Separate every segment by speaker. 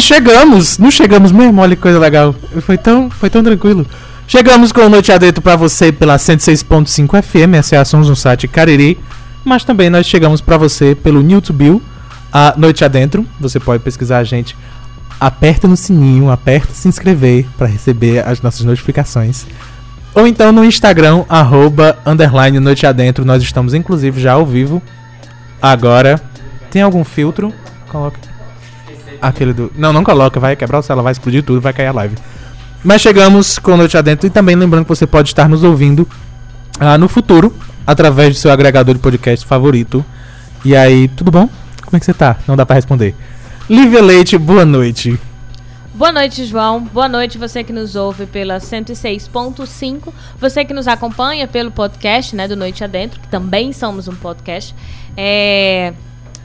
Speaker 1: Chegamos, não chegamos mesmo, olha que coisa legal. Foi tão, foi tão tranquilo. Chegamos com o Noite Adentro pra você pela 106.5 FM, essa é a Sons no site Cariri. Mas também nós chegamos pra você pelo YouTube, a Noite Adentro. Você pode pesquisar a gente. Aperta no sininho, aperta se inscrever pra receber as nossas notificações. Ou então no Instagram, arroba, underline Noite Adentro. Nós estamos inclusive já ao vivo. Agora, tem algum filtro? Coloca. Aquele do. Não, não coloca, vai quebrar o celular, vai explodir tudo, vai cair a live. Mas chegamos com Noite Adentro e também lembrando que você pode estar nos ouvindo ah, no futuro, através do seu agregador de podcast favorito. E aí, tudo bom? Como é que você tá? Não dá pra responder. Lívia Leite, boa noite.
Speaker 2: Boa noite, João. Boa noite, você que nos ouve pela 106.5. Você que nos acompanha pelo podcast, né, do Noite Adentro, que também somos um podcast. É...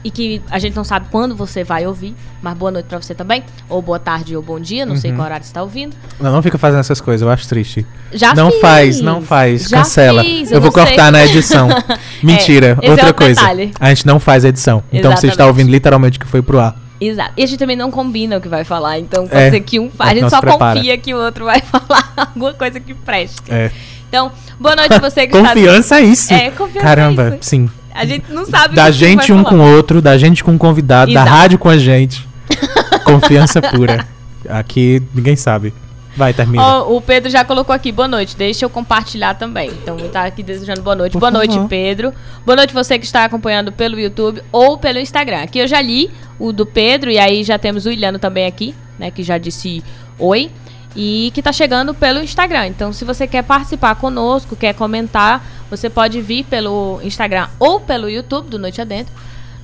Speaker 2: E que a gente não sabe quando você vai ouvir, mas boa noite pra você também. Ou boa tarde ou bom dia, não sei
Speaker 1: Uhum.
Speaker 2: qual horário você tá ouvindo.
Speaker 1: Não, não fica fazendo essas coisas, eu acho triste.
Speaker 2: Já
Speaker 1: não
Speaker 2: fiz.
Speaker 1: faz, não faz,
Speaker 2: Já
Speaker 1: cancela.
Speaker 2: fiz,
Speaker 1: eu
Speaker 2: eu
Speaker 1: vou
Speaker 2: sei.
Speaker 1: cortar na edição. Mentira,
Speaker 2: é
Speaker 1: outra
Speaker 2: outro
Speaker 1: coisa.
Speaker 2: detalhe.
Speaker 1: A gente não faz edição. Então você está
Speaker 2: Exatamente.
Speaker 1: ouvindo literalmente o que foi pro ar.
Speaker 2: Exato. E a gente também não combina o que vai falar, então pode
Speaker 1: É.
Speaker 2: ser que um. A gente
Speaker 1: se
Speaker 2: só
Speaker 1: prepara.
Speaker 2: confia que o outro vai falar alguma coisa que preste.
Speaker 1: É.
Speaker 2: Então, boa noite você que
Speaker 1: Confiança é isso.
Speaker 2: É, confiança
Speaker 1: Caramba,
Speaker 2: é isso.
Speaker 1: sim.
Speaker 2: Está... A gente não sabe o
Speaker 1: Da gente um
Speaker 2: falar.
Speaker 1: com o outro, da gente com o convidado, da
Speaker 2: Exato.
Speaker 1: rádio com a gente. Confiança pura. Aqui ninguém sabe. Vai, termina.
Speaker 2: Ó, o Pedro já colocou aqui, boa noite. Deixa eu compartilhar também. Então, ele tá aqui desejando boa noite.
Speaker 1: Por
Speaker 2: boa noite,
Speaker 1: favor.
Speaker 2: Pedro. Boa noite você que está acompanhando pelo YouTube ou pelo Instagram. Aqui eu já li o do Pedro e aí já temos o Ilhano também aqui, né, que já disse oi e que tá chegando pelo Instagram. Então, se você quer participar conosco, quer comentar, você pode vir pelo Instagram ou pelo YouTube do Noite Adentro.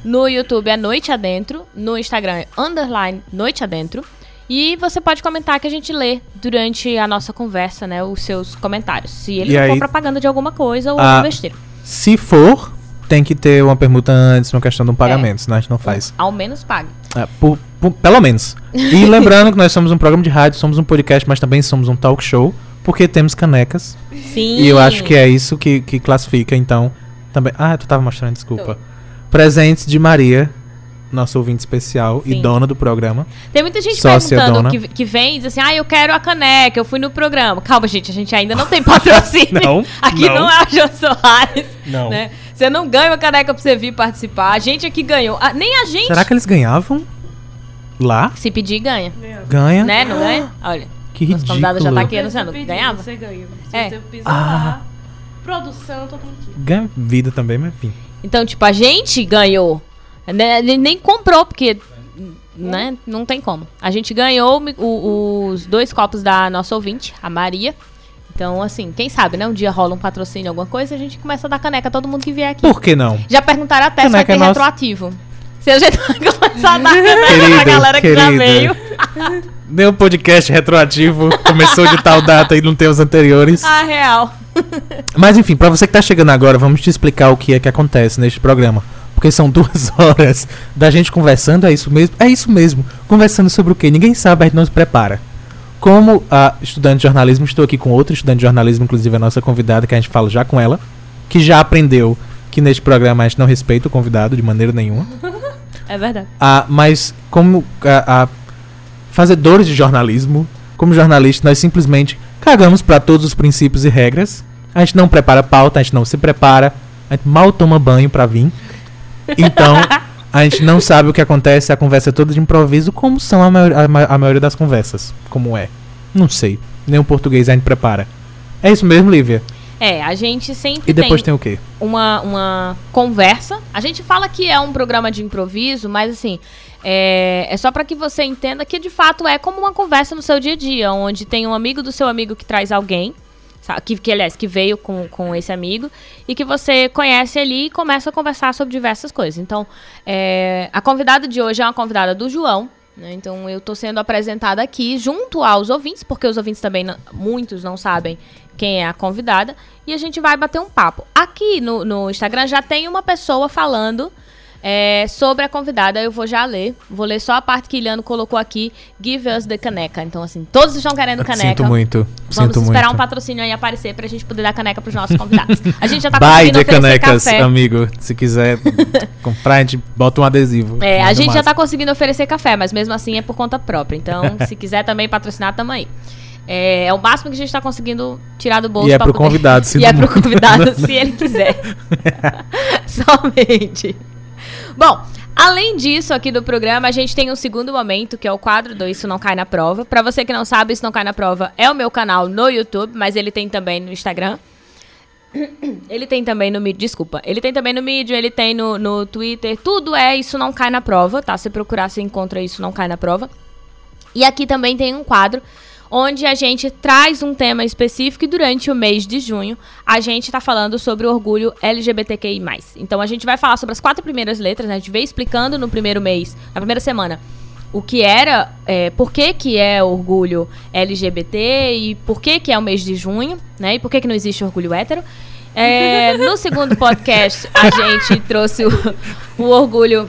Speaker 2: No YouTube é Noite Adentro, no Instagram é underline Noite Adentro. E você pode comentar que a gente lê durante a nossa conversa, né? Os seus comentários. Se ele
Speaker 1: E
Speaker 2: não
Speaker 1: aí-
Speaker 2: for propaganda de alguma coisa ou
Speaker 1: Ah,
Speaker 2: alguma besteira.
Speaker 1: Se for, tem que ter uma permuta antes, uma questão de um pagamento, senão a gente não faz.
Speaker 2: Ao menos pague.
Speaker 1: É, por- por- pelo menos. E lembrando que nós somos um programa de rádio, somos um podcast, mas também somos um talk show, porque temos canecas.
Speaker 2: Sim.
Speaker 1: E eu acho que é isso que, que classifica, então. Também. Ah, tu tava mostrando, desculpa. Presentes de Maria, nosso ouvinte especial e
Speaker 2: Sim.
Speaker 1: dona do programa.
Speaker 2: Tem muita gente
Speaker 1: Sócia
Speaker 2: perguntando que, que vem e diz assim: ah, eu quero a caneca, eu fui no programa. Calma, gente, a gente ainda não tem patrocínio.
Speaker 1: Não,
Speaker 2: Aqui não,
Speaker 1: não.
Speaker 2: é a Jô Soares.
Speaker 1: Não.
Speaker 2: Né? Você não ganha uma caneca pra você vir participar. A gente aqui ganhou. Ah, nem a gente.
Speaker 1: Será que eles ganhavam? Lá?
Speaker 2: Se pedir, ganha.
Speaker 1: Ganha?
Speaker 2: Né? Não ganha? Olha.
Speaker 1: Que
Speaker 2: Nossa convidada já tá
Speaker 1: ridículo.
Speaker 2: aqui anunciando.
Speaker 3: Pedido,
Speaker 2: Ganhava?
Speaker 3: Você ganha. Se
Speaker 2: É.
Speaker 3: você pisar
Speaker 1: Ah.
Speaker 3: lá, produção, todo mundo aqui.
Speaker 1: Ganha vida também, mas enfim.
Speaker 2: Então, tipo, a gente ganhou. Né? Ele nem comprou, porque. Né? Não tem como. A gente ganhou o- os dois copos da nossa ouvinte, a Maria. Então, assim, quem sabe, né? Um dia rola um patrocínio, alguma coisa, a gente começa a dar caneca a todo mundo que vier aqui.
Speaker 1: Por que não?
Speaker 2: Já perguntaram até se vai
Speaker 1: Caneca
Speaker 2: ter
Speaker 1: é nossa.
Speaker 2: retroativo. Se a gente vai começar a dar caneca pra
Speaker 1: Querida,
Speaker 2: galera que já
Speaker 1: querida.
Speaker 2: veio.
Speaker 1: Deu podcast retroativo, começou de tal data e não tem os anteriores.
Speaker 2: Ah, real.
Speaker 1: Mas enfim, pra você que tá chegando agora, vamos te explicar o que é que acontece neste programa. Porque são duas horas da gente conversando, é isso mesmo? É isso mesmo. Conversando sobre o quê? Ninguém sabe, a gente não se prepara. Como a estudante de jornalismo, estou aqui com outra estudante de jornalismo, inclusive a nossa convidada, que a gente fala já com ela, que já aprendeu que neste programa a gente não respeita o convidado de maneira nenhuma.
Speaker 2: É verdade.
Speaker 1: Ah, mas como ah, ah, fazedores de jornalismo, como jornalistas, nós simplesmente cagamos para todos os princípios e regras. A gente não prepara pauta, a gente não se prepara, a gente mal toma banho para vir. Então, a gente não sabe o que acontece, a conversa é toda de improviso, como são a, maior- a a maioria das conversas. Como é? Não sei. Nem o português a gente prepara. É isso mesmo, Lívia?
Speaker 2: É, a gente sempre
Speaker 1: E depois
Speaker 2: tem
Speaker 1: tem o quê?
Speaker 2: uma, uma conversa. A gente fala que é um programa de improviso, mas assim, é, é só para que você entenda que de fato é como uma conversa no seu dia a dia, onde tem um amigo do seu amigo que traz alguém, sa- que, que aliás, que veio com, com esse amigo, e que você conhece ali e começa a conversar sobre diversas coisas. Então, é, a convidada de hoje é uma convidada do João. né? Então eu tô sendo apresentada aqui junto aos ouvintes, porque os ouvintes também, não- muitos não sabem quem é a convidada, e a gente vai bater um papo. Aqui no, no Instagram já tem uma pessoa falando É, sobre a convidada, eu vou já ler. Vou ler só a parte que Iliano colocou aqui. Give us the caneca. Então, assim, todos estão querendo caneca.
Speaker 1: Sinto muito.
Speaker 2: Vamos
Speaker 1: sinto
Speaker 2: esperar
Speaker 1: muito.
Speaker 2: um patrocínio aí aparecer pra gente poder dar caneca pros nossos convidados. A gente já tá
Speaker 1: Buy
Speaker 2: conseguindo oferecer
Speaker 1: canecas,
Speaker 2: café.
Speaker 1: amigo. Se quiser comprar, a gente bota um adesivo.
Speaker 2: É, a gente já tá conseguindo oferecer café, mas mesmo assim é por conta própria. Então, se quiser também patrocinar, tamo aí. É, é o máximo que a gente tá conseguindo tirar do bolso.
Speaker 1: E é
Speaker 2: pra
Speaker 1: pro convidado,
Speaker 2: E é pro convidado, se ele quiser. Somente. Bom, além disso, aqui do programa, a gente tem um segundo momento, que é o quadro do Isso Não Cai na Prova. Pra você que não sabe, Isso Não Cai na Prova é o meu canal no YouTube, mas ele tem também no Instagram. Ele tem também no Medium, desculpa. Ele tem também no Medium, ele tem no, no Twitter. Tudo é Isso Não Cai na Prova, tá? Se procurar, você encontra Isso Não Cai na Prova. E aqui também tem um quadro onde a gente traz um tema específico e durante o mês de junho a gente está falando sobre o orgulho LGBTQI+. Então a gente vai falar sobre as quatro primeiras letras, né? A gente veio explicando no primeiro mês, na primeira semana, o que era, é, por que que é orgulho LGBT e por que que é o mês de junho, né? E por que que não existe orgulho hétero. É, no segundo podcast a gente trouxe o, o orgulho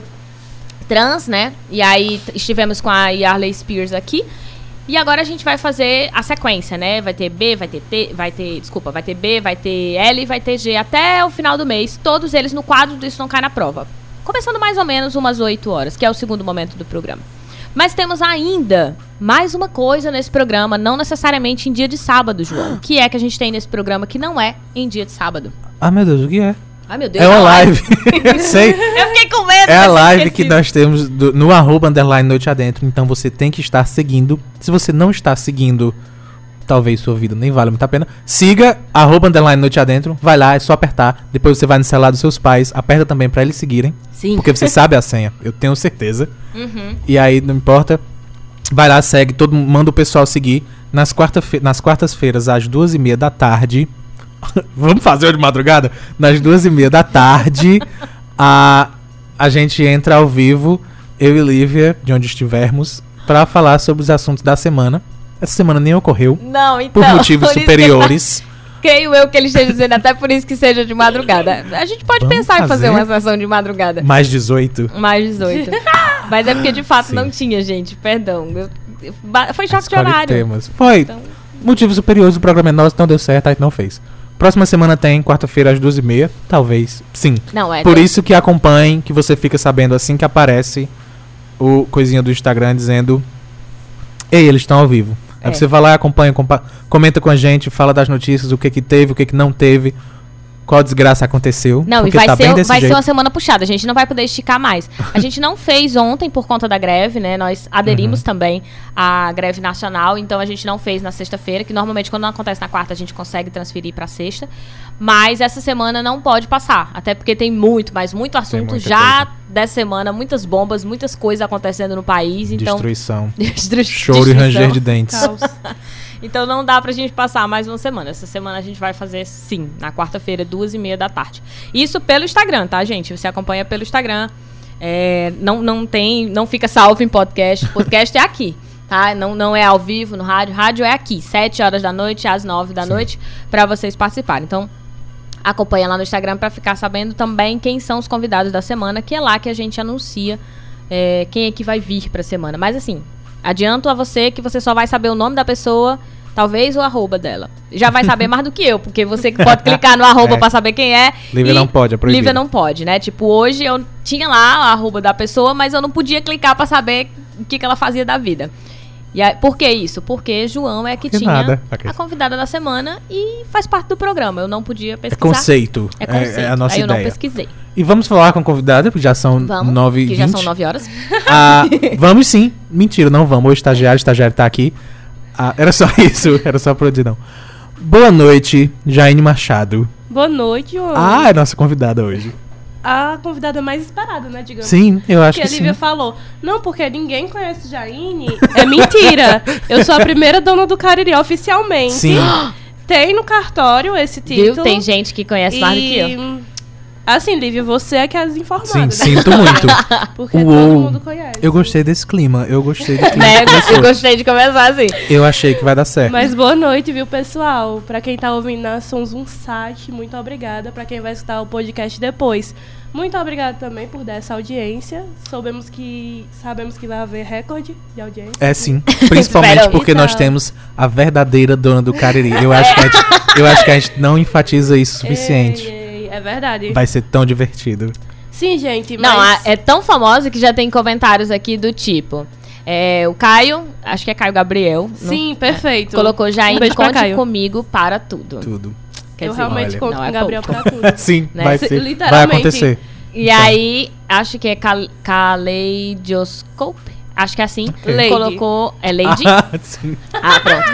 Speaker 2: trans, né? E aí estivemos com a Yarley Spears aqui. E agora a gente vai fazer a sequência, né? Vai ter B, vai ter T, vai ter, desculpa, vai ter B, vai ter L e vai ter G até o final do mês, todos eles no quadro do Isso Não Cai na Prova. Começando mais ou menos umas 8 horas, que é o segundo momento do programa. Mas temos ainda mais uma coisa nesse programa, não necessariamente em dia de sábado, João. O que é que a gente tem nesse programa que não é em dia de sábado?
Speaker 1: Ah, meu Deus, o que é?
Speaker 2: Ai, meu Deus.
Speaker 1: É uma
Speaker 2: a
Speaker 1: live. Eu sei.
Speaker 2: Eu fiquei com medo.
Speaker 1: É a live que nós temos do- no arroba underline noite adentro. Então você tem que estar seguindo. Se você não está seguindo, talvez sua vida nem vale muito a pena. Siga arroba underline noite adentro. Vai lá, é só apertar. Depois você vai no celular dos seus pais. Aperta também pra eles seguirem.
Speaker 2: Sim.
Speaker 1: Porque você sabe a senha. Eu tenho certeza.
Speaker 2: Uhum.
Speaker 1: E aí, não importa. Vai lá, segue. Todo mundo, manda o pessoal seguir. Nas, quarta nas quartas-feiras, às duas e meia da tarde. Vamos fazer de madrugada? Nas duas e meia da tarde, a, a gente entra ao vivo, eu e Lívia, de onde estivermos, pra falar sobre os assuntos da semana. Essa semana nem ocorreu,
Speaker 2: Não, então.
Speaker 1: por motivos
Speaker 2: por
Speaker 1: superiores.
Speaker 2: Creio eu que ele esteja dizendo, até por isso que seja de madrugada. A gente pode
Speaker 1: Vamos
Speaker 2: pensar em fazer
Speaker 1: fazer?
Speaker 2: uma sessão de madrugada.
Speaker 1: Mais 18.
Speaker 2: Mais 18. Mas é porque de fato
Speaker 1: Sim.
Speaker 2: não tinha, gente. Perdão. Eu- foi choque de
Speaker 1: Escolhe
Speaker 2: horário.
Speaker 1: temas. Foi.
Speaker 2: Então,
Speaker 1: Motivos superiores, o programa é nosso, não deu certo, aí não fez. Próxima semana tem, quarta-feira às duas e meia, talvez. Sim.
Speaker 2: não, é.
Speaker 1: Por isso que acompanhem, que você fica sabendo assim que aparece o coisinha do Instagram dizendo Ei, eles estão ao vivo. Aí
Speaker 2: É.
Speaker 1: você vai lá, acompanha, compa- comenta com a gente, fala das notícias, o que que teve, o que que não teve, qual desgraça aconteceu.
Speaker 2: Não, e vai,
Speaker 1: tá
Speaker 2: ser, vai ser uma semana puxada. A gente não vai poder esticar mais. A gente não fez ontem por conta da greve, né? Nós aderimos
Speaker 1: Uhum.
Speaker 2: também à greve nacional, então a gente não fez na sexta-feira, que normalmente quando não acontece na quarta a gente consegue transferir pra sexta. Mas essa semana não pode passar, até porque tem muito, mas muito assunto já dessa semana, muitas bombas, muitas coisas acontecendo no país, então
Speaker 1: Destruição.
Speaker 2: Destru-
Speaker 1: Choro e ranger de dentes.
Speaker 3: Caos.
Speaker 2: Então não dá pra gente passar mais uma semana. Essa semana a gente vai fazer sim, na quarta-feira, duas e meia da tarde. Isso pelo Instagram, tá, gente? Você acompanha pelo Instagram. É, não, não tem, não fica salvo em podcast. Podcast é aqui, tá? Não, não é ao vivo no rádio. Rádio é aqui, sete horas da noite às nove da
Speaker 1: Sim.
Speaker 2: noite, pra vocês participarem. Então acompanha lá no Instagram pra ficar sabendo também quem são os convidados da semana, que é lá que a gente anuncia é, quem é que vai vir pra semana. Mas assim, adianto a você que você só vai saber o nome da pessoa, talvez o arroba dela. Já vai saber mais do que eu, porque você que pode clicar no arroba
Speaker 1: É.
Speaker 2: pra saber quem é.
Speaker 1: Lívia não pode, é proibido.
Speaker 2: Lívia não pode, né? Tipo, hoje eu tinha lá o arroba da pessoa, mas eu não podia clicar pra saber o que, que ela fazia da vida. E aí, por que isso? Porque João é que
Speaker 1: Porque
Speaker 2: tinha
Speaker 1: nada.
Speaker 2: A convidada da semana e faz parte do programa. Eu não podia
Speaker 1: É
Speaker 2: pesquisar.
Speaker 1: conceito.
Speaker 2: É conceito.
Speaker 1: É, a nossa
Speaker 2: aí eu não
Speaker 1: ideia.
Speaker 2: pesquisei.
Speaker 1: E vamos falar com a convidada, porque já são
Speaker 2: Vamos,
Speaker 1: nove e
Speaker 2: já são nove horas.
Speaker 1: Ah, vamos sim. Mentira, não vamos. O estagiário, o estagiário tá aqui. Ah, era só isso, era só pra dizer não. Boa noite, Jaine Machado.
Speaker 3: Boa noite, João.
Speaker 1: Ah, é nossa convidada hoje.
Speaker 3: A convidada mais esperada, né, digamos.
Speaker 1: Sim, eu acho
Speaker 3: que
Speaker 1: que
Speaker 3: a Lívia
Speaker 1: sim.
Speaker 3: falou. Não, porque ninguém conhece Jaine. É mentira. Eu sou a primeira dona do Cariri oficialmente.
Speaker 1: Sim.
Speaker 3: Tem no cartório esse
Speaker 2: Viu?
Speaker 3: título.
Speaker 2: Tem gente que conhece mais do que eu.
Speaker 3: Assim, Lívia, você é que é as informadas.
Speaker 1: Sim,
Speaker 3: né?
Speaker 1: sinto muito.
Speaker 3: Porque
Speaker 1: Uou.
Speaker 3: todo mundo conhece.
Speaker 1: Eu gostei desse clima, eu gostei do clima.
Speaker 2: Né? Eu gostei de começar assim.
Speaker 1: Eu achei que vai dar certo.
Speaker 3: Mas boa noite, viu, pessoal? Pra quem tá ouvindo na Sons um site, muito obrigada. Pra quem vai escutar o podcast depois. Muito obrigada também por dar essa audiência. Soubemos que. Sabemos que vai haver recorde de audiência.
Speaker 1: É sim. Principalmente porque nós
Speaker 3: Então.
Speaker 1: temos a verdadeira dona do Cariri. Eu acho que a gente, eu acho que a gente não enfatiza isso o suficiente.
Speaker 3: Ei, ei, é verdade.
Speaker 1: Vai ser tão divertido.
Speaker 3: Sim, gente, mas.
Speaker 2: Não, a- é tão famosa que já tem comentários aqui do tipo. é, o Caio, acho que é Caio Gabriel. não-
Speaker 3: Sim, perfeito.
Speaker 2: Colocou já
Speaker 3: Um
Speaker 2: em conte
Speaker 3: Caio.
Speaker 2: comigo para tudo.
Speaker 1: Tudo.
Speaker 2: Quer
Speaker 3: Eu
Speaker 2: dizer,
Speaker 3: realmente
Speaker 1: olha.
Speaker 3: conto com
Speaker 2: é
Speaker 3: o Gabriel
Speaker 2: pouco.
Speaker 3: pra tudo.
Speaker 1: Sim,
Speaker 2: Né?
Speaker 1: vai
Speaker 3: Se-
Speaker 1: ser. Vai acontecer.
Speaker 2: E aí, acho que é cal Caleidoscope. Acho que é assim.
Speaker 3: Lady.
Speaker 2: Colocou. É Lady?
Speaker 1: Ah, sim.
Speaker 2: Ah, pronto.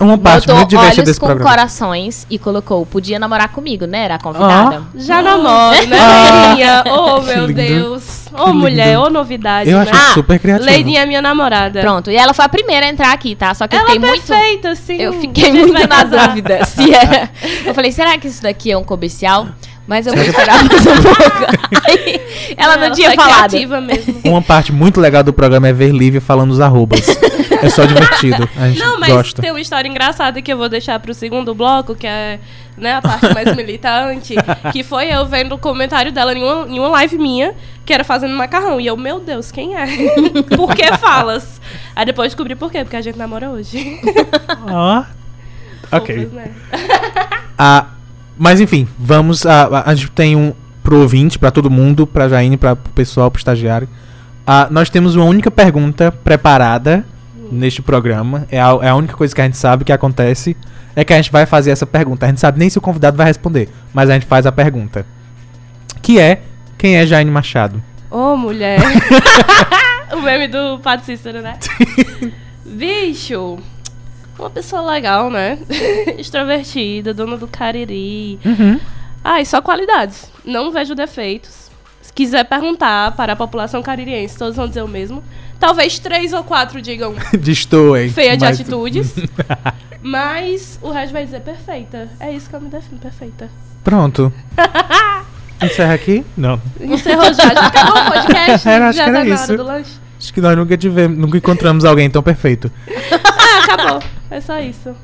Speaker 1: Uma parte
Speaker 2: Botou
Speaker 1: muito divertida
Speaker 2: olhos
Speaker 1: desse
Speaker 2: com
Speaker 1: programa.
Speaker 2: corações e colocou. Podia namorar comigo, né? Era a convidada.
Speaker 3: Já namoro, né,
Speaker 1: Ah.
Speaker 3: Leidinha? Oh, meu. Deus. Ô, mulher,
Speaker 1: lindo.
Speaker 3: ô, novidade,
Speaker 1: Eu
Speaker 3: né?
Speaker 1: achei
Speaker 2: Ah,
Speaker 1: super criativo.
Speaker 3: Leidinha é minha namorada.
Speaker 2: Pronto. E ela foi a primeira a entrar aqui, tá? Só que eu
Speaker 3: Ela é
Speaker 2: fiquei muito.
Speaker 3: perfeita, sim.
Speaker 2: Eu fiquei muito na dúvida se é. Eu falei, será que isso daqui é um comercial? Mas eu vou esperar mais um pouco. Aí, ela não, tinha
Speaker 3: foi
Speaker 2: falado.
Speaker 3: mesmo.
Speaker 1: Uma parte muito legal do programa é ver Lívia falando os arrobas. é só divertido. A gente
Speaker 3: Não, mas
Speaker 1: gosta.
Speaker 3: tem uma história engraçada que eu vou deixar pro segundo bloco, que é né, a parte mais militante, que foi eu vendo o comentário dela em uma, em uma live minha, que era fazendo macarrão. E eu, meu Deus, quem é? por que falas? Aí depois descobri por quê, porque a gente namora hoje.
Speaker 1: Ó. Ok.
Speaker 3: Fofas, né?
Speaker 1: Ah, mas enfim, vamos. A, a- a gente tem um pro ouvinte, pra todo mundo, pra Jaine, pra pro pessoal, pro estagiário. Ah, nós temos uma única pergunta preparada neste programa. É a, é a única coisa que a gente sabe que acontece. É que a gente vai fazer essa pergunta. A gente sabe nem se o convidado vai responder, mas a gente faz a pergunta. Que é: quem é Jaine Machado?
Speaker 3: Ô, mulher. o meme do Padre Cícero, né? Bicho. Uma pessoa legal, né? Extrovertida, dona do cariri.
Speaker 1: Uhum.
Speaker 3: Ai, só qualidades. Não vejo defeitos. Se quiser perguntar para a população caririense, todos vão dizer o mesmo. Talvez três ou quatro digam
Speaker 1: Destoem.
Speaker 3: feia de
Speaker 1: mas-
Speaker 3: atitudes. Mas o resto vai dizer perfeita. É isso que eu me defino, perfeita.
Speaker 1: Pronto. Encerra aqui? Não.
Speaker 3: Encerrou já, já acabou o podcast.
Speaker 1: Era, acho
Speaker 3: já
Speaker 1: que era
Speaker 3: tá
Speaker 1: isso. Acho que nós nunca tivemos, nunca encontramos alguém tão perfeito.
Speaker 3: Ah, acabou. É só isso.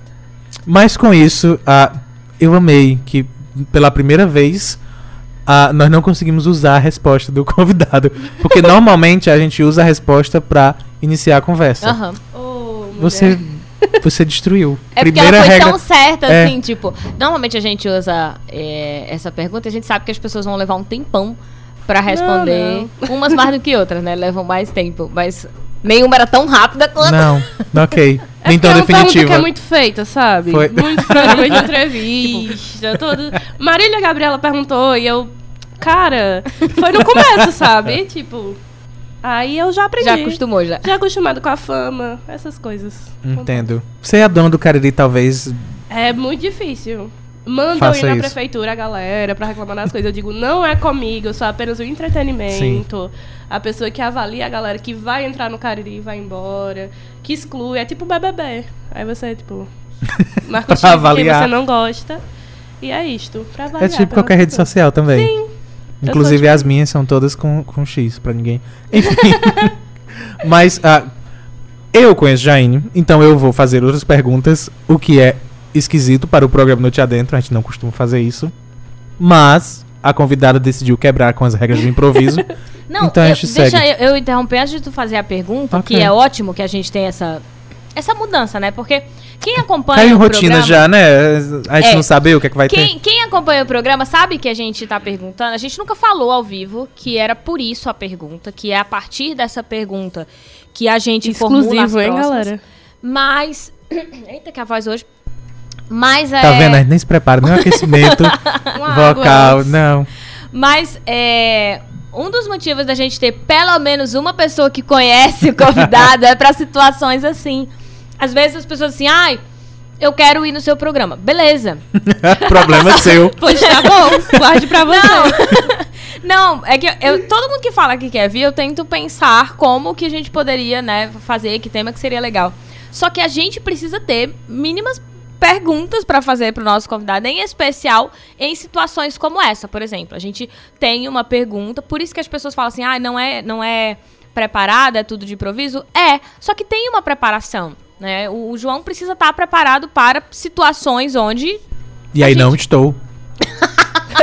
Speaker 1: Mas com isso, ah, eu amei que pela primeira vez ah, nós não conseguimos usar a resposta do convidado. Porque normalmente a gente usa a resposta pra iniciar a conversa.
Speaker 2: Aham.
Speaker 3: Mulher.
Speaker 1: Você, você destruiu.
Speaker 2: É porque
Speaker 1: primeira
Speaker 2: ela foi
Speaker 1: regra.
Speaker 2: tão certa,
Speaker 1: É.
Speaker 2: assim, tipo... Normalmente a gente usa é, essa pergunta e a gente sabe que as pessoas vão levar um tempão pra responder. Umas mais do que outras, né? Levam mais tempo. Mas nenhuma era tão rápida quanto...
Speaker 1: Não, ok.
Speaker 3: É
Speaker 1: Nem tão
Speaker 3: é uma pergunta
Speaker 1: definitiva.
Speaker 3: que é muito feita, sabe?
Speaker 1: Foi.
Speaker 3: Muito programa de entrevista, tudo. Marília Gabriela perguntou e eu... Cara, foi no começo, sabe? Tipo... Aí eu já aprendi.
Speaker 2: Já acostumou, já.
Speaker 3: Já acostumado com a fama, essas coisas.
Speaker 1: Entendo. Você é a dona do Cariri, talvez.
Speaker 3: É muito difícil. Mandam
Speaker 1: Faça
Speaker 3: ir na
Speaker 1: isso.
Speaker 3: prefeitura a galera pra reclamar das coisas. Eu digo, não é comigo, eu sou apenas o entretenimento. A pessoa que avalia a galera que vai entrar no Cariri e vai embora. Que exclui. É tipo BBB. Aí você, tipo, marca o
Speaker 1: Pra
Speaker 3: X que
Speaker 1: avaliar.
Speaker 3: você não gosta. E é isto. Pra avaliar.
Speaker 1: É tipo qualquer rede social também.
Speaker 3: Sim. Eu
Speaker 1: Inclusive
Speaker 3: sou tipo-
Speaker 1: as minhas são todas com, com X pra ninguém. Enfim. Mas ah, eu conheço Jaine, então eu vou fazer outras perguntas, o que é esquisito para o programa Noite Adentro, a gente não costuma fazer isso. Mas a convidada decidiu quebrar com as regras do improviso.
Speaker 2: Não,
Speaker 1: Então a
Speaker 2: eu-
Speaker 1: gente
Speaker 2: deixa
Speaker 1: segue.
Speaker 2: eu, eu interromper antes de tu fazer a pergunta,
Speaker 1: Ok.
Speaker 2: que é ótimo que a gente tem essa, essa mudança, né? Porque quem acompanha
Speaker 1: Caiu em
Speaker 2: o
Speaker 1: rotina
Speaker 2: programa...
Speaker 1: já, né? A gente
Speaker 2: É.
Speaker 1: não sabe o que é que vai ter.
Speaker 2: Quem, quem acompanha o programa sabe que a gente tá perguntando. A gente nunca falou ao vivo que era por isso a pergunta, que é a partir dessa pergunta que a gente formula as
Speaker 3: Exclusivo, hein, galera?
Speaker 2: Mas. Eita, que a voz hoje. Mas é.
Speaker 1: Tá vendo? A gente nem se prepara, nem o aquecimento vocal,
Speaker 3: água
Speaker 1: não.
Speaker 2: Mas é. Um dos motivos da gente ter pelo menos uma pessoa que conhece o convidado é pra situações assim. Às vezes as pessoas assim, ai, eu quero ir no seu programa. Beleza.
Speaker 1: Problema seu.
Speaker 3: Pois tá bom, guarde pra você.
Speaker 2: Não, é que eu- todo mundo que fala que quer vir, eu tento pensar como que a gente poderia, né, fazer, que tema que seria legal. Só que a gente precisa ter mínimas perguntas pra fazer pro nosso convidado, em especial em situações como essa, por exemplo. A gente tem uma pergunta, por isso que as pessoas falam assim: "Ah, não é, não é preparada, é tudo de improviso". É, só que tem uma preparação, né? O, o João precisa estar preparado para situações onde
Speaker 1: E aí
Speaker 2: gente-
Speaker 1: não estou.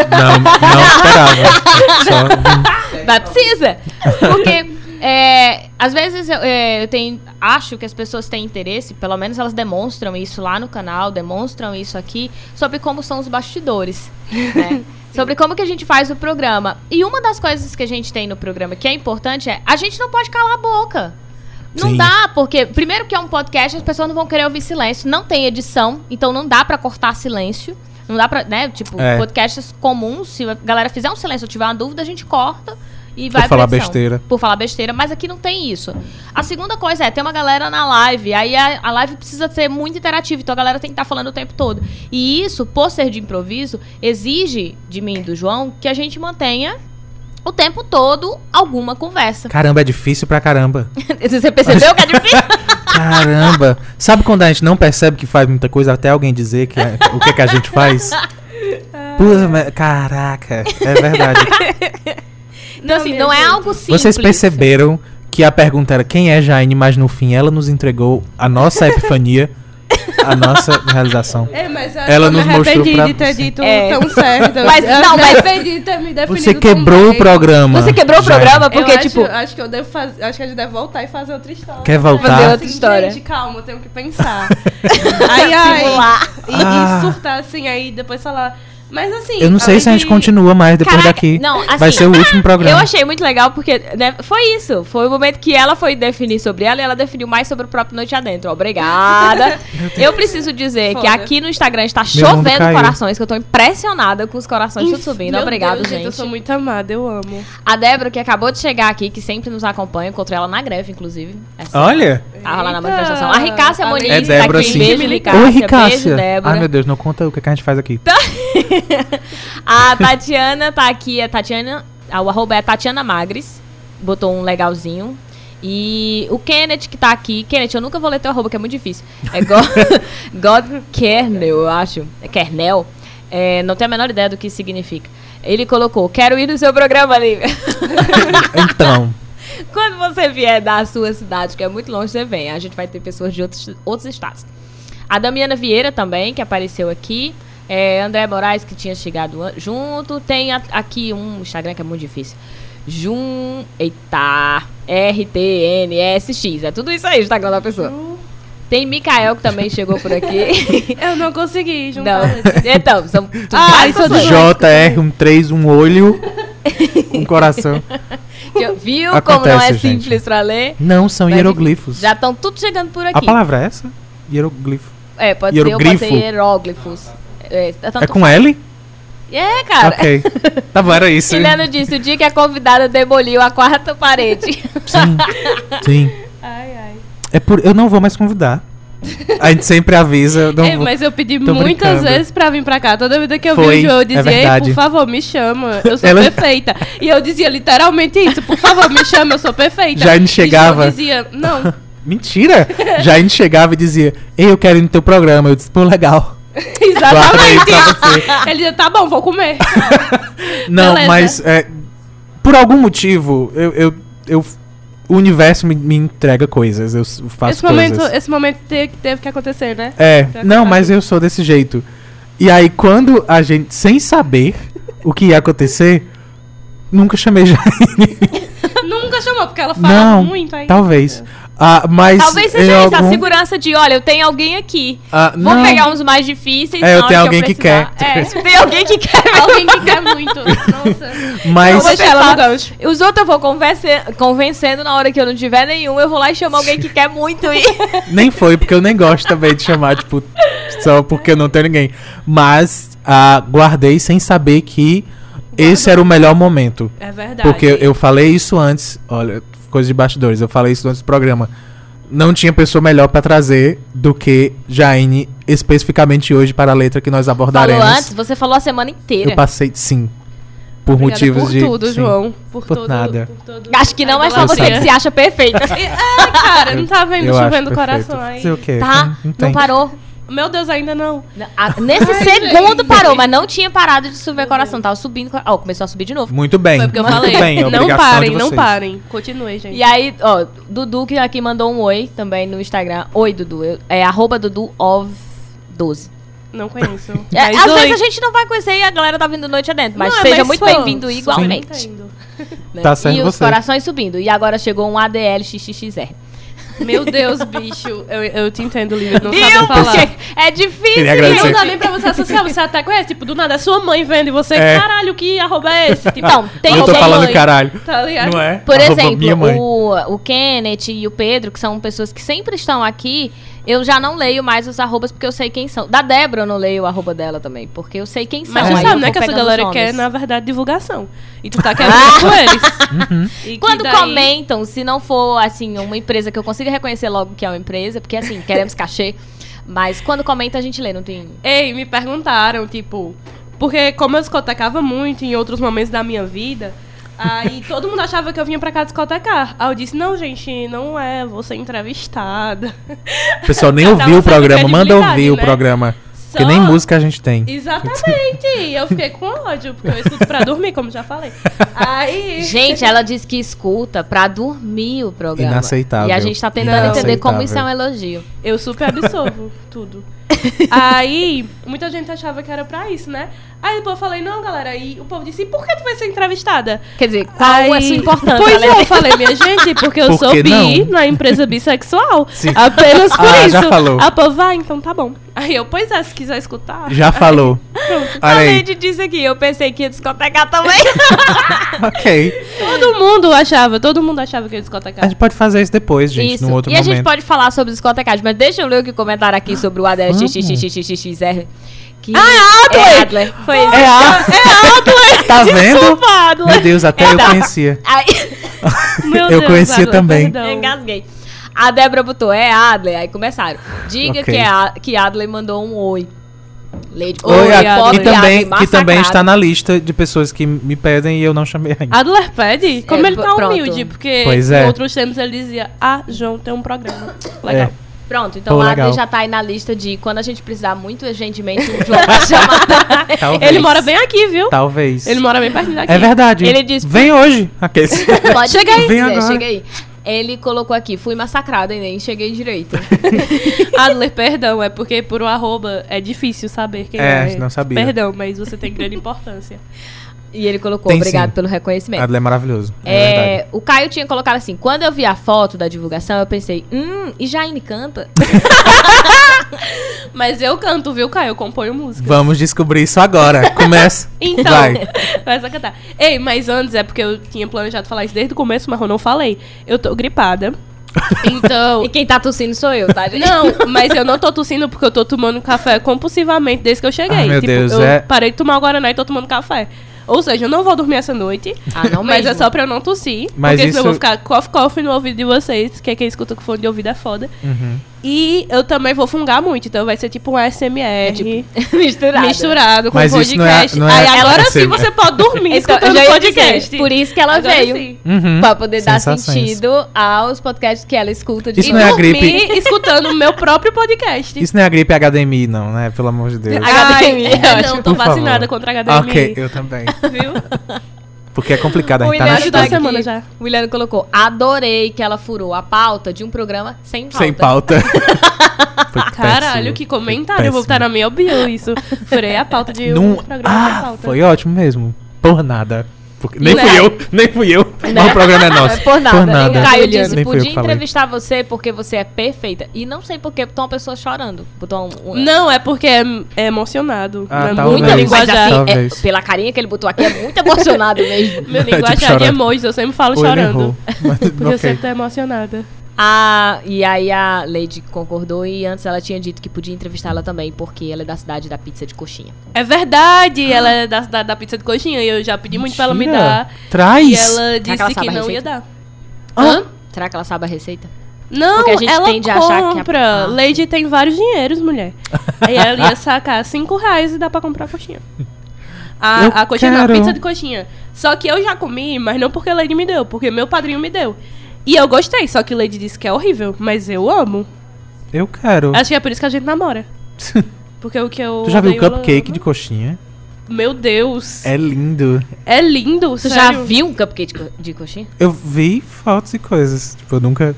Speaker 1: Não, não esperava. Só.
Speaker 2: Mas precisa. Porque, é, às vezes, eu, é, eu tenho, acho que as pessoas têm interesse, pelo menos elas demonstram isso lá no canal, demonstram isso aqui, sobre como são os bastidores, né? Sobre como que a gente faz o programa. E uma das coisas que a gente tem no programa que é importante é, a gente não pode calar a boca. Não
Speaker 1: Sim.
Speaker 2: dá, porque primeiro que é um podcast, as pessoas não vão querer ouvir silêncio. Não tem edição, então não dá pra cortar silêncio. Não dá pra, né? Tipo,
Speaker 1: É.
Speaker 2: podcasts comuns, se a galera fizer um silêncio ou tiver uma dúvida, a gente corta e vai pra
Speaker 1: falar besteira.
Speaker 2: Por falar besteira, mas aqui não tem isso. A segunda coisa é, tem uma galera na live, aí a, a live precisa ser muito interativa, então a galera tem que estar falando o tempo todo. E isso, por ser de improviso, exige de mim e do João que a gente mantenha o tempo todo alguma conversa.
Speaker 1: Caramba, é difícil pra caramba.
Speaker 2: Você percebeu que é difícil?
Speaker 1: Caramba. Sabe quando a gente não percebe que faz muita coisa até alguém dizer que é- o que, que a gente faz? Puta, caraca, é verdade.
Speaker 2: Então, assim, não é algo simples.
Speaker 1: Vocês perceberam que a pergunta era quem é Jaine, mas no fim ela nos entregou a nossa epifania, a nossa realização.
Speaker 3: É, mas eu
Speaker 1: Ela
Speaker 3: eu
Speaker 1: nos
Speaker 3: me
Speaker 1: mostrou
Speaker 3: arrependi
Speaker 1: pra
Speaker 3: de ter
Speaker 1: você.
Speaker 3: dito
Speaker 2: É.
Speaker 3: tão certo.
Speaker 2: Mas-
Speaker 3: eu
Speaker 2: não, mas-
Speaker 3: arrependi de ter me definido
Speaker 1: Você quebrou o programa.
Speaker 2: Você quebrou o programa
Speaker 3: Eu
Speaker 2: porque,
Speaker 3: acho,
Speaker 2: tipo.
Speaker 3: acho que eu devo fazer. Acho que a gente deve voltar e fazer outra história.
Speaker 1: Quer voltar?
Speaker 2: Fazer outra
Speaker 3: Assim,
Speaker 2: história.
Speaker 3: Gente, calma, eu tenho que pensar. ai, ai.
Speaker 2: Simular.
Speaker 3: E,
Speaker 1: Ah.
Speaker 3: e surtar assim, aí depois falar. Mas assim.
Speaker 1: Eu não sei se a gente
Speaker 3: de-
Speaker 1: continua mais depois
Speaker 2: Caraca,
Speaker 1: daqui.
Speaker 2: não,
Speaker 1: Vai
Speaker 2: assim,
Speaker 1: ser o último programa.
Speaker 2: Eu achei muito legal porque né, foi isso. Foi o momento que ela foi definir sobre ela e ela definiu mais sobre o próprio Noite Adentro. Obrigada. eu preciso dizer que
Speaker 3: Foda.
Speaker 2: aqui no Instagram está
Speaker 1: Meu
Speaker 2: chovendo corações, que eu tô impressionada com os corações tudo subindo.
Speaker 3: Meu
Speaker 2: Obrigado,
Speaker 3: Deus,
Speaker 2: gente.
Speaker 3: Eu sou muito amada, eu amo.
Speaker 2: A Débora, que acabou de chegar aqui, que sempre nos acompanha, encontrei ela na greve, inclusive. Essa-
Speaker 1: Olha.
Speaker 2: Tava lá na manifestação. A Ricássia
Speaker 3: A
Speaker 2: Moniz
Speaker 1: É
Speaker 2: tá
Speaker 1: Débora,
Speaker 2: aqui.
Speaker 1: sim.
Speaker 2: Beijo, Ricássia.
Speaker 1: Oi,
Speaker 2: Beijo,
Speaker 1: Ricássia.
Speaker 2: Débora.
Speaker 1: Ai, meu Deus, não conta o que, que a gente faz aqui.
Speaker 2: A Tatiana tá aqui, a Tatiana, o arroba é Tatiana Magres, botou um legalzinho. E o Kenneth que tá aqui, Kenneth, eu nunca vou ler teu arroba, que é muito difícil. É God, God Kernel, eu acho. É Kernel. É, não tenho a menor ideia do que isso significa. Ele colocou, quero ir no seu programa, Lívia.
Speaker 1: Então,
Speaker 2: Quando você vier da sua cidade, que é muito longe, você vem. A gente vai ter pessoas de outros, outros estados. A Damiana Vieira também, que apareceu aqui. É, André Moraes, que tinha chegado junto. Tem a- aqui um Instagram que é muito difícil. Jun. Eita. RTNSX. É tudo isso aí, o Instagram da pessoa. Tem Mikael, que também chegou por aqui.
Speaker 3: Eu não consegui
Speaker 2: Não.
Speaker 3: juntar.
Speaker 2: Então, são tudo
Speaker 3: Ah, isso é.
Speaker 1: JR, um 3, um olho, um coração.
Speaker 2: Viu como
Speaker 1: Acontece,
Speaker 2: não é
Speaker 1: gente.
Speaker 2: simples pra ler?
Speaker 1: Não, são
Speaker 2: Mas
Speaker 1: hieroglifos.
Speaker 2: Já estão tudo chegando por aqui.
Speaker 1: A palavra é essa? Hieroglifo.
Speaker 2: É, pode ser, ou pode ser hieróglifos. É, tanto
Speaker 1: É com L?
Speaker 2: É, cara.
Speaker 1: Ok. Tá bom, era isso.
Speaker 2: Juliano disse, o dia que a convidada demoliu a quarta parede.
Speaker 1: Sim. Sim.
Speaker 3: Ai, ai.
Speaker 1: É por... Eu não vou mais convidar. A gente sempre avisa. eu Não
Speaker 3: Ei,
Speaker 1: vou...
Speaker 3: mas eu pedi muitas
Speaker 1: brincando.
Speaker 3: vezes pra vir pra cá. Toda vida que eu
Speaker 1: Foi,
Speaker 3: vi o Joe, eu
Speaker 1: é
Speaker 3: dizia, Ei,
Speaker 1: verdade.
Speaker 3: por favor, me chama. Eu sou
Speaker 1: Ela-
Speaker 3: perfeita. E eu dizia literalmente isso. Por favor, me chama, eu sou perfeita.
Speaker 1: Já
Speaker 3: E
Speaker 1: chegava.
Speaker 3: Joe dizia, não.
Speaker 1: Mentira! Já a gente chegava e dizia, Ei, eu quero ir no teu programa. Eu disse, pô, legal.
Speaker 3: Exatamente. Ele dizia, tá bom, vou comer.
Speaker 1: Não,
Speaker 3: Beleza.
Speaker 1: mas é, por algum motivo, eu, eu, eu- o universo me, me entrega coisas. Eu faço
Speaker 3: Esse momento,
Speaker 1: coisas.
Speaker 3: esse momento te- teve que acontecer, né?
Speaker 1: É, não, mas eu sou desse jeito. E aí, quando a gente, sem saber o que ia acontecer, nunca chamei Jaine.
Speaker 3: Nunca chamou, porque ela fala
Speaker 1: Não,
Speaker 3: muito aí.
Speaker 1: talvez. Ah, mas
Speaker 2: Talvez seja isso, a
Speaker 1: algum-
Speaker 2: segurança de, olha, eu tenho alguém aqui.
Speaker 1: Ah,
Speaker 2: Vou
Speaker 1: não.
Speaker 2: pegar uns mais difíceis.
Speaker 1: É, eu tenho alguém que
Speaker 2: precisar. É, tem alguém que quer.
Speaker 3: Alguém que quer muito. Nossa.
Speaker 1: Mas
Speaker 2: Eu vou
Speaker 3: Deixa ela no
Speaker 2: tentar.
Speaker 3: gancho.
Speaker 2: Os outros eu vou convencer, convencendo na hora que eu não tiver nenhum. Eu vou lá e chamo alguém que quer muito ir.
Speaker 1: nem foi, porque eu nem gosto também de chamar, tipo, só porque eu não tenho ninguém. Mas ah, guardei sem saber que esse era o melhor momento.
Speaker 3: É verdade.
Speaker 1: Porque eu falei isso antes, olha, coisa de bastidores, eu falei isso antes do programa. Não tinha pessoa melhor pra trazer do que Jaine, especificamente hoje para a letra que nós
Speaker 2: Falou
Speaker 1: abordaremos.
Speaker 2: antes, você falou a semana inteira.
Speaker 1: Eu passei, sim. Por
Speaker 3: Obrigada
Speaker 1: motivos
Speaker 3: por
Speaker 1: de.
Speaker 3: tudo,
Speaker 1: sim.
Speaker 3: João. Por,
Speaker 1: Por
Speaker 3: tudo,
Speaker 1: nada.
Speaker 3: por todo-
Speaker 2: Acho que não é só você que se acha perfeita.
Speaker 3: É, cara, não tá vendo
Speaker 1: Eu
Speaker 3: chovendo
Speaker 1: perfeito.
Speaker 3: coração aí.
Speaker 1: Fazer o quê?
Speaker 2: Tá?
Speaker 1: Não,
Speaker 2: Não
Speaker 1: tem.
Speaker 2: parou.
Speaker 3: Meu Deus, ainda não.
Speaker 2: Ah, Nesse
Speaker 3: Ai,
Speaker 2: segundo
Speaker 3: gente.
Speaker 2: parou, mas não tinha parado de subir coração. Tava subindo. Ó, começou a subir de novo.
Speaker 1: Muito bem.
Speaker 3: Foi porque eu
Speaker 1: muito
Speaker 3: falei.
Speaker 1: bem.
Speaker 3: não parem, não parem. Continue, gente.
Speaker 2: E aí, ó, Dudu que aqui mandou um oi também no Instagram. Oi, Dudu. Eu- é arroba Dudu of 12.
Speaker 3: Não conheço.
Speaker 2: É, às
Speaker 3: oi.
Speaker 2: vezes a gente não vai conhecer e a galera tá vindo noite adentro. Mas
Speaker 3: Não,
Speaker 2: seja
Speaker 3: mas,
Speaker 2: muito bem-vindo
Speaker 3: sim.
Speaker 2: igualmente.
Speaker 3: Entendo.
Speaker 2: né?
Speaker 1: Tá certo
Speaker 2: e os
Speaker 1: você.
Speaker 2: corações subindo. E agora chegou um ADL XXXR.
Speaker 3: Meu Deus, bicho. Eu, eu te entendo, Lívia. Não sabe falar.
Speaker 2: Porque é difícil.
Speaker 3: Não dá nem pra você associar, você até conhece. Tipo, do nada, a sua mãe vendo e você,
Speaker 1: É.
Speaker 3: caralho, que arroba é esse? Tipo,
Speaker 2: Então, tem
Speaker 1: eu tô falando
Speaker 3: mãe,
Speaker 1: caralho.
Speaker 3: Tá ligado?
Speaker 1: Não é?
Speaker 2: Por
Speaker 1: Arroba
Speaker 2: exemplo, o, o Kenneth e o Pedro, que são pessoas que sempre estão aqui, eu já não leio mais os arrobas porque eu sei quem são. Da Débora eu não leio o arroba dela também, porque eu sei quem são.
Speaker 3: Mas tu
Speaker 2: aí eu
Speaker 3: sabe, né, que essa galera quer, na verdade, divulgação. E tu tá querendo com eles. E que
Speaker 2: Quando
Speaker 3: daí-
Speaker 2: comentam, se não for, assim, uma empresa que eu consiga reconhecer logo que é uma empresa, porque, assim, queremos cachê, mas quando comenta a gente lê, não tem...
Speaker 3: Ei, me perguntaram, tipo... Porque como eu discotecava muito em outros momentos da minha vida... Aí todo mundo achava que eu vinha pra cá discotecar. Aí eu disse, não, gente, não é, vou ser entrevistada.
Speaker 1: O pessoal nem ouviu o programa.
Speaker 3: certa
Speaker 1: Manda ouvir
Speaker 3: credibilidade,
Speaker 1: o
Speaker 3: né?
Speaker 1: programa. Porque
Speaker 3: Só-
Speaker 1: nem música a gente tem.
Speaker 3: Exatamente. E eu fiquei com ódio, porque eu escuto pra dormir, como já falei. Aí...
Speaker 2: Gente, ela disse que escuta pra dormir o programa.
Speaker 1: Inaceitável.
Speaker 2: E a gente tá tentando entender como isso é um elogio.
Speaker 3: Eu super absorvo tudo. Aí, muita gente achava que era pra isso, né? Aí depois eu falei, não, galera. E o povo disse, e por que tu vai ser entrevistada?
Speaker 2: Quer dizer, qual
Speaker 3: Aí-
Speaker 2: é a sua importância?
Speaker 3: Pois
Speaker 2: Ela-
Speaker 3: é, eu falei, minha gente, porque eu
Speaker 1: Por
Speaker 3: sou bi
Speaker 1: não?
Speaker 3: na empresa bissexual.
Speaker 1: Sim.
Speaker 3: Apenas por
Speaker 1: Ah,
Speaker 3: isso.
Speaker 1: já falou.
Speaker 3: A povo, vai, então tá bom. Aí eu, pois é, se quiser escutar.
Speaker 1: Já falou.
Speaker 2: A
Speaker 1: Olha aí.
Speaker 2: Lady disse aqui, eu pensei que ia discotecar também.
Speaker 1: Ok.
Speaker 3: Todo mundo achava, todo mundo achava que ia
Speaker 1: A
Speaker 3: discotecar.
Speaker 1: gente pode fazer isso depois, gente,
Speaker 2: Isso.
Speaker 1: num outro
Speaker 2: e a
Speaker 1: momento.
Speaker 2: gente pode falar sobre discotecagem, mas deixa eu ler o que comentaram aqui sobre o ADL
Speaker 1: Vamos.
Speaker 2: XXXXXR. Que
Speaker 3: Ah, é Adler!
Speaker 2: É Adler. Foi.
Speaker 1: É a... Tá vendo?
Speaker 3: Adler.
Speaker 1: Meu Deus, até eu
Speaker 2: Tá.
Speaker 1: conhecia.
Speaker 2: Aí,
Speaker 3: Meu
Speaker 1: Eu
Speaker 3: Deus,
Speaker 1: conhecia
Speaker 3: Adler,
Speaker 1: também.
Speaker 3: perdão.
Speaker 2: engasguei. A Débora botou, é Adler. Aí começaram. Diga
Speaker 1: Ok.
Speaker 2: que, é a, que Adler mandou um oi. Lady,
Speaker 1: Oi, a-
Speaker 2: foto
Speaker 1: que também,
Speaker 2: Adler
Speaker 1: que também está na lista de pessoas que me pedem e eu não chamei ainda.
Speaker 3: Adler pede? Como
Speaker 2: É,
Speaker 3: ele tá
Speaker 2: pronto.
Speaker 3: humilde, porque
Speaker 1: Pois é.
Speaker 3: outros tempos ele dizia, ah, João tem um programa. Legal.
Speaker 1: É.
Speaker 2: Pronto, então
Speaker 1: Pô,
Speaker 2: o
Speaker 1: legal.
Speaker 2: Adler já tá aí na lista de quando a gente precisar muito urgentemente, o João vai chamar.
Speaker 1: Talvez.
Speaker 3: Ele mora bem aqui, viu?
Speaker 1: Talvez.
Speaker 3: Ele mora bem perto daqui.
Speaker 1: É verdade.
Speaker 2: Ele disse-
Speaker 1: Vem hoje. Aqueles.
Speaker 2: Pode
Speaker 3: Chega aí.
Speaker 1: Vem agora.
Speaker 2: chega aí. Ele colocou aqui, fui massacrada e nem cheguei direito.
Speaker 3: Adler, perdão, é porque por um arroba é difícil saber quem
Speaker 1: É,
Speaker 3: é.
Speaker 1: não sabia.
Speaker 3: Perdão, mas você tem grande importância.
Speaker 2: E ele colocou,
Speaker 1: Tem
Speaker 2: obrigado
Speaker 1: sim.
Speaker 2: pelo reconhecimento.
Speaker 1: Adler é maravilhoso. É,
Speaker 2: É, o Caio tinha colocado assim, quando eu vi a foto da divulgação, eu pensei, hum, e Jaine canta?
Speaker 3: Mas eu canto, viu, Caio? Eu componho música.
Speaker 1: Vamos descobrir isso agora. Começa.
Speaker 3: Então,
Speaker 1: Vai.
Speaker 3: vai a cantar. Ei, mas antes é porque eu tinha planejado falar isso desde o começo, mas eu não falei. Eu tô gripada. Então.
Speaker 2: E quem tá tossindo sou eu, tá, gente?
Speaker 3: Não, mas eu não tô tossindo porque eu tô tomando café compulsivamente desde que eu cheguei.
Speaker 1: Ah, meu
Speaker 3: tipo,
Speaker 1: Deus,
Speaker 3: eu
Speaker 1: é-
Speaker 3: parei de tomar o Guaraná e tô tomando café. Ou seja, eu não vou dormir essa noite.
Speaker 2: Ah, não
Speaker 3: mas
Speaker 2: mesmo.
Speaker 3: é só pra eu não tossir.
Speaker 1: Mas
Speaker 3: porque
Speaker 1: isso-
Speaker 3: senão eu vou ficar cough-cough no ouvido de vocês, que é quem escuta com fone de ouvido é foda.
Speaker 1: Uhum.
Speaker 3: E eu também vou fungar muito, então vai ser tipo um SMR.
Speaker 2: É tipo, misturado.
Speaker 3: Misturado com
Speaker 1: Mas isso
Speaker 3: podcast.
Speaker 1: não é- não é
Speaker 3: Aí agora sim você pode dormir
Speaker 2: Então, eu
Speaker 3: escutando
Speaker 2: já
Speaker 3: o
Speaker 2: ia
Speaker 3: podcast.
Speaker 2: dizer, por isso que ela
Speaker 3: Agora
Speaker 2: veio.
Speaker 3: sim.
Speaker 1: Uhum.
Speaker 2: Pra poder dar
Speaker 1: Sensações.
Speaker 2: sentido aos podcasts que ela escuta. De
Speaker 1: Isso
Speaker 3: E
Speaker 1: não é a
Speaker 3: dormir
Speaker 1: gripe.
Speaker 3: escutando o meu próprio podcast.
Speaker 1: Isso não é a gripe HDMI, não, né? Pelo amor de Deus.
Speaker 2: HDMI,
Speaker 3: Ai,
Speaker 2: eu
Speaker 3: é,
Speaker 2: acho.
Speaker 3: não, tô
Speaker 1: Por
Speaker 3: vacinada
Speaker 1: favor.
Speaker 3: contra HDMI.
Speaker 1: Ok, eu também.
Speaker 3: Viu?
Speaker 1: Porque é complicado, a
Speaker 2: O
Speaker 1: gente tá na
Speaker 3: duas
Speaker 2: tá
Speaker 3: semanas
Speaker 2: aqui.
Speaker 3: já.
Speaker 2: O William colocou, adorei que ela furou a pauta de um programa sem pauta.
Speaker 1: Sem pauta. Foi
Speaker 3: Caralho,
Speaker 1: péssimo.
Speaker 3: que comentário. Eu vou botar
Speaker 1: péssimo.
Speaker 3: na minha bio isso. Furei a pauta de
Speaker 1: Num-
Speaker 3: um programa sem
Speaker 1: Ah,
Speaker 3: pauta.
Speaker 1: foi ótimo mesmo. Por nada. Porque- Nem fui eu, nem fui eu. Mas o programa é nosso.
Speaker 2: É por nada.
Speaker 1: Por nada.
Speaker 2: O Caio disse,
Speaker 1: Nem eu
Speaker 2: podia entrevistar você porque você é perfeita. E não sei por que botou uma pessoa chorando. Botou um... um-
Speaker 3: Não, é porque é, é emocionado.
Speaker 1: Ah,
Speaker 3: é
Speaker 1: talvez.
Speaker 3: muita
Speaker 2: Mas
Speaker 3: linguajar.
Speaker 2: assim, é- pela carinha que ele botou aqui, é muito emocionado mesmo.
Speaker 3: Meu
Speaker 1: Tipo,
Speaker 3: linguajar de
Speaker 1: chorando.
Speaker 3: emojis, eu sempre falo
Speaker 1: Ou
Speaker 3: chorando.
Speaker 1: errou. Mas,
Speaker 3: Porque eu
Speaker 1: ok.
Speaker 3: sempre tô emocionada.
Speaker 2: Ah, e aí a Lady concordou e antes ela tinha dito que podia entrevistá-la também, porque ela é da cidade da pizza de coxinha.
Speaker 3: É verdade, ela é da cidade da pizza de coxinha e eu já pedi muito pra ela me
Speaker 1: Mentira.
Speaker 3: dar.
Speaker 1: Traz.
Speaker 3: E ela
Speaker 2: que ela
Speaker 3: disse que
Speaker 2: a
Speaker 3: não ia dar.
Speaker 1: Hã?
Speaker 2: Será que ela sabe a receita?
Speaker 3: Não,
Speaker 2: Porque a gente
Speaker 3: ela
Speaker 2: tende a achar que a-
Speaker 3: compra.
Speaker 2: Ah.
Speaker 3: Lady tem vários dinheiros, mulher. Aí ela ia sacar 5 reais e dá pra comprar a coxinha. A,
Speaker 1: Eu
Speaker 3: a coxinha não, a pizza de coxinha. Só que eu já comi, mas não porque a Lady me deu, porque meu padrinho me deu. E eu gostei, só que Lady disse que é horrível, mas eu amo.
Speaker 1: Eu quero.
Speaker 3: Acho que é por isso que a gente namora. Porque o que eu.
Speaker 1: Tu já viu
Speaker 3: odeio,
Speaker 1: cupcake de coxinha?
Speaker 3: Meu Deus. É,
Speaker 1: É lindo.
Speaker 3: lindo,
Speaker 2: Você
Speaker 3: sério.
Speaker 2: já viu um cupcake de, co- de coxinha?
Speaker 1: Eu vi fotos e coisas. Tipo, eu nunca.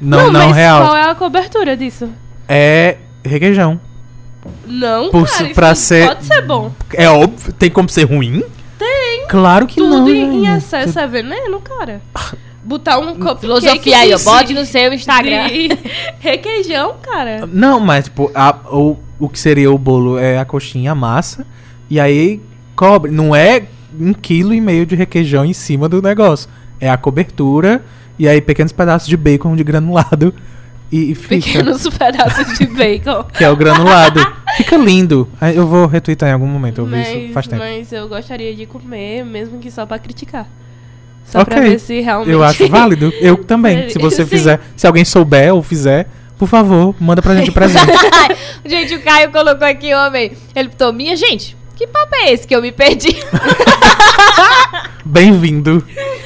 Speaker 1: Não, não,
Speaker 3: mas
Speaker 1: real.
Speaker 3: qual é a cobertura disso?
Speaker 1: É requeijão.
Speaker 3: Não,
Speaker 1: Por-
Speaker 3: cara, isso
Speaker 1: pra ser-
Speaker 3: pode ser bom.
Speaker 1: É óbvio. Tem como ser ruim?
Speaker 3: Tem.
Speaker 1: Claro que
Speaker 3: Tudo
Speaker 1: não.
Speaker 3: em, em
Speaker 1: gente.
Speaker 3: excesso é veneno, cara. Botar um cupcake
Speaker 2: Filosofia aí, ó.
Speaker 3: de-
Speaker 2: Bote no seu Instagram.
Speaker 3: de requeijão, cara.
Speaker 1: Não, mas tipo, a- o, o que seria o bolo é a coxinha, a massa. E aí cobre. Não é um quilo e meio de requeijão em cima do negócio. É a cobertura e aí pequenos pedaços de bacon de granulado. E, e fica.
Speaker 3: Pequenos pedaços de bacon.
Speaker 1: Que é o granulado. fica lindo. Eu vou retweetar em algum momento. Eu vi
Speaker 3: mas,
Speaker 1: isso faz tempo.
Speaker 3: mas eu gostaria de comer, mesmo que só pra criticar. Só pra
Speaker 1: Ok.
Speaker 3: ver se realmente.
Speaker 1: Eu acho válido. Eu também. Se você
Speaker 3: Sim.
Speaker 1: fizer, se alguém souber ou fizer, por favor, manda pra gente o presente.
Speaker 2: gente, o Caio colocou aqui, homem. Ele botou, minha gente, que papo é esse que eu me perdi?
Speaker 1: Bem-vindo.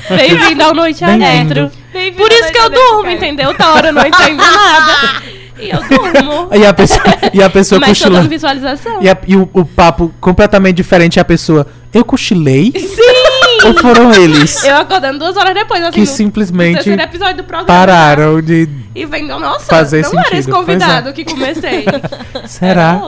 Speaker 3: Bem-vindo ao Noite
Speaker 1: Bem-vindo.
Speaker 3: Adentro. Por isso que eu durmo,
Speaker 2: Caio.
Speaker 3: entendeu? Outra hora eu não entendo nada. E eu durmo.
Speaker 1: E a pessoa, e a pessoa
Speaker 3: Mas
Speaker 1: cochilando.
Speaker 3: visualização.
Speaker 1: E, a- e o, o papo completamente diferente. A pessoa, eu cochilei?
Speaker 3: Sim!
Speaker 1: Ou foram eles
Speaker 3: Eu acordando duas horas depois, assim,
Speaker 1: que
Speaker 3: no
Speaker 1: simplesmente
Speaker 3: terceiro episódio do programa.
Speaker 1: pararam de.
Speaker 3: E vendo, nossa,
Speaker 1: Fazer
Speaker 3: não era esse
Speaker 1: sentido. É.
Speaker 3: convidado que comecei.
Speaker 1: Será?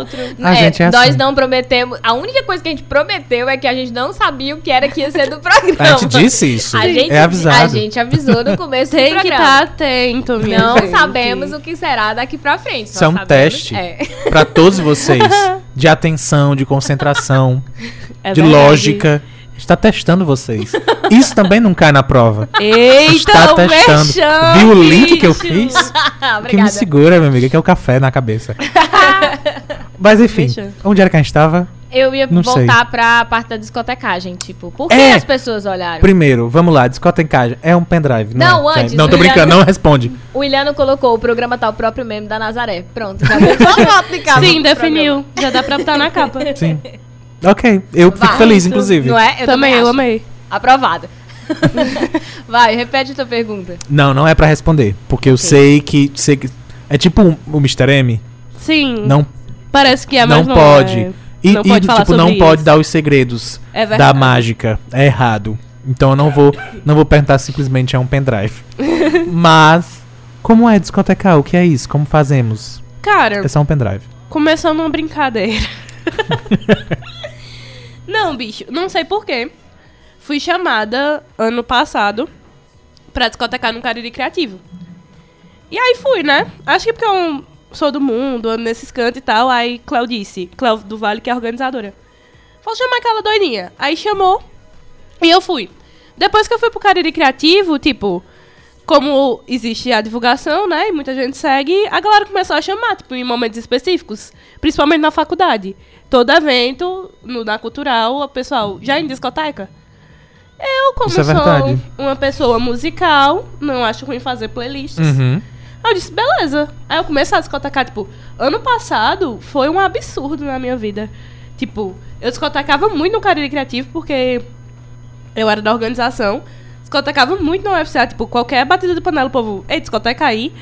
Speaker 1: A gente é
Speaker 2: nós
Speaker 1: assim.
Speaker 2: não prometemos. A única coisa que a gente prometeu é que a gente não sabia o que era que ia ser do programa.
Speaker 1: A gente disse isso.
Speaker 2: A gente,
Speaker 1: é avisado.
Speaker 2: A gente avisou no começo
Speaker 3: Tem
Speaker 2: do
Speaker 3: que
Speaker 2: programa.
Speaker 3: estar atento, minha
Speaker 2: Não
Speaker 3: gente.
Speaker 2: sabemos o que será daqui pra frente.
Speaker 1: Isso é um
Speaker 2: sabemos-
Speaker 1: teste.
Speaker 2: É.
Speaker 1: Pra todos vocês. De atenção, de concentração,
Speaker 3: É
Speaker 1: de
Speaker 3: verdade.
Speaker 1: lógica. Está testando vocês. Isso também não cai na prova.
Speaker 3: Eita,
Speaker 1: Está
Speaker 3: o
Speaker 1: testando.
Speaker 3: merchan,
Speaker 1: Viu o link que eu fiz? O que me segura, minha amiga, que é o café na cabeça. Mas enfim,
Speaker 3: Deixa.
Speaker 1: onde era que a gente tava?
Speaker 2: Eu ia
Speaker 1: Não sei.
Speaker 2: voltar pra parte da discotecagem, tipo, por que
Speaker 1: É.
Speaker 2: as pessoas olharam?
Speaker 1: Primeiro, vamos lá, discotecagem. É um pendrive, não,
Speaker 2: Não,
Speaker 1: é?
Speaker 2: antes,
Speaker 1: Não, tô brincando,
Speaker 2: Iliano-
Speaker 1: não responde.
Speaker 2: O Iliano colocou o programa tá o próprio meme da Nazaré. Pronto, já
Speaker 3: Sim, definiu. Já dá pra botar na capa.
Speaker 1: Sim. Ok, eu fico
Speaker 2: Vai.
Speaker 1: feliz,
Speaker 3: Isso.
Speaker 1: inclusive.
Speaker 2: Não é? Eu
Speaker 3: também, eu
Speaker 2: acho.
Speaker 3: amei.
Speaker 2: Aprovado. Vai, repete a tua pergunta.
Speaker 1: Não, não é pra responder. Porque eu sei que. Sei que é tipo um- o Mr. M.
Speaker 3: Sim.
Speaker 1: Não,
Speaker 3: Parece que é,
Speaker 1: não
Speaker 3: mas não
Speaker 1: pode.
Speaker 3: é.
Speaker 1: E,
Speaker 3: Não
Speaker 1: e,
Speaker 3: pode
Speaker 1: tipo, não
Speaker 3: sobre
Speaker 1: pode
Speaker 3: isso.
Speaker 1: dar os segredos
Speaker 3: É
Speaker 1: da mágica. É errado. Então eu não vou, não vou perguntar simplesmente é um pendrive. Mas, como é discotecar? O que é isso? Como fazemos?
Speaker 3: Cara,
Speaker 1: É só um pendrive.
Speaker 3: começando uma brincadeira. não, bicho, não sei porquê. Fui chamada ano passado pra discotecar no Cariri Criativo. E aí fui, né? Acho que porque eu sou do mundo, ando nesses cantos e tal. Aí Cléo disse, Cléo do Vale, que é organizadora. Vou chamar aquela doidinha. Aí chamou e eu fui. Depois que eu fui pro Cariri Criativo, tipo, como existe a divulgação, né? E muita gente segue, a galera começou a chamar, tipo, em momentos específicos. Principalmente na faculdade. Todo evento, no, na cultural, o pessoal, já em discoteca? Eu, como
Speaker 1: Isso é
Speaker 3: sou uma pessoa musical, não acho ruim fazer playlists.
Speaker 1: Uhum.
Speaker 3: Aí eu disse, beleza. Aí eu comecei a discotecar, tipo, ano passado foi um absurdo na minha vida. Tipo, eu discotecava muito no Cariri Criativo, porque eu era da organização. Discotecava muito no UFCA, tipo, qualquer batida de panela, o povo, ei, discoteca aí.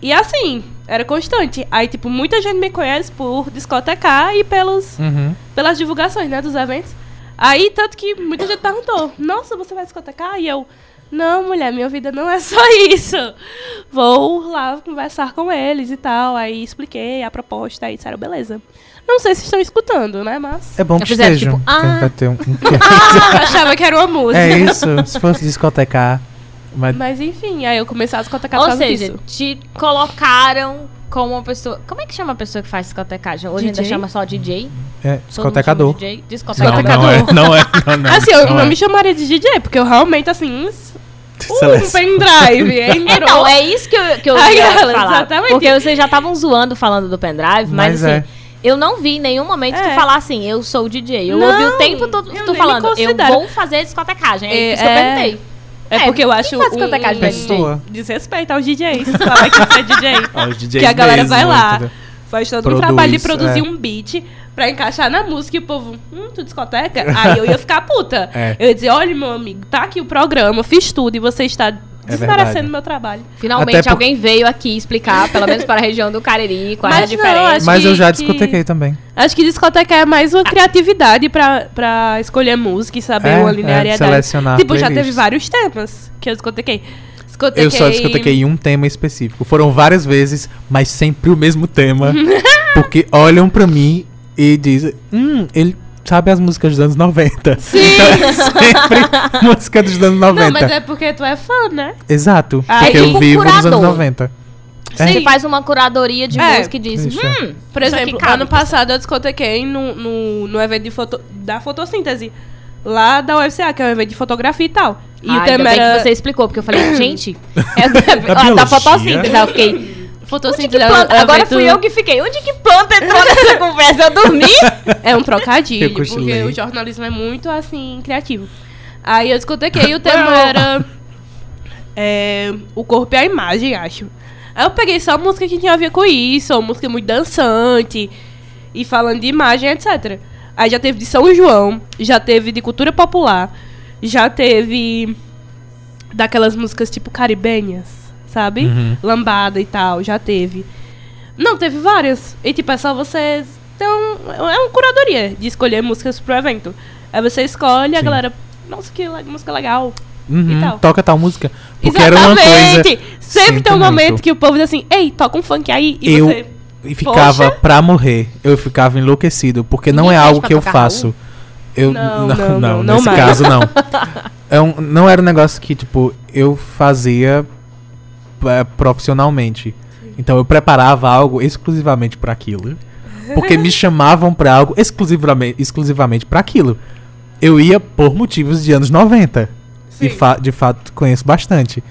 Speaker 3: E assim, era constante. Aí, tipo, muita gente me conhece por discotecar e pelos,
Speaker 1: Uhum.
Speaker 3: pelas divulgações, né, dos eventos. Aí, tanto que muita gente perguntou, nossa, você vai discotecar? E eu, não, mulher, minha vida não é só isso. Vou lá conversar com eles e tal. Aí expliquei a proposta, aí disseram, beleza. Não sei se estão escutando, né, mas...
Speaker 1: É bom que estejam.
Speaker 2: tipo, ah.
Speaker 1: um-
Speaker 3: Ah, achava que era uma música.
Speaker 1: É isso. Se fosse discotecar. Mas
Speaker 3: Mas enfim, aí eu comecei a discotecar por
Speaker 2: Ou
Speaker 3: causa
Speaker 2: seja,
Speaker 3: disso.
Speaker 2: te colocaram como uma pessoa. Como é que chama a pessoa que faz discotecagem? Hoje ainda
Speaker 3: DJ?
Speaker 2: chama só DJ?
Speaker 1: é discotecador.
Speaker 2: DJ?
Speaker 1: Não,
Speaker 2: Discotecador.
Speaker 1: não é, não é, não, não,
Speaker 3: assim, eu
Speaker 1: não
Speaker 3: não
Speaker 1: é.
Speaker 3: me chamaria de DJ, porque eu realmente, assim, um pendrive entrou.
Speaker 2: Então, é isso que eu, que eu
Speaker 3: Ai,
Speaker 2: ia falar.
Speaker 3: exatamente.
Speaker 2: Porque vocês já estavam zoando falando do pendrive, mas,
Speaker 1: Mas
Speaker 2: assim,
Speaker 1: é.
Speaker 2: eu não vi em nenhum momento tu
Speaker 3: É.
Speaker 2: falar assim, eu sou DJ. Eu
Speaker 3: Não,
Speaker 2: ouvi o tempo todo
Speaker 3: eu
Speaker 2: tu falando, eu vou fazer discotecagem. É,
Speaker 3: É,
Speaker 2: isso que eu
Speaker 3: é.
Speaker 2: perguntei.
Speaker 3: É
Speaker 2: É,
Speaker 3: porque eu acho
Speaker 2: faz
Speaker 3: um,
Speaker 2: pra DJ?
Speaker 1: Pessoa.
Speaker 3: desrespeito aos DJs. Falar que você é DJ.
Speaker 1: Ó, os DJs
Speaker 3: que a galera
Speaker 1: mesmo,
Speaker 3: vai lá,
Speaker 1: entendeu?
Speaker 3: faz todo
Speaker 1: Produz,
Speaker 3: um trabalho de produzir
Speaker 1: é.
Speaker 3: um beat pra encaixar na música e o povo, hum, tu discoteca? Aí eu ia ficar puta.
Speaker 1: É.
Speaker 3: Eu ia dizer, olha, meu amigo, tá aqui o programa, fiz tudo e você está desmerecendo
Speaker 1: verdade.
Speaker 3: meu trabalho.
Speaker 2: Finalmente
Speaker 1: por-
Speaker 2: alguém veio aqui explicar, pelo menos para a região do Cariri, qual é a
Speaker 3: Mas não,
Speaker 2: diferença.
Speaker 3: acho
Speaker 1: Mas eu
Speaker 3: que-
Speaker 1: já
Speaker 3: que-
Speaker 1: discotequei também.
Speaker 3: Acho que discoteca é mais uma criatividade pra, pra escolher música e saber
Speaker 1: É,
Speaker 3: uma
Speaker 1: é,
Speaker 3: linearidade.
Speaker 1: selecionar
Speaker 3: tipo, já teve vários temas que eu discotequei. Discotequei...
Speaker 1: Eu só discotequei um tema específico. Foram várias vezes, mas sempre o mesmo tema. Porque olham pra mim e dizem, hum, ele sabe as músicas dos anos 90.
Speaker 3: Sim.
Speaker 1: Então é sempre música dos anos 90.
Speaker 3: Não, mas é porque tu é fã, né?
Speaker 1: Exato,
Speaker 3: Ah,
Speaker 1: porque
Speaker 2: é
Speaker 1: eu vivo nos anos
Speaker 2: curador.
Speaker 1: 90. É.
Speaker 2: Você faz uma curadoria de
Speaker 3: É.
Speaker 2: música e diz,
Speaker 1: Isso.
Speaker 2: hum,
Speaker 3: Por exemplo,
Speaker 2: cabe.
Speaker 3: ano passado eu discotequei no, no, no evento de foto, da fotossíntese. Lá da UFCA, que é um evento de fotografia e tal. E
Speaker 2: Ah,
Speaker 3: o tema era.
Speaker 2: que você explicou, porque eu falei, gente, é
Speaker 1: Da
Speaker 2: da, da fotossíntese. Eu fiquei,
Speaker 3: Fotossíntese
Speaker 2: planta? Agora fui eu que fiquei. Onde que planta entrou nessa conversa? Eu dormi?
Speaker 3: É um trocadilho, porque o jornalismo é muito, assim, criativo. Aí eu discotequei e o tema era... é, o corpo e a imagem, acho. Aí eu peguei só música que tinha a ver com isso, ou música muito dançante, e falando de imagem, etc. Aí já teve de São João, já teve de cultura popular, já teve daquelas músicas tipo caribenhas, sabe?
Speaker 1: Uhum.
Speaker 3: Lambada e tal, já teve. Não, teve várias. E tipo, é só você. Então, é uma curadoria de escolher músicas pro evento. Aí você escolhe, a
Speaker 1: Sim.
Speaker 3: galera. Nossa, que música legal.
Speaker 1: Uhum,
Speaker 3: tal.
Speaker 1: toca tal música. Porque era uma coisa.
Speaker 3: Exatamente! Sempre tem um momento
Speaker 1: muito.
Speaker 3: que o povo diz assim, ei, toca um funk aí. E
Speaker 1: Eu-
Speaker 3: você.
Speaker 1: E ficava
Speaker 3: Poxa.
Speaker 1: pra morrer. Eu ficava enlouquecido. Porque não
Speaker 2: Ninguém
Speaker 1: é
Speaker 2: pede
Speaker 1: algo que eu faço. Eu,
Speaker 3: Não,
Speaker 1: não,
Speaker 3: não,
Speaker 1: não,
Speaker 3: não, não
Speaker 1: nesse
Speaker 3: mais.
Speaker 1: caso não. É um, não era um negócio que, tipo, eu fazia é, profissionalmente. Então eu preparava algo exclusivamente pra aquilo. Porque me chamavam pra algo exclusivamente, exclusivamente para aquilo. Eu ia por motivos de anos 90. E
Speaker 3: Sim.
Speaker 1: fa- de fato conheço bastante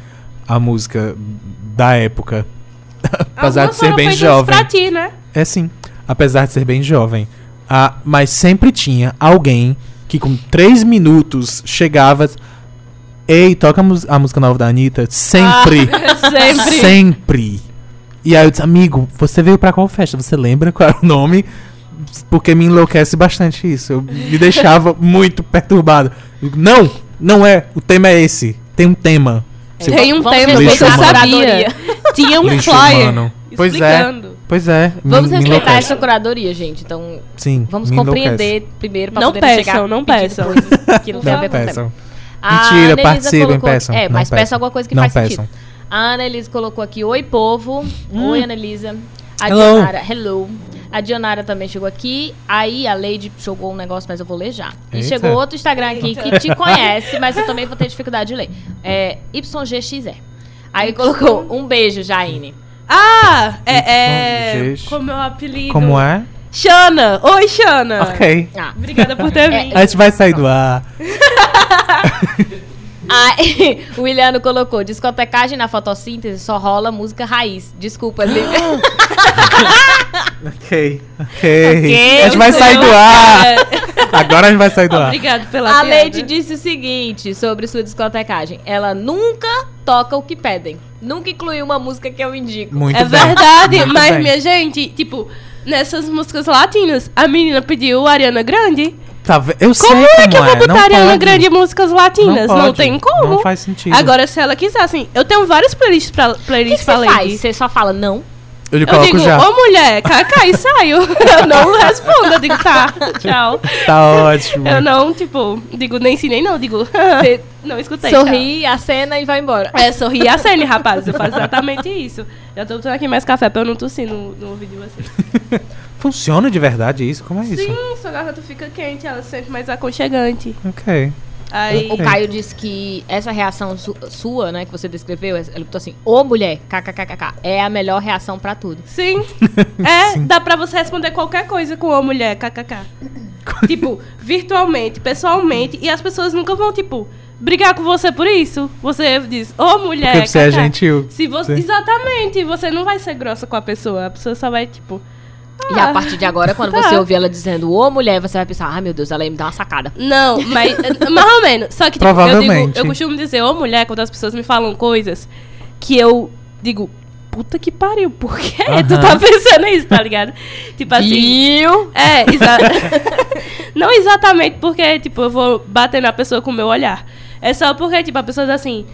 Speaker 1: a música da época. Apesar de ser bem jovem.
Speaker 3: Pra ti, né?
Speaker 1: É sim. Apesar de ser bem jovem. Ah, mas sempre tinha alguém que com três minutos chegava. Ei, toca a, mus- a música nova da Anitta. Sempre.
Speaker 3: Sempre.
Speaker 1: sempre. E aí eu disse, amigo, você veio pra qual festa? Você lembra qual era o nome? Porque me enlouquece bastante isso. Eu me deixava muito perturbado. Eu digo, não, não é. O tema é esse. Tem um tema. Você-
Speaker 3: Tem um
Speaker 2: Vamos
Speaker 3: tema
Speaker 1: respeitar
Speaker 3: você
Speaker 1: a
Speaker 3: sabia.
Speaker 2: curadoria.
Speaker 3: Tinha um
Speaker 1: Lixo
Speaker 3: flyer.
Speaker 1: humano. Pois é.
Speaker 3: explicando.
Speaker 1: Pois é. me-
Speaker 2: Vamos
Speaker 1: me
Speaker 2: respeitar
Speaker 1: enlouquece.
Speaker 2: essa curadoria, gente. Então,
Speaker 1: Sim.
Speaker 2: vamos
Speaker 1: me enlouquece.
Speaker 2: compreender primeiro pra
Speaker 3: Não
Speaker 2: poder
Speaker 3: peçam,
Speaker 2: chegar
Speaker 3: não peçam.
Speaker 2: que não
Speaker 1: Não peçam.
Speaker 2: A
Speaker 1: Mentira, participem,
Speaker 2: colocou-
Speaker 1: peçam.
Speaker 2: É, mas peça
Speaker 1: peçam.
Speaker 2: alguma coisa que
Speaker 1: Não
Speaker 2: faz
Speaker 1: peçam.
Speaker 2: sentido. A Annelise colocou aqui, oi povo. Oi, Annelisa. A
Speaker 1: Hello.
Speaker 2: Dionara, hello. A Dionara também chegou aqui. Aí a Lady jogou um negócio, mas eu vou ler já. E
Speaker 1: Eita.
Speaker 2: chegou outro Instagram aqui que te conhece, mas eu também vou ter dificuldade de ler. É YGXE. Aí colocou um beijo, Jaine.
Speaker 3: Ah, é. é como é o apelido?
Speaker 1: Como é?
Speaker 3: Xana. Oi, Xana.
Speaker 1: Ok.
Speaker 2: Ah.
Speaker 3: Obrigada por ter
Speaker 2: É,
Speaker 3: vindo.
Speaker 1: A gente vai sair do ar.
Speaker 2: Aí, o Williano colocou: discotecagem na fotossíntese só rola música raiz. Desculpa, Lívia.
Speaker 1: Ok, ok. A gente vai sair do ar. Agora a gente vai sair do ar.
Speaker 3: Obrigado pela
Speaker 2: A
Speaker 3: piada.
Speaker 2: Lady disse o seguinte sobre sua discotecagem: ela nunca toca o que pedem. Nunca incluiu uma música que eu indico.
Speaker 1: Muito
Speaker 3: É
Speaker 1: bem.
Speaker 3: verdade,
Speaker 1: Muito
Speaker 3: mas
Speaker 1: bem.
Speaker 3: minha gente, tipo, nessas músicas latinas, a menina pediu Ariana Grande.
Speaker 1: Tá, eu sei
Speaker 3: Como é que eu vou
Speaker 1: não
Speaker 3: botar Ariana
Speaker 1: pode.
Speaker 3: Grande músicas latinas? Não,
Speaker 1: pode.
Speaker 3: tem como.
Speaker 1: Não faz sentido.
Speaker 3: Agora, se ela quiser, assim, eu tenho várias playlists pra,
Speaker 2: O que, que
Speaker 3: pra
Speaker 2: você
Speaker 3: Lady.
Speaker 2: faz? Você só fala não?
Speaker 1: eu lhe
Speaker 3: Eu digo,
Speaker 1: já.
Speaker 3: ô mulher, cacá e saio. Eu não respondo, eu digo, tá, tchau.
Speaker 1: Tá ótimo.
Speaker 3: Eu não, tipo, digo, nem sim, nem não, digo, "Ah, não escutei. tchau.
Speaker 2: Sorri, acena e vai embora.
Speaker 3: É, sorri e acene, rapaz. Eu faço exatamente isso. Já tô botando aqui mais café pra eu não tossir no, no ouvido de vocês.
Speaker 1: Funciona de verdade isso? Como é isso?
Speaker 3: Sim, sua garganta fica quente, ela se sente mais aconchegante.
Speaker 1: Ok.
Speaker 3: Aí.
Speaker 2: O Caio disse que essa reação su- sua, né, que você descreveu, ele botou assim: Ô mulher, kkkk, é a melhor reação pra tudo.
Speaker 3: Sim. É,
Speaker 1: Sim.
Speaker 3: dá pra você responder qualquer coisa com ô mulher, kkk. tipo, virtualmente, pessoalmente, e as pessoas nunca vão, tipo, brigar com você por isso. Você diz, ô mulher,
Speaker 1: Porque você é
Speaker 3: kkk.
Speaker 1: gentil.
Speaker 3: Se você,
Speaker 1: Sim.
Speaker 3: exatamente, você não vai ser grossa com a pessoa. A pessoa só vai, tipo.
Speaker 2: E a partir de agora, quando
Speaker 3: tá.
Speaker 2: você ouvir ela dizendo ô mulher, você vai pensar: ai meu Deus, ela ia me dar uma sacada.
Speaker 3: Não, mas eh, mais ou menos. Só que tipo, eu,
Speaker 1: Provavelmente.
Speaker 3: digo, eu costumo dizer, ô mulher, quando as pessoas me falam coisas que eu digo, puta que pariu, por que tu
Speaker 1: Aham.
Speaker 3: tá pensando isso, tá ligado? Tipo assim.
Speaker 2: Viu?
Speaker 3: É, exa não exatamente porque, tipo, eu vou bater na pessoa com o meu olhar. É só porque, tipo, a pessoa diz assim,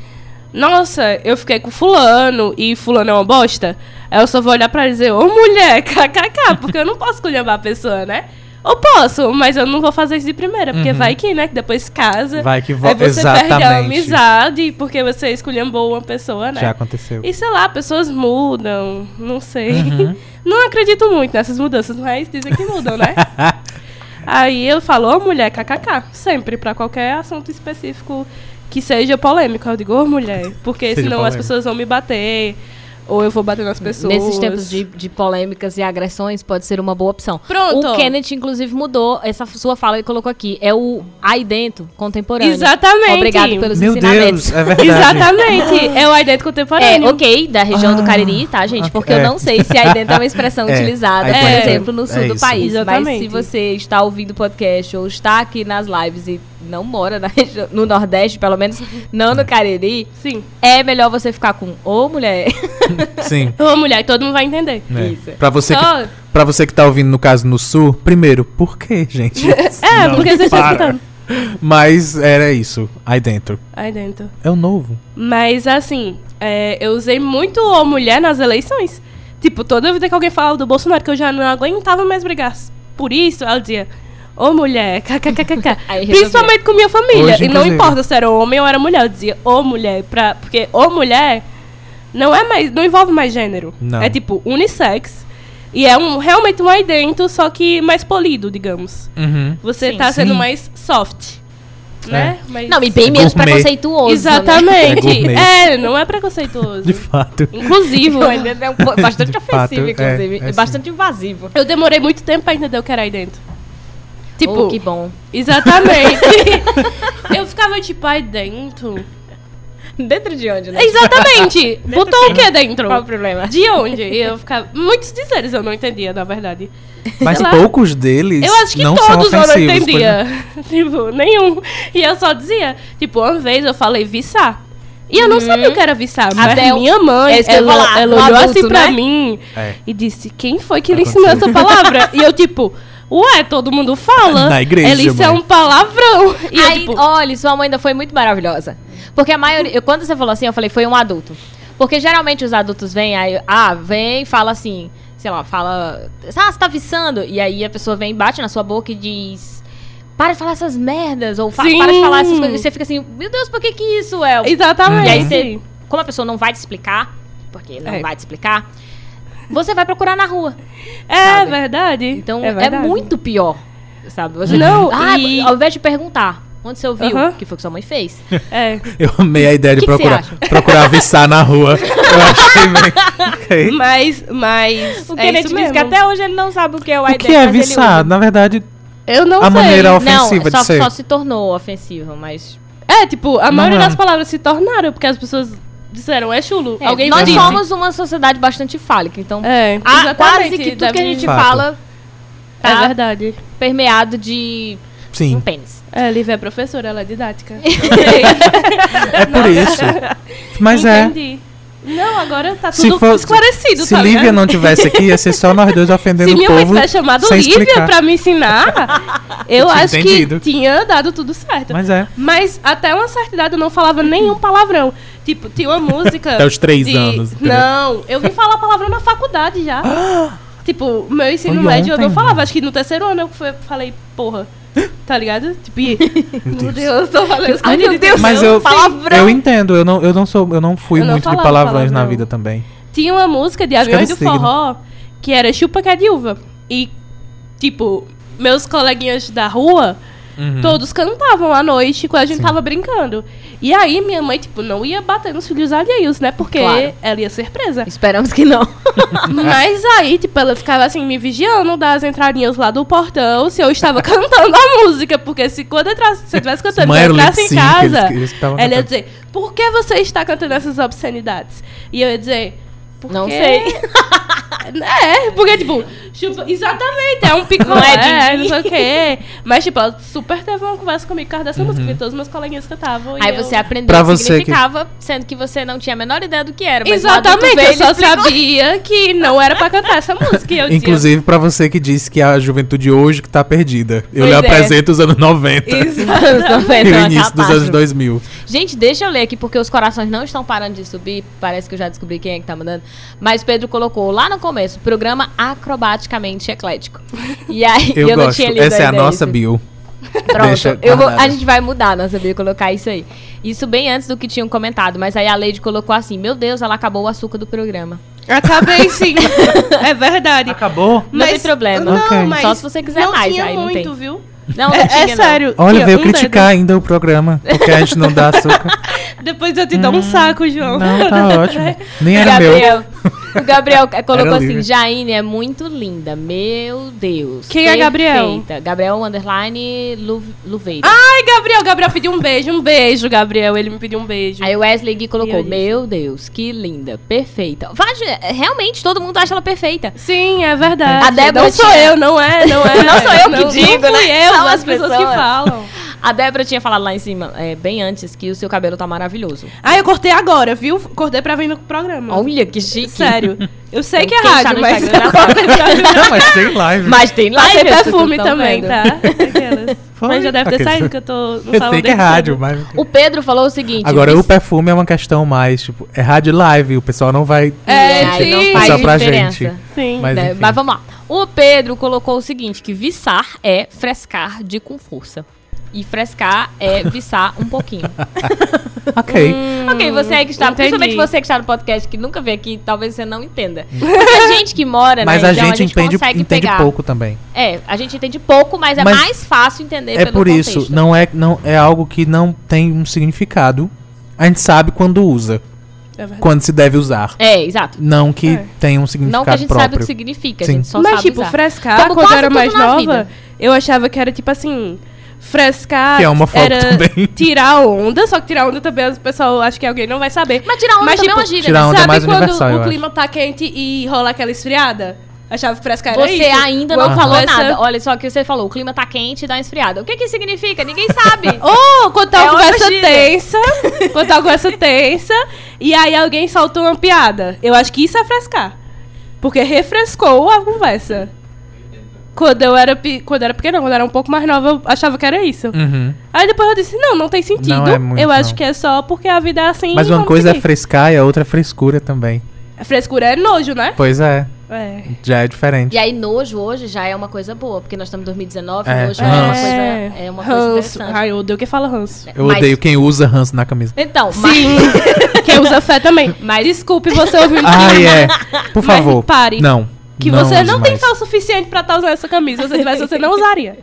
Speaker 3: nossa, eu fiquei com fulano e fulano é uma bosta. Aí eu só vou olhar pra ela e dizer, ô mulher, kkk, porque eu não posso colhambar a pessoa, né? Eu posso, mas eu não vou fazer isso de primeira, porque
Speaker 1: Uhum.
Speaker 3: vai que, né? Que depois casa.
Speaker 1: Vai que vo-
Speaker 3: Aí você perde a
Speaker 1: Exatamente.
Speaker 3: amizade porque você esculhambou uma pessoa, né?
Speaker 1: Já aconteceu.
Speaker 3: E sei lá, pessoas mudam, não sei.
Speaker 1: Uhum.
Speaker 3: Não acredito muito nessas mudanças, mas dizem que mudam, né? Aí eu falo, ô mulher, kkk, sempre, pra qualquer assunto específico que seja polêmico. Eu digo, ô mulher, porque
Speaker 1: Seja
Speaker 3: senão as
Speaker 1: polêmico.
Speaker 3: pessoas vão me bater, ou eu vou bater nas pessoas.
Speaker 2: Nesses tempos de, de polêmicas e agressões, pode ser uma boa opção.
Speaker 3: Pronto.
Speaker 2: O Kenneth, inclusive, mudou essa sua fala e colocou aqui. É o aí dentro, contemporâneo.
Speaker 3: Exatamente.
Speaker 2: Obrigado pelos
Speaker 1: Meu
Speaker 2: ensinamentos.
Speaker 1: Deus, é verdade.
Speaker 3: Exatamente. É o aí dentro
Speaker 2: É,
Speaker 3: contemporâneo.
Speaker 2: ok, da região do
Speaker 1: Ah,
Speaker 2: Cariri, tá, gente? Porque
Speaker 1: é.
Speaker 2: eu não sei se aí dentro é uma expressão
Speaker 1: É,
Speaker 2: utilizada, por exemplo, no sul
Speaker 1: é
Speaker 2: do
Speaker 1: isso.
Speaker 2: país. Mas
Speaker 3: Exatamente.
Speaker 2: se você está ouvindo o podcast ou está aqui nas lives e não mora na região, no Nordeste, pelo menos não no Cariri,
Speaker 3: Sim.
Speaker 2: é melhor você ficar com ô mulher.
Speaker 1: Sim.
Speaker 3: Ô mulher, todo mundo vai entender.
Speaker 1: É.
Speaker 2: Isso.
Speaker 1: Pra, você que,
Speaker 3: Só-
Speaker 1: pra você que tá ouvindo, no caso, no sul, primeiro, por quê, gente?
Speaker 3: É,
Speaker 1: Não,
Speaker 3: porque você está
Speaker 1: para.
Speaker 3: escutando.
Speaker 1: Mas era isso, aí dentro.
Speaker 3: Aí dentro.
Speaker 1: É o novo.
Speaker 3: Mas assim, é, eu usei muito o mulher nas eleições. Tipo, toda vida que alguém falava do Bolsonaro, que eu já não aguentava mais brigar por isso, ela dizia, ô mulher, kkkk. Principalmente com minha família.
Speaker 1: Hoje,
Speaker 3: e não importa se era homem ou era mulher, eu dizia, ô mulher, pra, porque ô mulher não é mais. não envolve mais gênero.
Speaker 1: Não.
Speaker 3: É tipo unissex. E é um, realmente um aí dentro, só que mais polido, digamos.
Speaker 1: Uhum.
Speaker 3: Você
Speaker 2: Sim.
Speaker 3: tá sendo
Speaker 1: Sim.
Speaker 3: mais soft. Né? Mas-
Speaker 2: Não, e bem menos
Speaker 1: Gourmet.
Speaker 2: preconceituoso. Né?
Speaker 3: Exatamente.
Speaker 1: É gourmet.
Speaker 3: É, não é preconceituoso.
Speaker 1: De fato.
Speaker 3: Inclusive,
Speaker 2: é um bastante
Speaker 1: De fato,
Speaker 2: ofensivo, inclusive.
Speaker 1: é, é
Speaker 2: bastante invasivo.
Speaker 3: eu demorei muito tempo pra entender o que era aí dentro. Tipo,
Speaker 2: Oh, que bom.
Speaker 3: exatamente. eu ficava tipo, aí dentro.
Speaker 2: Dentro de onde, né?
Speaker 3: Exatamente. Botou o que dentro?
Speaker 2: Qual o problema?
Speaker 3: De onde? E eu ficava. Muitos dizeres eu não entendia, na verdade.
Speaker 1: Mas
Speaker 3: Sei lá.
Speaker 1: poucos deles
Speaker 3: Eu acho que
Speaker 1: não são
Speaker 3: todos eu não entendia. tipo, nenhum. E eu só dizia. Tipo, uma vez eu falei viçar. E eu não sabia o que era viçar. Mas
Speaker 2: Até o-
Speaker 3: minha mãe,
Speaker 2: é eu
Speaker 3: ela,
Speaker 2: falar,
Speaker 3: ela olhou
Speaker 2: adulto,
Speaker 3: assim pra
Speaker 2: né?
Speaker 3: mim
Speaker 1: É.
Speaker 3: e disse: Quem foi que lhe ensinou essa palavra? e eu, tipo, ué, todo mundo fala.
Speaker 1: Na igreja,
Speaker 3: Ela, isso é um palavrão. E eu,
Speaker 2: Aí,
Speaker 3: tipo,
Speaker 2: olha, sua mãe ainda foi muito maravilhosa. Porque a maioria. eu- quando você falou assim, eu falei, foi um adulto. Porque geralmente os adultos vêm, aí, ah, vem e fala assim, sei lá, fala. Ah, você tá viçando. E aí a pessoa vem, bate na sua boca e diz. Para de falar essas merdas, ou fa-
Speaker 3: Sim.
Speaker 2: para de falar essas coisas. E você fica assim, meu Deus, por que que isso é?
Speaker 3: exatamente.
Speaker 2: E aí você, como a pessoa não vai te explicar, porque não
Speaker 3: É.
Speaker 2: vai te explicar, você vai procurar na rua.
Speaker 3: É
Speaker 2: sabe?
Speaker 3: verdade.
Speaker 2: Então
Speaker 3: é,
Speaker 2: é,
Speaker 3: verdade.
Speaker 2: muito pior. Sabe? Você
Speaker 3: Não,
Speaker 2: ah,
Speaker 3: e-
Speaker 2: ao invés de perguntar onde você ouviu, o que foi que sua mãe fez.
Speaker 3: É.
Speaker 1: Eu amei a ideia de
Speaker 2: Que que
Speaker 1: procurar,
Speaker 2: acha?
Speaker 1: procurar aviçar na rua. Eu achei bem. Ok.
Speaker 3: Mas, mas.
Speaker 2: O
Speaker 3: é
Speaker 2: Kenneth
Speaker 3: isso
Speaker 2: disse que até hoje ele não sabe o que é o
Speaker 1: O que é
Speaker 2: ele usa.
Speaker 1: Na verdade,
Speaker 3: Eu não
Speaker 1: a
Speaker 3: sei.
Speaker 1: maneira
Speaker 2: Não,
Speaker 1: ofensiva
Speaker 2: só,
Speaker 1: de ser.
Speaker 2: só se tornou ofensivo, mas...
Speaker 3: É, tipo, a
Speaker 1: Não
Speaker 3: maioria
Speaker 1: é.
Speaker 3: das palavras se tornaram porque as pessoas disseram, é chulo.
Speaker 2: É,
Speaker 3: Alguém
Speaker 2: nós
Speaker 3: disse.
Speaker 2: somos uma sociedade bastante fálica, então
Speaker 3: É,
Speaker 2: a- quase que tudo que a gente
Speaker 1: Fato.
Speaker 2: fala
Speaker 3: É
Speaker 2: tá
Speaker 3: verdade.
Speaker 2: permeado de um
Speaker 1: Sim,
Speaker 2: pênis.
Speaker 3: É, Lívia é professora, ela é didática.
Speaker 1: é por isso. Mas é.
Speaker 3: Entendi. Não, agora tá
Speaker 1: Se,
Speaker 3: tudo
Speaker 1: for,
Speaker 3: esclarecido,
Speaker 1: se
Speaker 3: tá
Speaker 1: Lívia
Speaker 3: ligado?
Speaker 1: não tivesse aqui, ia ser só nós dois ofendendo
Speaker 3: Se
Speaker 1: o
Speaker 3: minha mãe
Speaker 1: povo.
Speaker 3: tivesse chamado
Speaker 1: sem
Speaker 3: Lívia
Speaker 1: explicar.
Speaker 3: pra me ensinar, eu
Speaker 1: tinha
Speaker 3: acho
Speaker 1: entendido.
Speaker 3: que tinha dado tudo certo.
Speaker 1: Mas é.
Speaker 3: Mas até uma certa idade eu não falava nenhum palavrão. Tipo, tinha uma música.
Speaker 1: Até os três
Speaker 3: de-
Speaker 1: anos, entendeu?
Speaker 3: Não, eu vim falar palavrão na faculdade já. tipo, meu ensino
Speaker 1: Foi
Speaker 3: médio eu não
Speaker 1: ontem.
Speaker 3: falava. Acho que no terceiro ano eu falei, porra. Tá ligado? Tipo, e- meu Deus, tô falando
Speaker 2: Ai, meu Deus.
Speaker 1: Mas eu,
Speaker 2: palavrão.
Speaker 1: eu entendo, eu não, eu não sou, eu não fui
Speaker 3: Eu não
Speaker 1: muito de palavrões na
Speaker 3: palavrão.
Speaker 1: vida também.
Speaker 3: Tinha uma música de Aviões do
Speaker 1: signo.
Speaker 3: Forró que era Chupa uva. E, tipo, meus coleguinhas da rua,
Speaker 1: Uhum.
Speaker 3: todos cantavam à noite quando a gente
Speaker 1: Sim.
Speaker 3: tava brincando. E aí minha mãe, tipo, não ia bater nos filhos alheios, né? Porque
Speaker 2: Claro.
Speaker 3: ela ia ser presa.
Speaker 2: Esperamos que não.
Speaker 3: Mas aí, tipo, ela ficava assim, me vigiando das entradinhas lá do portão se eu estava cantando a música. Porque se quando eu entrasse, se eu estivesse cantando, eu entrasse em
Speaker 1: eles-
Speaker 3: casa,
Speaker 1: eles estavam
Speaker 3: ela ia dizer, por que você está cantando essas obscenidades? E eu ia dizer, porque...
Speaker 2: Não sei.
Speaker 3: É, porque, tipo, chupa- exatamente, é um picolé,
Speaker 2: Não é
Speaker 3: é, não sei o quê. Mas, tipo, ela super teve uma conversa comigo por causa dessa música, porque todos os meus coleguinhas cantavam. e
Speaker 2: Aí
Speaker 3: eu-
Speaker 2: você aprendeu
Speaker 1: Pra
Speaker 2: o que
Speaker 1: você que-
Speaker 2: significava, sendo que você não tinha a menor ideia do que era.
Speaker 3: Exatamente, eu só
Speaker 2: explicou.
Speaker 3: sabia que não era pra cantar essa música. E eu dizia,
Speaker 1: Inclusive pra você que disse que a juventude hoje que tá perdida. Eu
Speaker 2: Pois
Speaker 1: lhe
Speaker 2: é.
Speaker 1: apresento os anos 90
Speaker 2: Isso, anos 90,
Speaker 1: e o
Speaker 2: uma
Speaker 1: início dos anos 2000.
Speaker 2: Gente, deixa eu ler aqui, porque os corações não estão parando de subir. Parece que eu já descobri quem é que tá mandando. Mas Pedro colocou lá no começo, programa acrobaticamente eclético. E aí
Speaker 1: Eu,
Speaker 2: eu, não
Speaker 1: gosto.
Speaker 2: tinha lido
Speaker 1: Essa é a nossa
Speaker 2: isso.
Speaker 1: bio.
Speaker 2: Pronto, vou- a gente vai mudar nossa bio, colocar isso aí. Isso bem antes do que tinham comentado, mas aí a Lady colocou assim: Meu Deus, ela acabou o açúcar do programa.
Speaker 3: Acabei sim. é verdade.
Speaker 1: Acabou?
Speaker 2: Não tem problema.
Speaker 3: Não,
Speaker 1: Ok.
Speaker 3: mas
Speaker 2: Só se você quiser
Speaker 3: não
Speaker 2: mais,
Speaker 3: tinha
Speaker 2: aí não
Speaker 3: muito,
Speaker 2: tem.
Speaker 3: viu?
Speaker 2: Não, não
Speaker 3: É,
Speaker 2: tinha,
Speaker 3: é
Speaker 2: não.
Speaker 3: sério.
Speaker 1: Olha, veio
Speaker 3: um
Speaker 1: criticar ainda o programa. Porque a gente não dá açúcar.
Speaker 3: dedo. Depois eu te dou um saco, João.
Speaker 1: Não, tá ótimo. Nem era
Speaker 2: Gabriel, o Gabriel colocou
Speaker 1: Era
Speaker 2: assim. Jaine é muito linda. Meu Deus.
Speaker 3: Quem é Gabriel?
Speaker 2: perfeita. Gabriel Underline Lu, Luveira.
Speaker 3: Ai, Gabriel, Gabriel pediu um beijo. Um beijo, Gabriel. Ele me pediu um beijo.
Speaker 2: Aí o Wesley Gui colocou. Meu Deus, que linda, perfeita. Vage, realmente, todo mundo acha ela perfeita.
Speaker 3: Sim, é verdade.
Speaker 2: A Débora
Speaker 3: não sou eu, não é, não é.
Speaker 2: Não sou eu que
Speaker 3: Não-
Speaker 2: digo,
Speaker 3: não fui
Speaker 2: né?
Speaker 3: eu,
Speaker 2: São
Speaker 3: as
Speaker 2: as
Speaker 3: pessoas que
Speaker 2: pessoas.
Speaker 3: falam.
Speaker 2: A Débora tinha falado lá em cima, é, bem antes, que o seu cabelo tá maravilhoso.
Speaker 3: Ah, eu cortei agora, viu? Cortei pra vir no programa.
Speaker 2: Olha, que chique.
Speaker 3: Sério. Eu sei que é rádio, mas pra vir.
Speaker 1: Não, mas tem live.
Speaker 2: Mas tem lá
Speaker 3: Passei perfume também, tá? Aquelas.
Speaker 1: Foi.
Speaker 3: Mas já deve ter
Speaker 1: Aqueles-
Speaker 3: saído que eu tô no
Speaker 1: Eu
Speaker 3: salão
Speaker 1: sei que é rádio, mas.
Speaker 2: O Pedro falou o seguinte.
Speaker 1: Agora, o perfume é uma questão mais, tipo, é rádio live, o pessoal não vai.
Speaker 3: É, sim.
Speaker 2: não faz
Speaker 1: Só pra gente.
Speaker 3: Sim.
Speaker 1: Mas,
Speaker 2: né? Mas vamos lá. O Pedro colocou o seguinte, que viçar é frescar de com força. E frescar é viçar um pouquinho.
Speaker 1: Ok.
Speaker 2: ok, você aí que está,
Speaker 3: entendi.
Speaker 2: principalmente você que está no podcast, que nunca veio aqui, talvez você não entenda. Porque a gente que mora
Speaker 1: Mas
Speaker 2: na
Speaker 1: a
Speaker 2: região,
Speaker 1: gente, entende,
Speaker 2: consegue
Speaker 1: entende
Speaker 2: pegar.
Speaker 1: pouco também.
Speaker 2: É, a gente entende pouco, mas é
Speaker 1: Mas
Speaker 2: mais fácil entender
Speaker 1: É
Speaker 2: pelo
Speaker 1: por isso,
Speaker 2: contexto.
Speaker 1: não é, não é algo que não tem um significado. A gente sabe quando usa,
Speaker 3: É
Speaker 1: quando se deve usar.
Speaker 2: É, exato.
Speaker 1: Não que
Speaker 3: É.
Speaker 1: tenha um significado
Speaker 2: Não que a gente sabe o
Speaker 1: próprio.
Speaker 2: que significa,
Speaker 1: Sim.
Speaker 2: a gente só
Speaker 3: Mas,
Speaker 2: sabe
Speaker 3: tipo,
Speaker 2: usar.
Speaker 3: frescar,
Speaker 2: Como
Speaker 3: quando eu era mais nova,
Speaker 2: vida.
Speaker 3: eu achava que era tipo assim. Frescar
Speaker 1: Que é homofóbico
Speaker 3: era
Speaker 1: também.
Speaker 3: tirar onda, só que tirar onda também o pessoal acho que alguém não vai saber.
Speaker 2: Mas tirar onda
Speaker 3: Mas,
Speaker 2: também é
Speaker 3: tipo,
Speaker 2: uma gíria.
Speaker 1: tirar
Speaker 2: né?
Speaker 1: onda é
Speaker 3: Sabe
Speaker 1: mais
Speaker 3: quando o clima tá quente e rola aquela esfriada? Achava que frescar era
Speaker 2: Você
Speaker 3: isso.
Speaker 2: ainda não falou
Speaker 3: começa-
Speaker 2: nada. Olha só o que você falou. O clima tá quente e dá uma esfriada. O que que significa? Ninguém sabe.
Speaker 3: Ou quando tá
Speaker 2: É
Speaker 3: uma conversa tensa, quando tá uma conversa tensa, e aí alguém solta uma piada. Eu acho que isso é frescar. Porque refrescou a conversa. Quando eu era, pe- quando eu era pequena, quando eu era um pouco mais nova, eu achava que era isso.
Speaker 1: Uhum.
Speaker 3: Aí depois eu disse, não, não tem sentido.
Speaker 1: Não é muito,
Speaker 3: eu acho
Speaker 1: não.
Speaker 3: que é só porque a vida é assim.
Speaker 1: Mas uma coisa é
Speaker 3: seguir.
Speaker 1: frescar e a outra é frescura também.
Speaker 3: A frescura é nojo, né?
Speaker 1: Pois é,
Speaker 3: É.
Speaker 1: já é diferente.
Speaker 2: E aí, nojo hoje já é uma coisa boa, porque nós estamos em 2019,
Speaker 1: É,
Speaker 2: nojo é uma coisa, é uma coisa interessante.
Speaker 3: Ai, eu odeio quem fala ranço.
Speaker 1: Eu
Speaker 2: Mas-
Speaker 1: odeio quem usa ranço na camisa.
Speaker 2: Então, mas,
Speaker 3: Sim. quem usa fé também.
Speaker 2: Mas-
Speaker 3: Desculpe você ouvindo
Speaker 1: Ai, é. Por
Speaker 3: Mas
Speaker 1: favor.
Speaker 3: pare.
Speaker 1: Não.
Speaker 3: Que você
Speaker 1: use
Speaker 3: não tem
Speaker 1: mais.
Speaker 3: fé o suficiente pra estar usando essa camisa. Se você tivesse, você não usaria.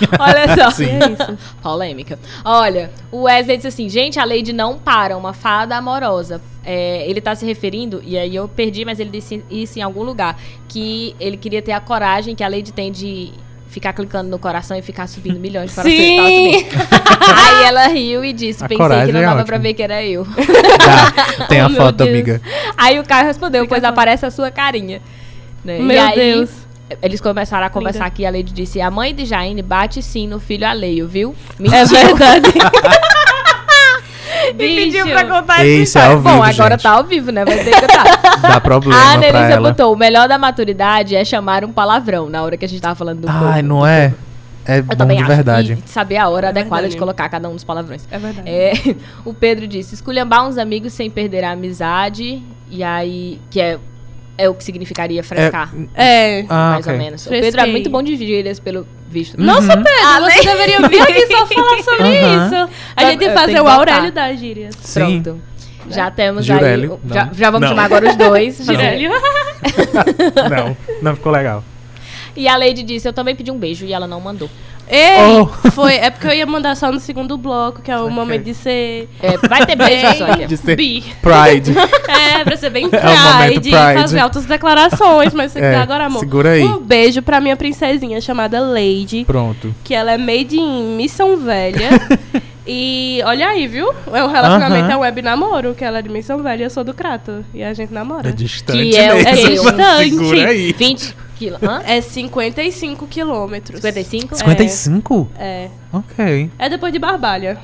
Speaker 2: olha só.
Speaker 1: Sim.
Speaker 3: É isso.
Speaker 2: Polêmica. Olha, o Wesley disse assim: gente, a Lady não para, uma fada amorosa. É, ele tá se referindo, e aí eu perdi, mas ele disse isso em algum lugar. Que ele queria ter a coragem que a Lady tem de ficar clicando no coração e ficar subindo milhões para
Speaker 3: Sim.
Speaker 2: Aí ela riu e disse:
Speaker 1: A
Speaker 2: pensei que não
Speaker 1: é
Speaker 2: dava
Speaker 1: ótimo.
Speaker 2: pra ver que era eu.
Speaker 1: Tá, tem
Speaker 3: Oh,
Speaker 1: a foto,
Speaker 3: Deus.
Speaker 1: amiga.
Speaker 2: Aí o Caio respondeu,
Speaker 3: Fica
Speaker 2: pois aparece a sua carinha. Né?
Speaker 3: Meu
Speaker 2: e aí,
Speaker 3: Deus.
Speaker 2: Eles começaram a conversar
Speaker 3: Linda.
Speaker 2: aqui e a Lady disse: A mãe de Jaine bate sim no filho alheio, viu?
Speaker 3: É
Speaker 2: Mentiu.
Speaker 3: verdade.
Speaker 2: Me pediu pra contar essa
Speaker 1: Esse é ao
Speaker 2: Bom,
Speaker 1: vivo,
Speaker 2: agora
Speaker 1: gente.
Speaker 2: tá ao vivo, né? Vai ter que contar.
Speaker 1: Dá problema
Speaker 2: a
Speaker 1: ela.
Speaker 2: botou: o melhor da maturidade é chamar um palavrão na hora que a gente tava falando do
Speaker 1: Ai,
Speaker 2: povo.
Speaker 1: não é? É
Speaker 2: Eu
Speaker 1: bom
Speaker 2: também
Speaker 1: de
Speaker 2: acho.
Speaker 1: verdade.
Speaker 2: E saber a hora
Speaker 3: É
Speaker 2: adequada
Speaker 3: verdade.
Speaker 2: de colocar cada um dos palavrões.
Speaker 3: É verdade.
Speaker 2: É, o Pedro disse: esculhambar uns amigos sem perder a amizade. E aí, que é, é o que significaria frescar.
Speaker 3: É.
Speaker 1: Ah,
Speaker 2: mais
Speaker 1: ok.
Speaker 2: ou menos. O Pedro é
Speaker 3: Fresquei.
Speaker 2: muito bom de gírias, pelo visto.
Speaker 3: Nossa, Pedro,
Speaker 2: Ah,
Speaker 3: você deveria vir aqui só falar sobre
Speaker 1: Aham.
Speaker 3: isso. A
Speaker 2: Eu
Speaker 3: gente
Speaker 2: tenho
Speaker 3: fazer
Speaker 2: que
Speaker 3: o
Speaker 2: botar.
Speaker 3: Aurélio das gírias.
Speaker 1: Sim.
Speaker 2: Pronto. Já temos
Speaker 1: Jurélio,
Speaker 2: aí. Já, já vamos
Speaker 1: Não.
Speaker 2: chamar agora os dois. fazer-
Speaker 3: Girélio.
Speaker 1: Não, não ficou legal.
Speaker 2: E a Lady disse: Eu também pedi um beijo e ela não mandou.
Speaker 3: Ei,
Speaker 1: Oh.
Speaker 3: foi. É porque eu ia mandar só no segundo bloco, que é o
Speaker 1: Ok.
Speaker 3: momento de ser.
Speaker 2: É, vai ter beijo aqui.
Speaker 1: De ser
Speaker 3: Bi.
Speaker 1: Pride.
Speaker 3: É, pra ser bem
Speaker 1: É
Speaker 3: pride,
Speaker 1: pride.
Speaker 3: fazer altas declarações, mas você
Speaker 1: É,
Speaker 3: quer agora, amor.
Speaker 1: segura aí.
Speaker 3: Um beijo pra minha princesinha chamada Lady,
Speaker 1: Pronto.
Speaker 3: que ela é made in Missão Velha. e olha aí, viu? É um relacionamento,
Speaker 1: Aham.
Speaker 3: é web namoro, que ela é de Missão Velha e eu sou do Crato. E a gente namora.
Speaker 1: É distante
Speaker 2: Que é o
Speaker 1: mesmo.
Speaker 3: É distante.
Speaker 1: Segura aí.
Speaker 2: 20 quilos. Hã?
Speaker 3: É 55 quilômetros.
Speaker 2: 55?
Speaker 1: 55?
Speaker 3: É.
Speaker 1: Ok.
Speaker 3: É depois de Barbalha.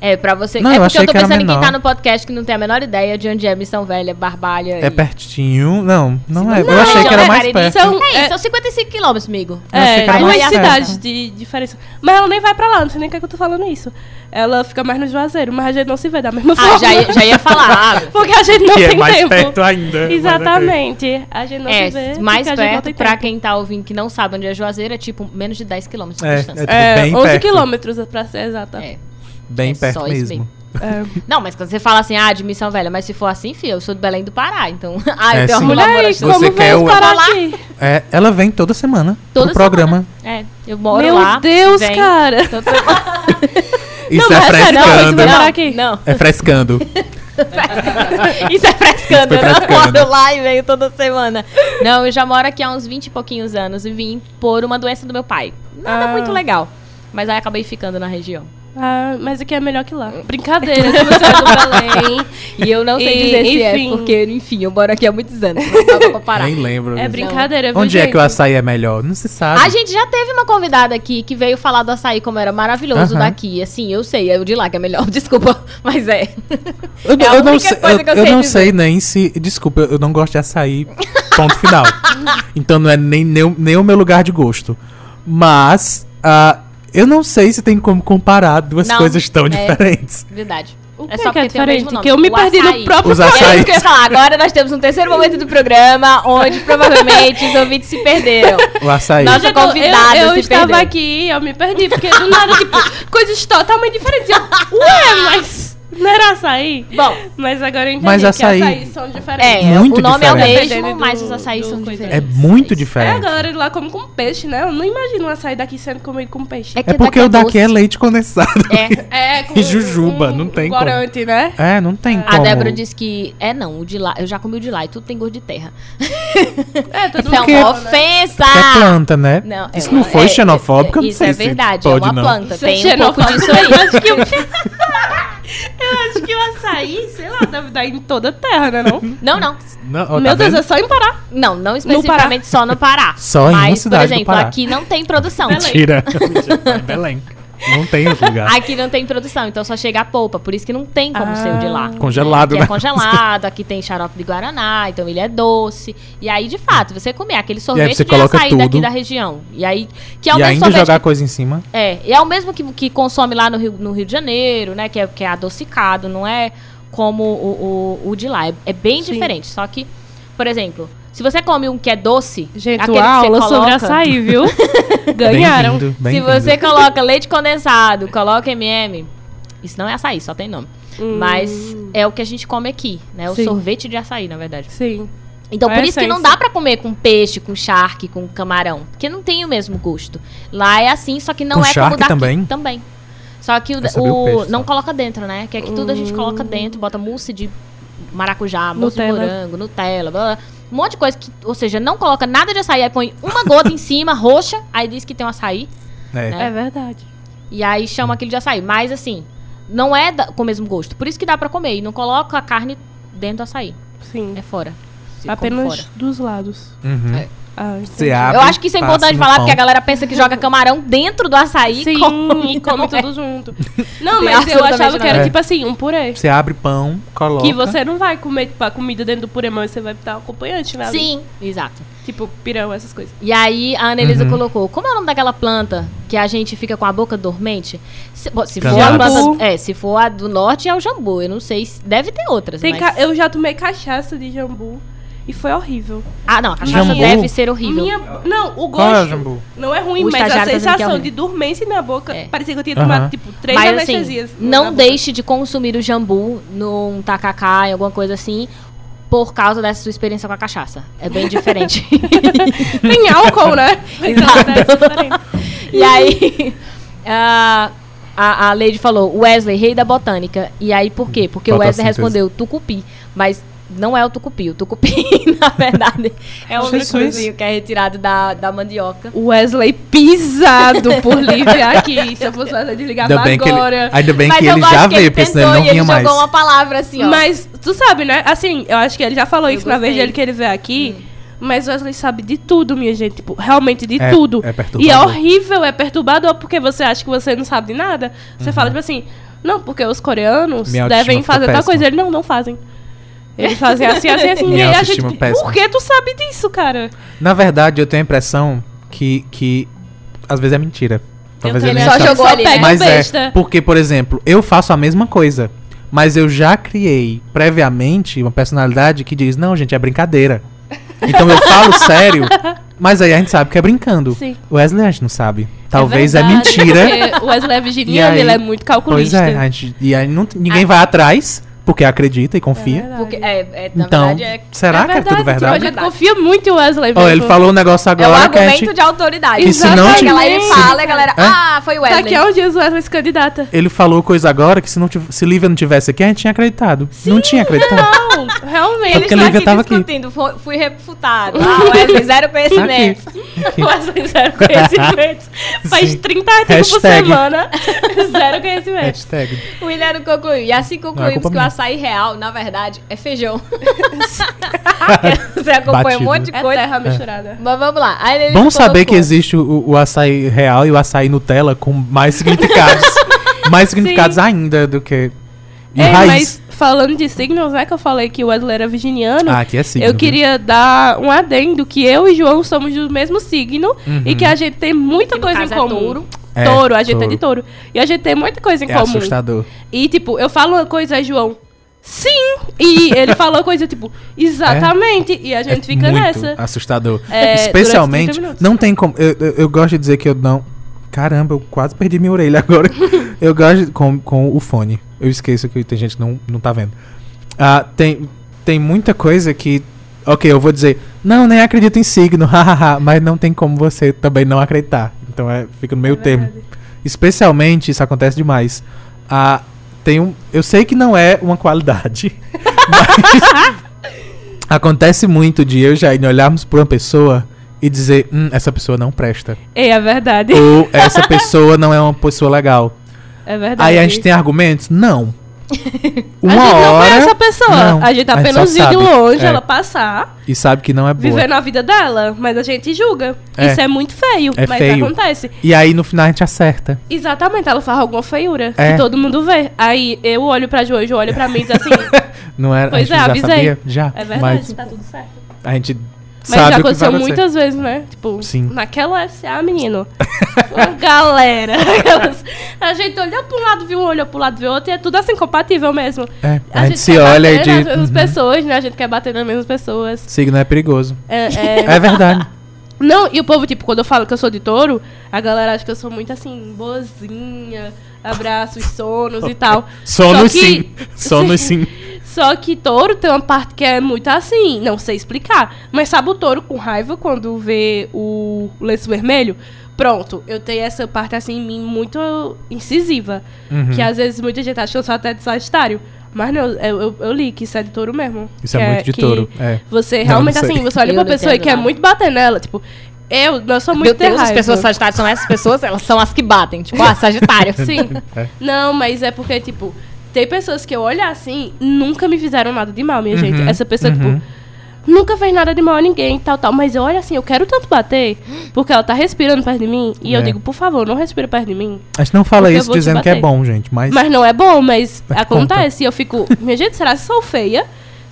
Speaker 2: É, pra você.
Speaker 1: Não,
Speaker 2: é
Speaker 1: eu
Speaker 2: porque
Speaker 1: achei
Speaker 2: eu tô pensando em quem tá no podcast que não tem a menor ideia de onde é Missão Velha, Barbalha.
Speaker 1: É
Speaker 2: e-
Speaker 1: pertinho. Não, não é.
Speaker 2: Não,
Speaker 1: eu achei que era
Speaker 2: é,
Speaker 1: mais perto.
Speaker 3: São,
Speaker 2: É,
Speaker 3: é,
Speaker 2: são 55 quilômetros, amigo.
Speaker 1: Eu
Speaker 3: é, duas
Speaker 1: mais
Speaker 3: cidades
Speaker 1: perto.
Speaker 3: de diferença. Mas ela nem vai pra lá, não sei nem o que, é que eu tô falando isso. Ela fica mais no Juazeiro, mas a gente não se vê da mesma forma.
Speaker 2: Ah, já, ia- já ia falar.
Speaker 3: Porque a gente não
Speaker 1: Que é
Speaker 3: tem
Speaker 1: mais
Speaker 3: tempo.
Speaker 1: perto ainda.
Speaker 3: Exatamente. A gente não
Speaker 2: É,
Speaker 3: se vê.
Speaker 2: mais perto,
Speaker 3: tem
Speaker 2: pra
Speaker 3: tempo.
Speaker 2: quem tá ouvindo que não sabe onde é Juazeiro, é tipo menos de 10 quilômetros de
Speaker 1: É,
Speaker 2: distância.
Speaker 1: é tipo
Speaker 3: É,
Speaker 1: bem
Speaker 3: 11
Speaker 1: perto.
Speaker 3: quilômetros, pra ser exata.
Speaker 2: É.
Speaker 1: Bem
Speaker 2: É
Speaker 1: perto mesmo.
Speaker 3: É.
Speaker 2: Não, mas quando você fala assim, ah, de Missão Velha, mas se for assim, filho, eu sou do Belém do Pará, então. ah,
Speaker 1: É,
Speaker 2: eu uma
Speaker 3: Mulher,
Speaker 1: Você
Speaker 3: como
Speaker 1: quer o-
Speaker 2: Falar?
Speaker 3: aqui?
Speaker 1: É, ela vem toda semana
Speaker 2: Toda
Speaker 1: pro programa.
Speaker 2: É, eu moro
Speaker 3: Meu
Speaker 2: lá.
Speaker 3: Deus,
Speaker 2: vem
Speaker 3: cara.
Speaker 1: Isso
Speaker 3: Não,
Speaker 1: é frescando.
Speaker 2: Não,
Speaker 3: aqui.
Speaker 2: não.
Speaker 1: É frescando.
Speaker 2: Isso é frescando,
Speaker 1: Isso
Speaker 2: eu não
Speaker 1: frescando.
Speaker 2: moro lá e venho toda semana. Não, eu já moro aqui há uns 20 e pouquinhos anos e vim por uma doença do meu pai. Nada
Speaker 3: Ah.
Speaker 2: muito legal. Mas aí acabei ficando na região.
Speaker 3: Ah, mas aqui é melhor que lá. Brincadeira, se você é do Belém.
Speaker 2: E eu não sei
Speaker 3: E,
Speaker 2: dizer se é,
Speaker 3: enfim.
Speaker 2: porque, enfim, eu moro aqui há muitos anos. Não parar.
Speaker 1: Nem lembro.
Speaker 3: É
Speaker 1: disso.
Speaker 3: brincadeira, viu,
Speaker 1: Onde é
Speaker 3: gente?
Speaker 1: que o açaí é melhor? Não se sabe.
Speaker 2: A gente já teve uma convidada aqui que veio falar do açaí como era maravilhoso
Speaker 1: Aham.
Speaker 2: daqui. Assim, eu sei, é o de lá que é melhor. Desculpa, mas é.
Speaker 1: Eu,
Speaker 2: É
Speaker 1: eu não, sei,
Speaker 2: coisa
Speaker 1: eu,
Speaker 2: que eu
Speaker 1: eu
Speaker 2: sei
Speaker 1: não
Speaker 2: dizer.
Speaker 1: sei nem se. Desculpa, eu não gosto de açaí. Ponto final. então não é nem, nem, o- nem o meu lugar de gosto. Mas. ah, eu não sei se tem como comparar duas
Speaker 2: Não,
Speaker 1: coisas tão
Speaker 2: é.
Speaker 1: diferentes.
Speaker 2: Verdade.
Speaker 3: O
Speaker 2: É
Speaker 3: que
Speaker 2: só
Speaker 3: que é
Speaker 2: o mesmo
Speaker 3: diferente? Que eu me
Speaker 2: O
Speaker 3: perdi
Speaker 2: açaí.
Speaker 3: no próprio
Speaker 1: Os
Speaker 2: É
Speaker 1: açaí.
Speaker 2: que eu ia falar. Agora nós temos um terceiro momento do programa onde provavelmente os ouvintes se perderam.
Speaker 1: O açaí.
Speaker 2: Nossa,
Speaker 3: eu-
Speaker 2: convidada
Speaker 3: Eu, eu
Speaker 2: se
Speaker 3: estava
Speaker 2: perdeu.
Speaker 3: aqui, eu me perdi, porque do nada, tipo, coisas totalmente diferentes. Eu, Ué, mas não era açaí?
Speaker 2: Bom,
Speaker 3: Mas agora eu entendi
Speaker 1: Mas
Speaker 3: que
Speaker 1: açaí-
Speaker 3: açaí são diferentes.
Speaker 2: é,
Speaker 1: Muito
Speaker 2: o nome é o
Speaker 1: diferente.
Speaker 2: mesmo,
Speaker 3: Dependendo
Speaker 2: mas
Speaker 3: do-
Speaker 2: os açaís
Speaker 3: do
Speaker 2: são
Speaker 3: coisa.
Speaker 1: É
Speaker 2: diferentes.
Speaker 1: muito
Speaker 3: É, a
Speaker 1: diferente.
Speaker 3: galera de lá come com peixe, né? Eu não imagino um açaí daqui sendo comido com peixe.
Speaker 2: É que
Speaker 1: É porque o daqui é leite condensado.
Speaker 2: É.
Speaker 3: É, com
Speaker 1: E jujuba, não tem como.
Speaker 3: Gorante, né?
Speaker 1: É, não tem
Speaker 2: A
Speaker 1: como.
Speaker 2: Débora disse que. É não, o de lá. Eu já comi o de lá e tudo tem gosto de terra.
Speaker 3: É, todo
Speaker 2: Isso é uma
Speaker 3: né?
Speaker 2: ofensa!
Speaker 1: É planta, né?
Speaker 2: Não, é
Speaker 1: Isso
Speaker 2: uma-
Speaker 1: não foi
Speaker 2: é-
Speaker 1: xenofóbico, eu não
Speaker 2: Isso
Speaker 1: sei
Speaker 2: é
Speaker 1: se
Speaker 2: verdade,
Speaker 1: pode,
Speaker 2: é uma planta.
Speaker 3: Isso é
Speaker 2: Tem um pouco
Speaker 3: xenofóbico.
Speaker 2: disso aí.
Speaker 3: Eu acho que o... eu acho que o açaí, sei lá, deve dar em toda a terra, né não?
Speaker 2: Não, não.
Speaker 1: Não, ó,
Speaker 3: Meu
Speaker 1: tá
Speaker 3: Deus,
Speaker 1: vendo?
Speaker 3: é só em Pará.
Speaker 2: Não, não especificamente só no Pará.
Speaker 1: Só em uma
Speaker 2: Mas,
Speaker 1: cidade
Speaker 2: por
Speaker 1: do
Speaker 2: exemplo,
Speaker 1: Pará.
Speaker 2: aqui não tem produção.
Speaker 1: Mentira. Mentira, em Belém. Não tem outro lugar.
Speaker 2: Aqui não tem produção, então só chega a polpa. Por isso que não tem como ser o de lá.
Speaker 1: Congelado,
Speaker 2: Aqui
Speaker 1: né?
Speaker 2: é congelado, aqui tem xarope de Guaraná, então ele é doce. E aí, de fato, você comer aquele sorvete
Speaker 1: você coloca
Speaker 2: açaí daqui
Speaker 1: tudo.
Speaker 2: da região. E aí, que é o
Speaker 1: e
Speaker 2: mesmo
Speaker 1: ainda
Speaker 2: sorvete
Speaker 1: jogar
Speaker 2: que-
Speaker 1: coisa em cima.
Speaker 2: É, e é o mesmo que, que consome lá no Rio, no Rio de Janeiro, né? Que é, que é adocicado, não é como o, o, o de lá. É, é bem
Speaker 3: Sim.
Speaker 2: diferente. Só que, por exemplo, se você come um que é doce,
Speaker 3: Gente,
Speaker 2: aquele
Speaker 3: a
Speaker 2: que você
Speaker 3: aula sobre
Speaker 2: coloca-
Speaker 3: açaí, viu? Ganharam.
Speaker 1: Bem-vindo,
Speaker 2: Se
Speaker 1: bem-vindo.
Speaker 2: você coloca leite condensado, coloca MM, isso não é açaí, só tem nome. Mas é o que a gente come aqui, né? O
Speaker 3: Hum. Sim.
Speaker 2: sorvete de açaí, na verdade.
Speaker 3: Sim.
Speaker 2: Então,
Speaker 3: É
Speaker 2: por isso que não dá pra comer com peixe, com charque, com camarão. Porque não tem o mesmo gosto. Lá é assim, só que não
Speaker 1: Com
Speaker 2: é como
Speaker 1: charque
Speaker 2: daqui.
Speaker 1: também?
Speaker 2: Também. Só que o,
Speaker 1: o
Speaker 2: o-
Speaker 1: peixe,
Speaker 2: não
Speaker 1: só.
Speaker 2: coloca dentro, né? Que aqui tudo a gente coloca dentro, bota mousse de maracujá, mousse de morango, Nutella, blá, blá. um monte de coisa que, ou seja, não coloca nada de açaí, aí põe uma gota em cima, roxa, aí diz que tem um açaí,
Speaker 1: É.
Speaker 2: né?
Speaker 3: É verdade.
Speaker 2: e aí chama aquilo de açaí. Mas assim, não é da- com o mesmo gosto. Por isso que dá pra comer. E não coloca a carne dentro do açaí.
Speaker 3: Sim.
Speaker 2: É fora.
Speaker 3: Apenas
Speaker 2: fora.
Speaker 3: dos lados.
Speaker 1: Uhum.
Speaker 2: É.
Speaker 3: Ah,
Speaker 1: Você abre,
Speaker 2: Eu acho que isso é importante falar,
Speaker 1: pão.
Speaker 2: porque a galera pensa que joga camarão dentro do açaí
Speaker 3: Sim,
Speaker 2: come,
Speaker 3: e come
Speaker 2: é.
Speaker 3: tudo junto. Não, mas eu achava que era
Speaker 1: nada.
Speaker 3: tipo assim, um purê.
Speaker 1: Você abre pão, coloca.
Speaker 3: Que você não vai comer tipo, a comida dentro do purê, mas você vai estar acompanhante, né? ali.
Speaker 2: Sim, exato.
Speaker 3: Tipo, pirão, essas coisas.
Speaker 2: E aí a Ana Elisa
Speaker 1: Uhum.
Speaker 2: colocou, como é o nome daquela planta que a gente fica com a boca dormente? Se, bom, se for a planta, é, se for a do norte é o jambu, eu não sei, se, deve ter outras,
Speaker 3: Tem
Speaker 2: mas...
Speaker 3: ca- Eu já tomei cachaça de jambu e foi horrível.
Speaker 2: Ah, não, a cachaça
Speaker 1: Jambu?
Speaker 2: deve ser horrível.
Speaker 3: Minha... Não, o
Speaker 1: Qual é o
Speaker 3: gosto
Speaker 1: jambu?
Speaker 3: não é ruim,
Speaker 2: O
Speaker 3: mas a
Speaker 2: tá é
Speaker 3: sensação
Speaker 2: horrível.
Speaker 3: de dormência na boca
Speaker 2: É.
Speaker 3: parecia que eu tinha tomado, tipo, três
Speaker 2: Mas
Speaker 3: anestesias.
Speaker 2: assim, não deixe de consumir o jambu num tacacá, em alguma coisa assim, por causa dessa sua experiência com a cachaça. É bem diferente.
Speaker 3: Tem álcool, né?
Speaker 2: Exato.
Speaker 3: É diferente.
Speaker 2: e aí, a, a, a Lady falou, Wesley, rei da botânica. E aí, por quê? Porque o Wesley respondeu tucupi, mas não é o tucupi. O tucupi, na verdade, é um
Speaker 1: Jesus.
Speaker 2: coisinho que é retirado da, da mandioca.
Speaker 3: Wesley pisado por Lívia aqui. Se eu fosse Wesley, desligava
Speaker 1: Ainda bem que ele,
Speaker 3: agora.
Speaker 1: ainda bem
Speaker 2: mas
Speaker 1: que
Speaker 2: eu
Speaker 1: ele já
Speaker 2: que
Speaker 1: veio,
Speaker 2: ele
Speaker 1: porque senão ele não
Speaker 2: e ele
Speaker 1: vinha mais.
Speaker 2: jogou uma palavra assim, ó.
Speaker 3: Mas, tu sabe, né? Assim, eu acho que ele já falou
Speaker 2: Eu
Speaker 3: isso na vez
Speaker 2: gostei.
Speaker 3: dele que ele veio aqui. Mas Wesley sabe de tudo, minha gente. Tipo, realmente de
Speaker 1: É-
Speaker 3: tudo.
Speaker 1: é
Speaker 3: e é horrível, é perturbador, porque você acha que você não sabe de nada. Você
Speaker 1: Uhum.
Speaker 3: fala, tipo assim, Não, porque os coreanos devem fazer tal
Speaker 1: péssima.
Speaker 3: coisa. Eles não, não fazem. Eles fazem assim, assim, assim.
Speaker 1: Minha
Speaker 3: e aí a gente.
Speaker 1: péssima.
Speaker 3: Por que tu sabe disso, cara?
Speaker 1: Na verdade, eu tenho a impressão que, que às vezes é mentira. Talvez eu, nem
Speaker 2: Só jogou ali, né?
Speaker 3: pega
Speaker 1: Mas é,
Speaker 3: besta.
Speaker 1: porque, por exemplo, eu faço a mesma coisa. Mas eu já criei previamente uma personalidade que diz, não, gente, é brincadeira. Então eu falo sério, mas aí a gente sabe que é brincando.
Speaker 3: Sim.
Speaker 1: O Wesley a gente não sabe. Talvez é,
Speaker 3: verdade,
Speaker 1: mentira.
Speaker 3: Porque o Wesley é virginiano,
Speaker 1: E aí-
Speaker 3: ele é muito
Speaker 1: Pois
Speaker 3: calculista.
Speaker 1: é, a gente, e aí não- ninguém vai atrás, porque acredita e confia.
Speaker 3: verdade.
Speaker 2: Porque, é, é, na
Speaker 1: então,
Speaker 2: verdade, é,
Speaker 1: será que é tudo
Speaker 3: tipo, A
Speaker 1: verdade?
Speaker 3: gente confia muito em Wesley mesmo.
Speaker 1: ele falou um negócio
Speaker 2: é
Speaker 1: agora que a
Speaker 2: argumento
Speaker 1: gente...
Speaker 2: de autoridade.
Speaker 1: Que se não
Speaker 3: Exatamente.
Speaker 1: tiver-
Speaker 2: ele fala, a galera,
Speaker 1: É?
Speaker 2: ah, foi o Wesley.
Speaker 3: Daqui a uns dias o Wesley se candidata.
Speaker 1: Ele falou coisa agora que se, não tiv- se Lívia não tivesse aqui, a gente tinha acreditado. não tinha acreditado.
Speaker 3: Não, realmente.
Speaker 1: Porque a
Speaker 2: Eles
Speaker 1: Lívia
Speaker 2: estão
Speaker 1: tava
Speaker 2: aqui
Speaker 1: aqui.
Speaker 2: discutindo, fui, fui refutado. Ah, Wesley, zero
Speaker 1: Tá aqui.
Speaker 2: conhecimento.
Speaker 1: Aqui.
Speaker 3: O Wesley zero conhecimento. Faz
Speaker 1: Sim.
Speaker 3: 30 artigos por semana. zero conhecimento.
Speaker 1: Hashtag.
Speaker 2: O William não concluiu. E assim concluímos
Speaker 1: culpa
Speaker 2: que o açaí real, na verdade, é feijão. Você acompanha
Speaker 1: Batido,
Speaker 2: um monte de
Speaker 3: É
Speaker 2: coisa.
Speaker 3: terra misturada.
Speaker 2: Mas vamos lá. Aí ele
Speaker 1: Bom saber que existe o, o açaí real e o açaí Nutella com mais significados. mais significados ainda do que. E
Speaker 3: Ei,
Speaker 1: raiz.
Speaker 3: mas falando de signos, né, que eu falei que o Wesley era virginiano.
Speaker 1: Ah, aqui é signo.
Speaker 3: eu
Speaker 1: viu?
Speaker 3: queria dar um adendo que eu e João somos do mesmo signo
Speaker 1: Uhum.
Speaker 3: e que a gente tem muita
Speaker 2: Que no
Speaker 3: coisa
Speaker 2: caso
Speaker 3: em
Speaker 2: é
Speaker 3: comum.
Speaker 2: touro.
Speaker 1: É,
Speaker 3: touro, a gente é
Speaker 1: touro.
Speaker 3: de touro. E a gente tem muita coisa em
Speaker 1: É
Speaker 3: comum.
Speaker 1: assustador.
Speaker 3: E, tipo, eu falo uma coisa, João, sim! E ele falou coisa, tipo, exatamente. E a gente
Speaker 1: é
Speaker 3: fica
Speaker 1: muito
Speaker 3: nessa.
Speaker 1: assustador.
Speaker 3: É, durante 30
Speaker 1: Especialmente, não tem como. Eu, eu, eu gosto de dizer que eu não. Caramba, eu quase perdi minha orelha agora. eu gosto com, com o fone. Eu esqueço que tem gente que não, não tá vendo. Ah, tem, tem muita coisa que. Ok, eu vou dizer, não, nem acredito em signo, hahaha, mas não tem como você também não acreditar. Então é, fica no meio termo.
Speaker 3: verdade.
Speaker 1: Especialmente, isso acontece demais. Ah, tem um, eu sei que não é uma qualidade, mas acontece muito de eu e Jaine olharmos por uma pessoa e dizer, hum, essa pessoa não presta.
Speaker 3: É, é verdade.
Speaker 1: Ou essa pessoa não é uma pessoa legal.
Speaker 3: É verdade.
Speaker 1: Aí a gente tem argumentos? Não.
Speaker 3: A
Speaker 1: Uma
Speaker 3: gente não
Speaker 1: hora.
Speaker 3: conhece a pessoa.
Speaker 1: não,
Speaker 3: a gente
Speaker 1: a gente
Speaker 3: apenas viu de longe
Speaker 1: É.
Speaker 3: ela passar,
Speaker 1: E sabe que não é boa.
Speaker 3: vivendo a vida dela. Mas a gente julga.
Speaker 1: É.
Speaker 3: Isso é muito feio.
Speaker 1: É
Speaker 3: mas
Speaker 1: feio.
Speaker 3: acontece.
Speaker 1: E aí no final a gente acerta.
Speaker 3: Exatamente, ela faz alguma feiura.
Speaker 1: É.
Speaker 3: Que todo mundo vê. Aí eu olho pra João olha pra mim e diz assim:
Speaker 1: Não era?
Speaker 3: Pois
Speaker 1: a gente
Speaker 3: é,
Speaker 1: já
Speaker 3: avisei.
Speaker 1: sabia? Já.
Speaker 3: É verdade,
Speaker 1: Mas
Speaker 3: tá tudo certo.
Speaker 1: a gente
Speaker 3: Mas
Speaker 1: sabe
Speaker 3: já aconteceu muitas vezes, né? Tipo,
Speaker 1: Sim.
Speaker 3: naquela FCA, menino. Galera. Aquelas- a gente olhou pra um lado, viu um, olhou pro lado, viu outro, e é tudo assim, compatível mesmo.
Speaker 1: É, a, gente, se
Speaker 3: quer
Speaker 1: olha e diz.
Speaker 3: nas mesmas
Speaker 1: "Uhum,
Speaker 3: pessoas, né? A gente quer bater nas mesmas pessoas.
Speaker 1: Signo é perigoso.
Speaker 3: É, é-
Speaker 1: É verdade.
Speaker 3: Não, e o povo, tipo, quando eu falo que eu sou de touro, a galera acha que eu sou muito assim, boazinha, abraços, sonos e tal.
Speaker 1: Sono
Speaker 3: Só que-
Speaker 1: sim. Sono sim.
Speaker 3: Só que touro tem uma parte que é muito assim, não sei explicar. Mas sabe o touro com raiva quando vê o lenço vermelho? Pronto, eu tenho essa parte assim em mim muito incisiva.
Speaker 1: Uhum.
Speaker 3: Que às vezes muita gente acha que eu sou até de Sagitário. Mas não, eu, eu, eu li que isso é de touro mesmo.
Speaker 1: Isso
Speaker 3: Que
Speaker 1: é muito de touro. É.
Speaker 3: Você
Speaker 1: Não,
Speaker 3: realmente
Speaker 1: não
Speaker 3: assim, você olha
Speaker 2: Eu
Speaker 3: pra
Speaker 2: não
Speaker 3: pessoa e quer
Speaker 2: nada.
Speaker 3: muito bater nela. Tipo, eu, eu sou muito
Speaker 2: Deus,
Speaker 3: de
Speaker 2: as pessoas sagitárias são essas pessoas, elas são as que batem. Tipo, ah, sagitário.
Speaker 3: Sim.
Speaker 1: É.
Speaker 3: Não, mas é porque, tipo, tem pessoas que eu olho assim, nunca me fizeram nada de mal, minha
Speaker 1: Uhum,
Speaker 3: gente. Essa pessoa,
Speaker 1: uhum.
Speaker 3: tipo, nunca fez nada de mal a ninguém, tal, tal. Mas eu olho assim, eu quero tanto bater, porque ela tá respirando perto de mim. E eu
Speaker 1: É.
Speaker 3: digo, por favor, não respira perto de mim.
Speaker 1: A gente não fala
Speaker 3: eu
Speaker 1: isso dizendo que é bom, gente. Mas,
Speaker 3: Mas não é bom, mas
Speaker 1: Mas
Speaker 3: acontece. E eu fico, minha gente, será que sou feia?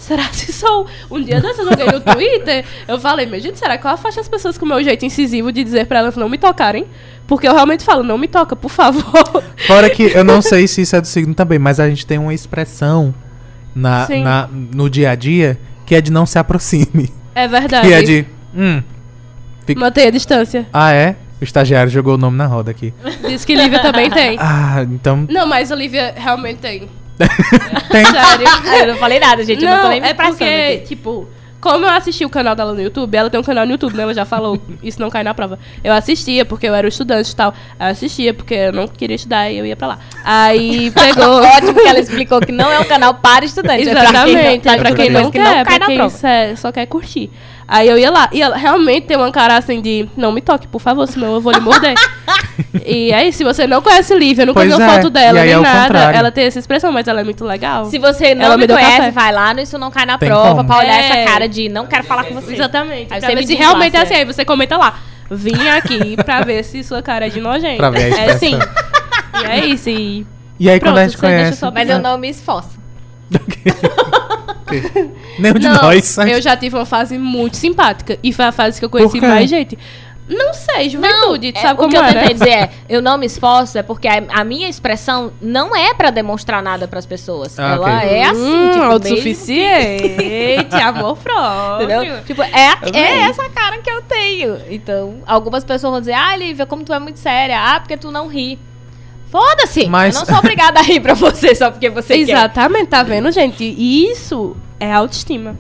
Speaker 3: Será que sou. Um dia dessas eu joguei no Twitter, eu falei, minha gente, será que eu afasto as pessoas com o meu jeito incisivo de dizer pra elas não me tocarem? Porque eu realmente falo, não me toca, por favor.
Speaker 1: fora que eu não sei se isso é do signo também, mas a gente tem uma expressão na, na, no dia a dia que é de não se aproxime.
Speaker 3: É verdade.
Speaker 1: Que é de. Hum. fica-
Speaker 3: Mantenha a distância.
Speaker 1: Ah, é? O estagiário jogou o nome na roda aqui.
Speaker 3: Diz que Lívia também tem.
Speaker 1: Ah, então.
Speaker 3: Não, mas a Lívia realmente tem.
Speaker 1: Tem.
Speaker 3: Sério.
Speaker 2: Eu não falei nada, gente. eu não tô
Speaker 3: não,
Speaker 2: nem me
Speaker 3: é porque,
Speaker 2: aqui.
Speaker 3: tipo, como eu assisti o canal dela no YouTube, ela tem um canal no YouTube, né? Ela já falou, isso não cai na prova. Eu assistia porque eu era estudante e tal. Eu assistia porque eu não queria estudar e eu ia pra lá. Aí pegou.
Speaker 2: Ótimo que ela explicou que não é um canal para estudantes.
Speaker 3: Exatamente,
Speaker 2: é
Speaker 3: pra quem não,
Speaker 2: que
Speaker 3: quer,
Speaker 2: não cai
Speaker 3: pra
Speaker 2: na
Speaker 3: quem
Speaker 2: prova.
Speaker 3: só- só quer curtir. Aí eu ia lá, e ela realmente tem uma cara assim de não me toque, por favor, senão eu vou lhe morder. e aí, se você não conhece Lívia, nunca
Speaker 1: Pois
Speaker 3: viu
Speaker 1: é,
Speaker 3: foto dela nem
Speaker 1: é
Speaker 3: nada,
Speaker 1: contrário.
Speaker 3: ela tem essa expressão, mas ela é muito legal.
Speaker 2: Se você não
Speaker 3: Ela
Speaker 2: me,
Speaker 3: me
Speaker 2: conhece,
Speaker 3: café.
Speaker 2: vai lá no Isso Não Cai na
Speaker 1: Tem
Speaker 2: Prova
Speaker 1: como.
Speaker 2: pra olhar
Speaker 3: É.
Speaker 2: essa cara de não quero falar com você.
Speaker 3: Exatamente.
Speaker 2: Aí
Speaker 3: Pra
Speaker 2: você
Speaker 3: ver se
Speaker 2: diz
Speaker 3: realmente
Speaker 2: lá
Speaker 3: é assim. Aí você comenta lá. Vim aqui pra ver se sua cara é de nojento.
Speaker 1: Pra ver a
Speaker 3: É
Speaker 1: expressão.
Speaker 3: sim. E é isso. E
Speaker 1: E aí quando
Speaker 3: Pronto,
Speaker 1: a gente conhece.
Speaker 2: Mas eu não me esforço.
Speaker 1: Nenhum de
Speaker 3: Não,
Speaker 1: nós. gente-
Speaker 3: eu já tive uma fase muito simpática. E foi a fase que eu conheci
Speaker 1: Por quê?
Speaker 3: mais gente. Não sei, juventude, tu
Speaker 2: é,
Speaker 3: sabe
Speaker 2: o
Speaker 3: como
Speaker 2: que eu
Speaker 3: era?
Speaker 2: tentei dizer é, eu não me esforço é porque a, a minha expressão não é pra demonstrar nada pras pessoas.
Speaker 1: Ah,
Speaker 2: Ela
Speaker 1: ok.
Speaker 2: é assim,
Speaker 3: hum,
Speaker 2: tipo,
Speaker 3: autossuficiente, amor próprio.
Speaker 2: Entendeu? Tipo, é, a- é essa cara que eu tenho. Então, algumas pessoas vão dizer, ah, Lívia, como tu é muito séria. Ah, porque tu não ri. Foda-se!
Speaker 1: Mas-
Speaker 2: Eu não sou obrigada a rir pra você só porque você quer.
Speaker 3: Exatamente, tá vendo, gente? Isso é autoestima.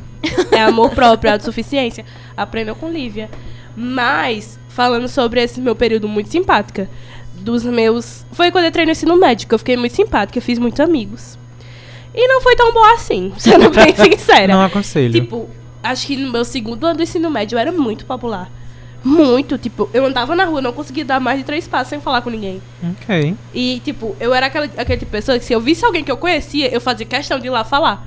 Speaker 3: É amor próprio, é autossuficiência. Aprendeu com Lívia. Mas, falando sobre esse meu período muito simpática, dos meus. Foi quando eu entrei no ensino médio, que eu fiquei muito simpática, eu fiz muitos amigos. E não foi tão boa assim, sendo bem sincera.
Speaker 1: Não aconselho.
Speaker 3: Tipo, acho que no meu segundo ano do ensino médio eu era muito popular. Muito, tipo, eu andava na rua, não conseguia dar mais de três passos sem falar com ninguém.
Speaker 1: Ok.
Speaker 3: E, tipo, eu era aquela, aquele tipo de pessoa que se eu visse alguém que eu conhecia, eu fazia questão de ir lá falar.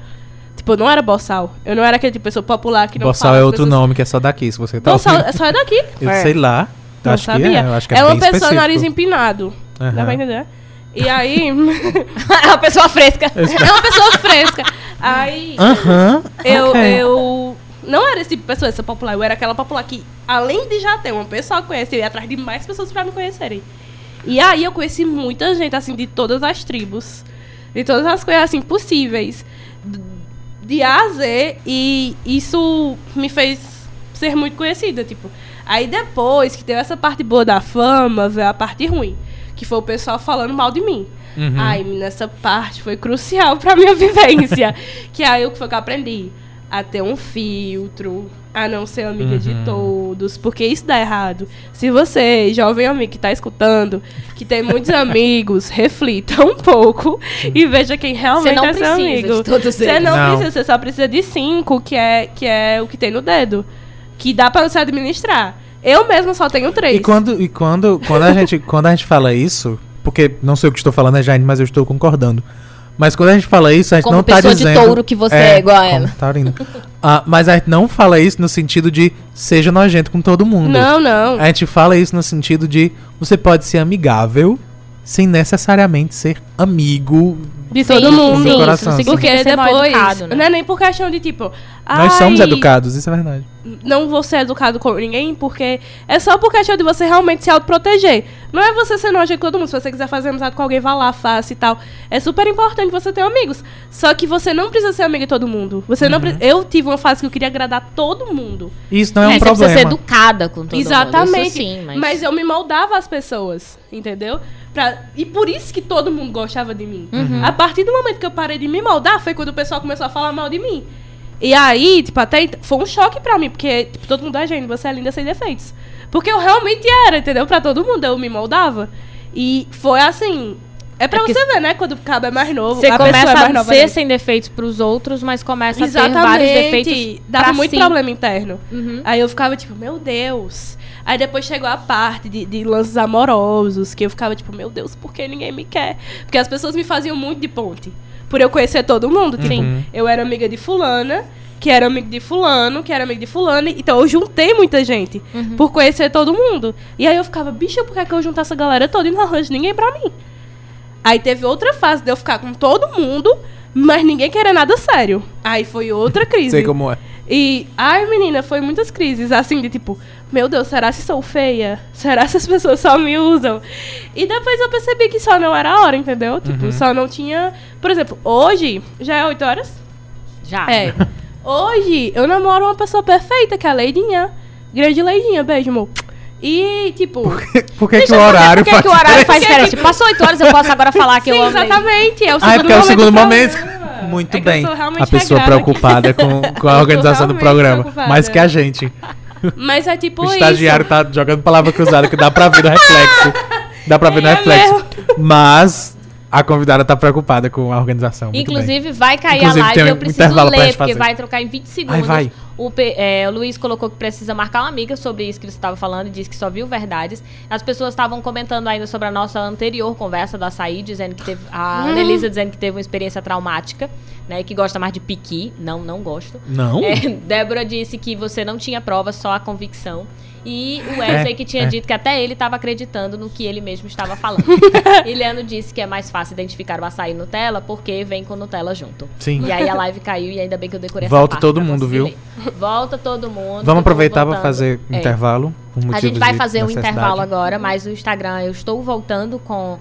Speaker 3: Tipo, eu não era boçal. Eu não era aquele tipo de pessoa popular que não
Speaker 1: Boçal
Speaker 3: fala
Speaker 1: é outro
Speaker 3: pessoas-
Speaker 1: nome que é só daqui, se você tá
Speaker 3: Boçal
Speaker 1: ouvindo.
Speaker 3: é só daqui.
Speaker 1: Eu
Speaker 2: É.
Speaker 1: sei lá.
Speaker 3: Não
Speaker 1: acho
Speaker 3: sabia.
Speaker 1: que é. Eu acho que é,
Speaker 3: é uma
Speaker 1: bem
Speaker 3: pessoa
Speaker 1: específico.
Speaker 3: nariz empinado.
Speaker 1: Aham.
Speaker 3: Dá pra entender? E aí.
Speaker 2: é uma pessoa fresca.
Speaker 3: é uma pessoa fresca. Aí.
Speaker 1: Aham.
Speaker 3: Eu,
Speaker 1: ok.
Speaker 3: eu não era esse tipo de pessoa, essa popular. Eu era aquela popular que, além de já ter uma pessoa que conhecia, eu ia atrás de mais pessoas pra me conhecerem. E aí eu conheci muita gente, assim, de todas as tribos. De todas as coisas, assim, possíveis. De A a Z. E isso me fez ser muito conhecida, tipo. Aí depois que teve essa parte boa da fama, veio a parte ruim. Que foi o pessoal falando mal de mim.
Speaker 1: Uhum.
Speaker 3: Aí, nessa parte foi crucial pra minha vivência. que aí o que foi que eu aprendi? A ter um filtro, a não ser amiga de
Speaker 1: Uhum.
Speaker 3: todos, porque isso dá errado. Se você, jovem amigo que tá escutando, que tem muitos amigos, reflita um pouco e veja quem realmente
Speaker 2: não
Speaker 3: é seu
Speaker 2: precisa
Speaker 3: amigo.
Speaker 2: de todos
Speaker 3: Você não,
Speaker 1: Não.
Speaker 3: precisa, você só precisa de cinco, que é, que é o que tem no dedo. Que dá pra você administrar. Eu mesma só tenho três.
Speaker 1: E quando, e quando, quando, a gente, quando a gente fala isso, porque não sei o que estou falando, é Jane, mas eu estou concordando. Mas quando a gente fala isso, a gente
Speaker 2: Como
Speaker 1: não tá
Speaker 2: pessoa de
Speaker 1: dizendo...
Speaker 2: touro que você é igual a
Speaker 1: como
Speaker 2: ela.
Speaker 1: taurina. Ah, mas a gente não fala isso no sentido de seja nojento com todo mundo.
Speaker 3: Não, não.
Speaker 1: A gente fala isso no sentido de você pode ser amigável sem necessariamente ser amigo.
Speaker 3: De
Speaker 2: Sim,
Speaker 3: todo mundo.
Speaker 1: sim, coração,
Speaker 2: isso
Speaker 1: sim.
Speaker 2: não
Speaker 3: Porque
Speaker 2: mal
Speaker 3: depois.
Speaker 2: educado, né?
Speaker 3: Não é nem por questão de tipo.
Speaker 1: Nós somos
Speaker 3: "Ai,
Speaker 1: educados, isso é verdade.
Speaker 3: Não vou ser educado com ninguém, porque é só por questão de você realmente se autoproteger. Não é você ser nojento com todo mundo. Se você quiser fazer amizade com alguém, vá lá, faça e tal. É super importante você ter amigos. Só que você não precisa ser amigo de todo mundo. Você
Speaker 1: Uhum.
Speaker 3: não pre- Eu tive uma fase que eu queria agradar todo mundo.
Speaker 1: Isso não é,
Speaker 2: É,
Speaker 1: um
Speaker 2: você precisa ser
Speaker 1: problema.
Speaker 2: educada com todo mundo.
Speaker 3: Exatamente.
Speaker 2: Isso sim, mas...
Speaker 3: mas... eu me moldava às pessoas, entendeu? Pra... E por isso que todo mundo gostava de mim.
Speaker 2: Uhum.
Speaker 3: A partir do momento que eu parei de me moldar, foi quando o pessoal começou a falar mal de mim. E aí, tipo, até foi um choque pra mim, porque tipo, todo mundo é gente, você é linda sem defeitos. Porque eu realmente era, entendeu? Pra todo mundo, eu me moldava. E foi assim. É pra
Speaker 2: É
Speaker 3: você ver, né? Quando o cabo é mais novo,
Speaker 2: Você
Speaker 3: pessoa
Speaker 2: começa
Speaker 3: é mais
Speaker 2: a ser sem defeitos pros outros, mas começa a ter vários defeitos
Speaker 3: Exatamente. Dava muito
Speaker 2: si.
Speaker 3: problema interno.
Speaker 2: Uhum.
Speaker 3: Aí eu ficava tipo, meu Deus. Aí depois chegou a parte de, de lances amorosos, que eu ficava tipo, meu Deus, por que ninguém me quer? Porque as pessoas me faziam muito de ponte. Por eu conhecer todo mundo. Tipo,
Speaker 1: Uhum.
Speaker 3: eu era amiga de fulana, que era amigo de fulano, que era amigo de fulano. Então eu juntei muita gente
Speaker 2: Uhum.
Speaker 3: por conhecer todo mundo. E aí eu ficava, bicho, por que, é que eu juntar essa galera toda e não arranjo ninguém pra mim? Aí teve outra fase de eu ficar com todo mundo, mas ninguém querer nada sério. Aí foi outra crise.
Speaker 1: Sei como é.
Speaker 3: E, ai, menina, foi muitas crises, assim, de tipo, meu Deus, será se sou feia? Será se as pessoas só me usam? E depois eu percebi que só não era a hora, entendeu? Tipo,
Speaker 1: Uhum.
Speaker 3: só não tinha. Por exemplo, hoje, já é 8 horas?
Speaker 2: Já.
Speaker 3: É. Hoje, eu namoro uma pessoa perfeita, que é a Leidinha. Grande Leidinha, beijo, amor. E, tipo.
Speaker 1: Por que, horário
Speaker 2: por que, que o
Speaker 1: faz
Speaker 2: horário faz
Speaker 1: diferença?
Speaker 2: diferente. Passou 8 horas, eu posso agora falar que
Speaker 3: Sim,
Speaker 2: eu amei.
Speaker 3: exatamente. É o segundo
Speaker 1: Ah, é porque é o
Speaker 3: momento
Speaker 1: segundo
Speaker 3: do
Speaker 1: momento.
Speaker 3: programa.
Speaker 1: Muito
Speaker 3: É que eu
Speaker 1: bem.
Speaker 3: sou realmente
Speaker 1: A pessoa preocupada
Speaker 3: aqui.
Speaker 1: com, com a organização do programa.
Speaker 3: preocupada.
Speaker 1: Mais que a gente.
Speaker 3: Mas é tipo
Speaker 1: O
Speaker 3: isso.
Speaker 1: estagiário tá jogando palavra cruzada que dá pra ver no reflexo. Dá pra ver no
Speaker 3: É
Speaker 1: reflexo. Mas a convidada tá preocupada com a organização.
Speaker 2: Inclusive, vai cair
Speaker 1: Inclusive,
Speaker 2: a live
Speaker 1: um
Speaker 2: eu preciso ler, porque
Speaker 1: fazer.
Speaker 2: vai trocar em 20 segundos.
Speaker 1: vai.
Speaker 2: O, é, o Luiz colocou que precisa marcar uma amiga sobre isso que você estava falando e disse que só viu verdades. As pessoas estavam comentando ainda sobre a nossa anterior conversa da açaí, dizendo que teve. A
Speaker 1: Hum.
Speaker 2: Dizendo que teve uma experiência traumática, né? Que gosta mais de piqui. Não, não gosto.
Speaker 1: Não?
Speaker 2: É, Débora disse que você não tinha provas, só a convicção. E o Wesley
Speaker 1: É,
Speaker 2: que tinha
Speaker 1: é.
Speaker 2: dito que até ele estava acreditando no que ele mesmo estava falando. e Leandro disse que é mais fácil identificar o açaí Nutella porque vem com Nutella junto.
Speaker 1: Sim.
Speaker 2: E aí a live caiu e ainda bem que eu decorei
Speaker 1: Volta
Speaker 2: essa parte
Speaker 1: todo mundo, viu?
Speaker 2: ler. Volta todo mundo.
Speaker 1: Vamos aproveitar
Speaker 2: para
Speaker 1: fazer
Speaker 2: É.
Speaker 1: intervalo.
Speaker 2: A gente vai fazer um intervalo agora, mas o Instagram eu estou voltando com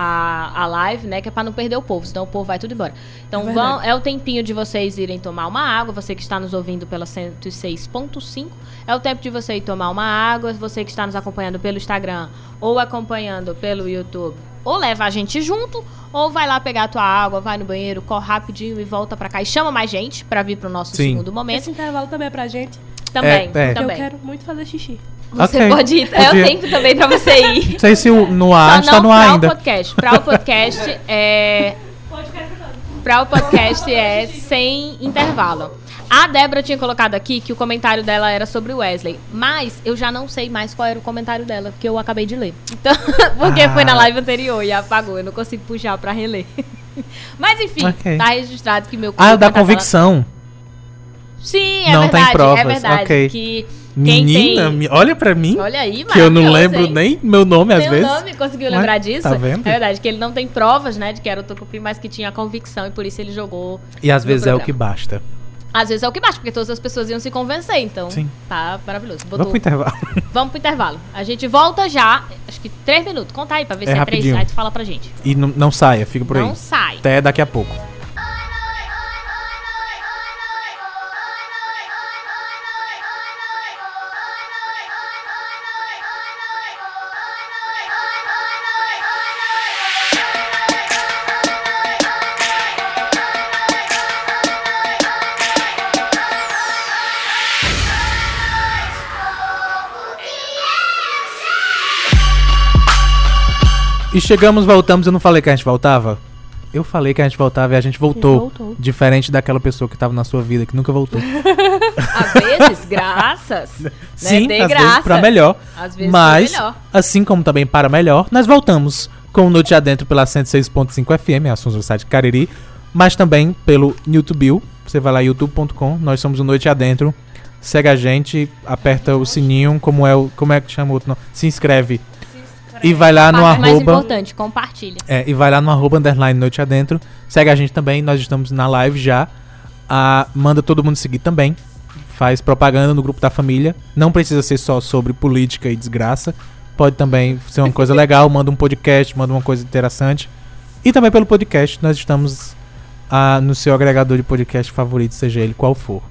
Speaker 2: a, a live, né? Que é pra não perder o povo, senão o povo vai tudo embora. Então
Speaker 3: É
Speaker 2: vão, é o tempinho de vocês irem tomar uma água. Você que está nos ouvindo pela 106.5, é o tempo de você ir tomar uma água. Você que está nos acompanhando pelo Instagram ou acompanhando pelo YouTube, ou leva a gente junto, ou vai lá pegar a tua água, vai no banheiro, corre rapidinho e volta pra cá e chama mais gente pra vir pro nosso
Speaker 1: Sim.
Speaker 2: segundo momento.
Speaker 3: Esse intervalo também é pra gente.
Speaker 2: Também,
Speaker 1: É, é.
Speaker 2: também.
Speaker 3: Eu quero muito fazer xixi.
Speaker 2: Você
Speaker 1: Ok,
Speaker 2: pode ir. É o tempo também pra você ir.
Speaker 1: Não sei se o, no ar
Speaker 2: Só
Speaker 1: está
Speaker 2: não
Speaker 1: no ar
Speaker 2: pra
Speaker 1: ainda.
Speaker 2: o podcast. Pra o podcast é. Pra o podcast é sem intervalo. A Débora tinha colocado aqui que o comentário dela era sobre o Wesley. Mas eu já não sei mais qual era o comentário dela, porque eu acabei de ler. Então, porque
Speaker 1: Ah.
Speaker 2: foi na live anterior e apagou. Eu não consigo puxar pra reler. Mas enfim,
Speaker 1: Ok.
Speaker 2: tá registrado que meu
Speaker 1: Ah, da
Speaker 2: dela-
Speaker 1: convicção.
Speaker 2: Sim, é
Speaker 1: Não tem
Speaker 2: verdade.
Speaker 1: provas,
Speaker 2: É verdade.
Speaker 1: ok.
Speaker 2: Que
Speaker 1: Menina,
Speaker 2: tem-
Speaker 1: olha pra mim.
Speaker 2: Olha aí,
Speaker 1: que eu não lembro
Speaker 2: hein?
Speaker 1: nem meu nome às
Speaker 2: Tem
Speaker 1: vezes.
Speaker 2: o nome, conseguiu
Speaker 1: Mas,
Speaker 2: lembrar disso?
Speaker 1: tá vendo?
Speaker 2: É verdade, que ele não tem provas, né, de que era o Tucupi, mas que tinha convicção e por isso ele jogou.
Speaker 1: E às vezes é o
Speaker 2: programa.
Speaker 1: que basta.
Speaker 2: Às vezes é o que basta, porque todas as pessoas iam se convencer, então
Speaker 1: Sim.
Speaker 2: tá maravilhoso. Botou-
Speaker 1: Vamos pro intervalo.
Speaker 2: Vamos pro intervalo. A gente volta já, acho que três minutos. Conta aí pra ver
Speaker 1: É
Speaker 2: se é
Speaker 1: rapidinho.
Speaker 2: três, aí tu fala pra gente.
Speaker 1: E não, não saia, fica por
Speaker 2: não
Speaker 1: aí.
Speaker 2: sai.
Speaker 1: Até daqui a pouco. E chegamos, voltamos. Eu não falei que a gente voltava? Eu falei que a gente voltava e a gente voltou.
Speaker 3: voltou.
Speaker 1: Diferente daquela pessoa que tava na sua vida, que nunca voltou.
Speaker 2: Às vezes, graças. né?
Speaker 1: Sim,
Speaker 2: Dê
Speaker 1: às
Speaker 2: graça.
Speaker 1: vezes pra melhor.
Speaker 2: Às vezes
Speaker 1: Mas,
Speaker 2: melhor.
Speaker 1: assim como também para melhor, nós voltamos com o Noite Adentro pela 106.5 FM, assuntos do site Cariri, mas também pelo YouTube. Você vai lá, youtube.com, nós somos o Noite Adentro. Segue a gente, aperta o sininho, como é, o, como é que chama o outro nome? Se inscreve. E vai lá no
Speaker 2: Parte mais
Speaker 1: arroba.
Speaker 2: importante, compartilha.
Speaker 1: É, e vai lá no arroba underline noite adentro. Segue a gente também, nós estamos na live já. Ah, manda todo mundo seguir também. Faz propaganda no grupo da família. Não precisa ser só sobre política e desgraça. Pode também ser uma coisa legal. Manda um podcast, manda uma coisa interessante. E também pelo podcast, nós estamos ah, no seu agregador de podcast favorito, seja ele qual for.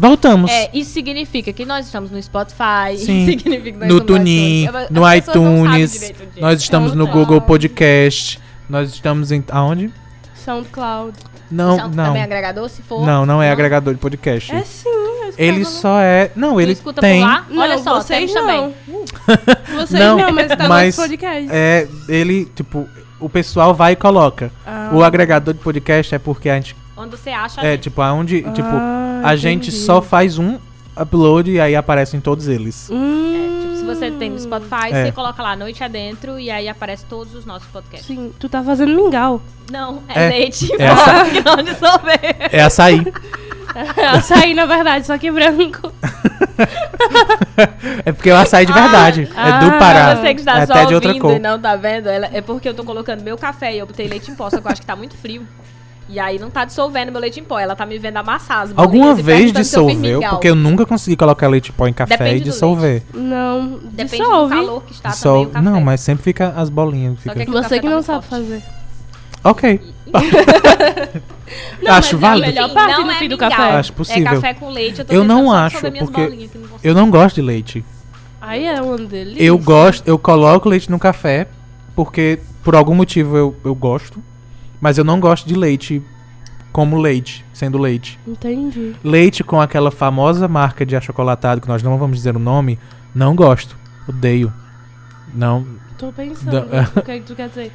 Speaker 1: Voltamos.
Speaker 2: É, isso significa que nós estamos no Spotify.
Speaker 1: Sim.
Speaker 2: significa que nós
Speaker 1: no
Speaker 2: estamos
Speaker 1: Tunin, no
Speaker 2: não sabem
Speaker 1: iTunes. Nós estamos no
Speaker 3: Então,
Speaker 1: Google. Podcast. Nós estamos em. Aonde?
Speaker 3: SoundCloud.
Speaker 1: Não,
Speaker 2: São
Speaker 1: não.
Speaker 2: Também agregador, se for.
Speaker 1: Não, não é agregador de podcast.
Speaker 3: É sim.
Speaker 1: Ele
Speaker 3: no-
Speaker 1: só é. Não, ele
Speaker 2: escuta
Speaker 1: tem.
Speaker 2: por lá?
Speaker 3: Não,
Speaker 2: Olha só,
Speaker 3: vocês não.
Speaker 2: também.
Speaker 3: Vocês
Speaker 1: Não,
Speaker 3: não, mas tá
Speaker 1: mas
Speaker 3: no podcast.
Speaker 1: É, ele, tipo, o pessoal vai e coloca.
Speaker 3: Ah.
Speaker 1: O agregador de podcast é porque a gente.
Speaker 2: Onde você acha.
Speaker 1: É,
Speaker 2: gente.
Speaker 1: tipo, aonde. tipo,
Speaker 3: Ah,
Speaker 1: a gente
Speaker 3: entendi.
Speaker 1: só faz um upload e aí aparecem todos eles.
Speaker 3: Hum,
Speaker 2: Tipo, se você tem no Spotify,
Speaker 1: É.
Speaker 2: você coloca lá Noite Adentro e aí aparece todos os nossos podcasts.
Speaker 3: Sim, tu tá fazendo mingau.
Speaker 2: Não, é,
Speaker 1: É,
Speaker 2: leite.
Speaker 1: é essa-
Speaker 2: que não de sorvete.
Speaker 1: É açaí.
Speaker 3: Açaí, na verdade, só que branco.
Speaker 1: é porque é o açaí de verdade. é do
Speaker 3: ah,
Speaker 1: Pará.
Speaker 2: Você que está
Speaker 1: é
Speaker 2: só
Speaker 1: até de outra
Speaker 2: ouvindo
Speaker 1: cor.
Speaker 2: e não tá vendo, é porque eu tô colocando meu café e eu botei leite em pó, só que eu acho que tá muito frio. E aí não tá dissolvendo meu leite em pó, ela tá me vendo amassar as
Speaker 1: Alguma
Speaker 2: e
Speaker 1: vez
Speaker 2: eu
Speaker 1: dissolveu,
Speaker 2: mingau.
Speaker 1: porque eu nunca consegui colocar leite em pó em café
Speaker 2: Depende
Speaker 1: e dissolver.
Speaker 3: Não,
Speaker 2: Depende
Speaker 3: dissolve.
Speaker 2: do calor que está
Speaker 1: Dissol-
Speaker 2: também o café.
Speaker 1: Não, mas sempre fica as bolinhas.
Speaker 2: Só
Speaker 1: Fica...
Speaker 2: que o
Speaker 3: Você que
Speaker 2: tá
Speaker 3: não sabe
Speaker 2: forte.
Speaker 3: fazer.
Speaker 1: Ok.
Speaker 3: Não,
Speaker 1: Acho
Speaker 3: mas é a
Speaker 1: válido.
Speaker 3: melhor parte
Speaker 2: não
Speaker 3: no
Speaker 2: é
Speaker 3: fim do café.
Speaker 1: Acho possível.
Speaker 2: É café com leite, eu tô
Speaker 1: Eu não acho, porque
Speaker 2: bolinhas, que não.
Speaker 1: Eu não gosto de leite.
Speaker 3: Aí é uma delícia.
Speaker 1: Eu gosto, eu coloco leite no café, porque por algum motivo eu, eu gosto, mas eu não gosto de leite como leite, sendo leite.
Speaker 3: Entendi.
Speaker 1: Leite com aquela famosa marca de achocolatado, que nós não vamos dizer o nome, não gosto. Odeio. Não,
Speaker 3: Tô pensando. O que, é que tu quer dizer?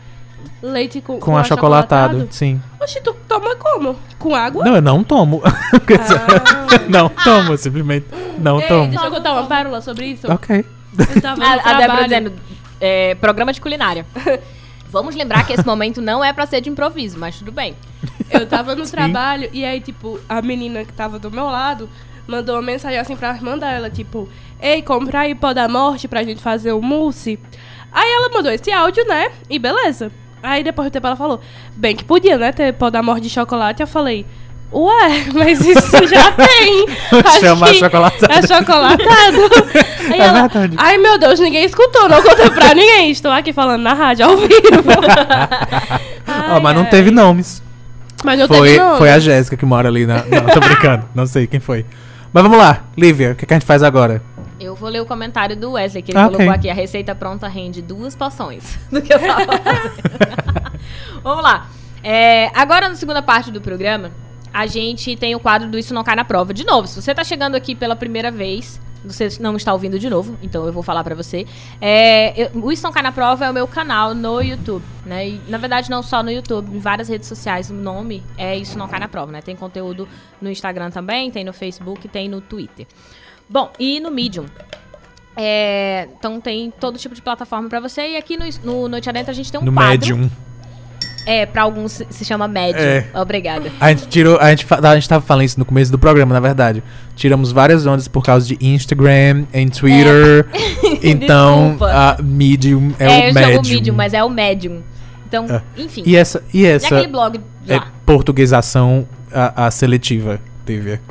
Speaker 3: Leite com,
Speaker 1: com achocolatado, sim.
Speaker 3: Oxi, tu toma como? Com água?
Speaker 1: Não, eu não tomo. Dizer, não tomo, simplesmente não
Speaker 3: Ei,
Speaker 1: tomo.
Speaker 3: deixa eu contar uma pérola sobre isso.
Speaker 1: Ok.
Speaker 3: Eu tava
Speaker 2: A, a Débora dizendo, é, programa de culinária. Vamos lembrar que esse momento não é pra ser de improviso, mas tudo bem.
Speaker 3: Eu tava no trabalho e aí, tipo, a menina que tava do meu lado mandou uma mensagem assim pra irmã dela, tipo, ei, compra aí pó da morte pra gente fazer o mousse. Aí ela mandou esse áudio, né? E beleza. Aí depois do tempo ela falou, bem que podia, né, ter pó da morte de chocolate. Eu falei, ué, mas isso já tem.
Speaker 1: Chama
Speaker 3: que
Speaker 1: achocolatado.
Speaker 3: É chocolatado. Aí
Speaker 1: É
Speaker 3: ela,
Speaker 1: verdade.
Speaker 3: ai meu Deus, ninguém escutou, não contou pra ninguém. Estou aqui falando na rádio ao vivo.
Speaker 1: Ó, mas não
Speaker 3: ai.
Speaker 1: teve nomes.
Speaker 3: Mas não
Speaker 1: Foi,
Speaker 3: teve nome.
Speaker 1: foi a Jéssica que mora ali na. Não, tô brincando. Não sei quem foi. Mas vamos lá, Lívia, o que, que a gente faz agora?
Speaker 2: Eu vou ler o comentário do Wesley, que ele
Speaker 1: Ah, ok.
Speaker 2: colocou aqui. A receita pronta rende duas poções do que eu tava fazendo. Vamos lá. É, agora, na segunda parte do programa, a gente tem o quadro do Isso Não Cai na Prova. De novo, se você tá chegando aqui pela primeira vez, você não está ouvindo de novo, então eu vou falar pra você. É, eu- o Isso Não Cai na Prova é o meu canal no YouTube, né? E, na verdade, não só no YouTube, em várias redes sociais, o nome é Isso Não Cai na Prova, né? Tem conteúdo no Instagram também, tem no Facebook, tem no Twitter. Bom, e no Medium. É, então tem todo tipo de plataforma pra você. E aqui no, no Noite Adentro a gente tem um
Speaker 1: no
Speaker 2: quadro.
Speaker 1: Medium.
Speaker 2: É, pra alguns se- chama Medium.
Speaker 1: É.
Speaker 2: Obrigada.
Speaker 1: A gente tirou. A gente, a gente tava falando isso no começo do programa, na verdade. Tiramos várias ondas por causa de Instagram, em Twitter. Então,
Speaker 2: Desculpa.
Speaker 1: a Medium é,
Speaker 2: É,
Speaker 1: o
Speaker 2: eu
Speaker 1: Medium.
Speaker 2: chamo Medium, mas é o Medium. Então,
Speaker 1: É.
Speaker 2: enfim.
Speaker 1: E essa, e
Speaker 2: E
Speaker 1: essa
Speaker 2: aquele blog
Speaker 1: é
Speaker 2: lá.
Speaker 1: portuguesação a, a seletiva, Lívia?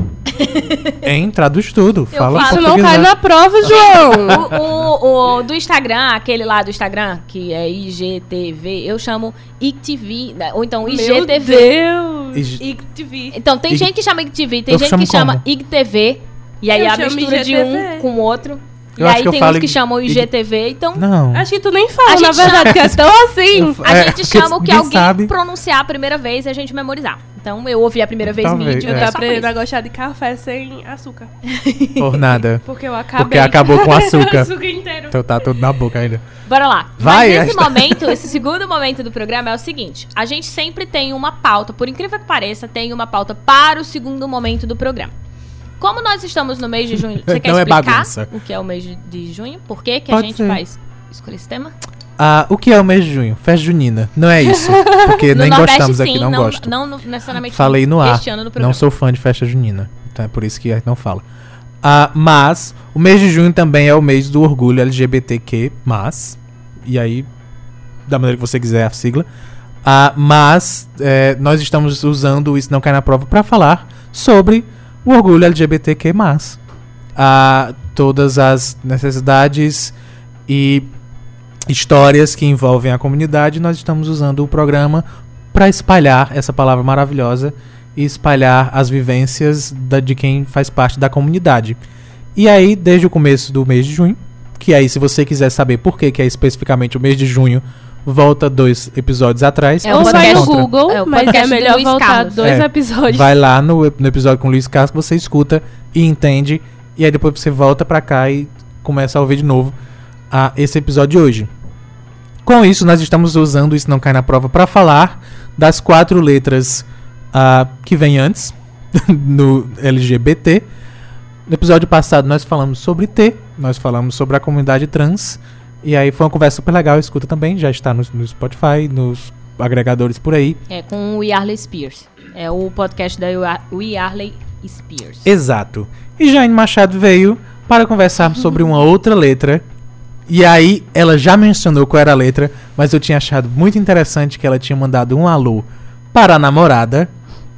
Speaker 1: hein? Traduz tudo. Fala.
Speaker 3: Isso não cai na prova, João.
Speaker 2: O, o- o do Instagram, aquele lá do Instagram, que é IGTV, eu chamo IGTV, né? ou então
Speaker 3: Meu
Speaker 2: IGTV.
Speaker 3: Deus.
Speaker 1: IG-
Speaker 3: IGTV.
Speaker 2: Então, tem
Speaker 1: Ig-
Speaker 2: gente que chama IGTV, tem
Speaker 1: Eu
Speaker 2: gente que chama
Speaker 1: como?
Speaker 2: IGTV, e aí
Speaker 3: Eu
Speaker 2: a mistura de
Speaker 3: IGTV.
Speaker 2: um com o outro.
Speaker 1: Eu
Speaker 2: e aí tem uns que chamam
Speaker 1: ig-
Speaker 2: IGTV, então
Speaker 1: Não.
Speaker 3: Acho que tu nem fala,
Speaker 2: A
Speaker 3: na
Speaker 2: gente
Speaker 3: verdade, que é tão assim.
Speaker 1: Eu-
Speaker 2: A
Speaker 1: É,
Speaker 2: gente
Speaker 1: porque
Speaker 2: chama o que alguém
Speaker 1: sabe.
Speaker 2: pronunciar a primeira vez e a gente memorizar. Então eu ouvi a primeira vez
Speaker 1: Talvez,
Speaker 2: mídia,
Speaker 1: é.
Speaker 3: Eu
Speaker 2: é.
Speaker 3: tô aprendendo a gostar de café sem açúcar.
Speaker 1: Por nada.
Speaker 3: Porque eu acabei.
Speaker 1: Porque acabou com açúcar.
Speaker 3: açúcar inteiro.
Speaker 1: Então tá tudo na boca ainda.
Speaker 2: Bora lá.
Speaker 1: Vai,
Speaker 2: Mas esse
Speaker 1: esta-
Speaker 2: momento, esse segundo momento do programa é o seguinte: a gente sempre tem uma pauta, por incrível que pareça, tem uma pauta para o segundo momento do programa. Como nós estamos no mês de junho, você quer
Speaker 1: Não é
Speaker 2: explicar
Speaker 1: bagunça.
Speaker 2: o que é o mês de, junho? Por que, que a gente
Speaker 1: ser.
Speaker 2: vai es- escolher esse tema?
Speaker 1: Ah, o que é o mês de junho? Festa junina. Não é isso. Porque
Speaker 2: no
Speaker 1: nem
Speaker 2: Nordeste,
Speaker 1: gostamos
Speaker 2: sim,
Speaker 1: aqui, não, gosto.
Speaker 2: Não no- necessariamente
Speaker 1: Falei no ar.
Speaker 2: no.
Speaker 1: Não sou fã de festa junina. Então é por isso que a gente não fala. Ah, mas, o mês de junho também é o mês do orgulho LGBTQ. Mas, e aí, da maneira que você quiser a sigla. Ah, mas, é, nós estamos usando Isso Não Cai na Prova para falar sobre o orgulho LGBTQ. Ah, todas as necessidades e histórias que envolvem a comunidade, nós estamos usando o programa para espalhar essa palavra maravilhosa e espalhar as vivências da- de quem faz parte da comunidade. E aí, desde o começo do mês de junho, que aí, se você quiser saber por que, que é especificamente o mês de junho, volta dois episódios atrás.
Speaker 2: É o
Speaker 3: Ou
Speaker 1: você
Speaker 3: vai no. Google,
Speaker 2: é o
Speaker 3: mas é
Speaker 2: do
Speaker 3: melhor voltar
Speaker 2: Carlos.
Speaker 3: dois
Speaker 1: É.
Speaker 3: episódios.
Speaker 1: Vai lá no, no episódio com o Luiz Castro, você escuta e entende. E aí depois você volta pra cá e começa a ouvir de novo a esse episódio de hoje. Com isso, nós estamos usando Isso Não Cai na Prova para falar das quatro letras ah, que vem antes no LGBT. No episódio passado nós falamos sobre T, nós falamos sobre a comunidade trans. E aí foi uma conversa super legal, escuta também, já está no, no Spotify, nos agregadores por aí.
Speaker 2: É com o Yarley Spears. É o podcast da We Yarley Spears.
Speaker 1: Exato. E Jane Machado veio para conversarmos sobre uma outra letra. E aí, ela já mencionou qual era a letra, mas eu tinha achado muito interessante que ela tinha mandado um alô para a namorada,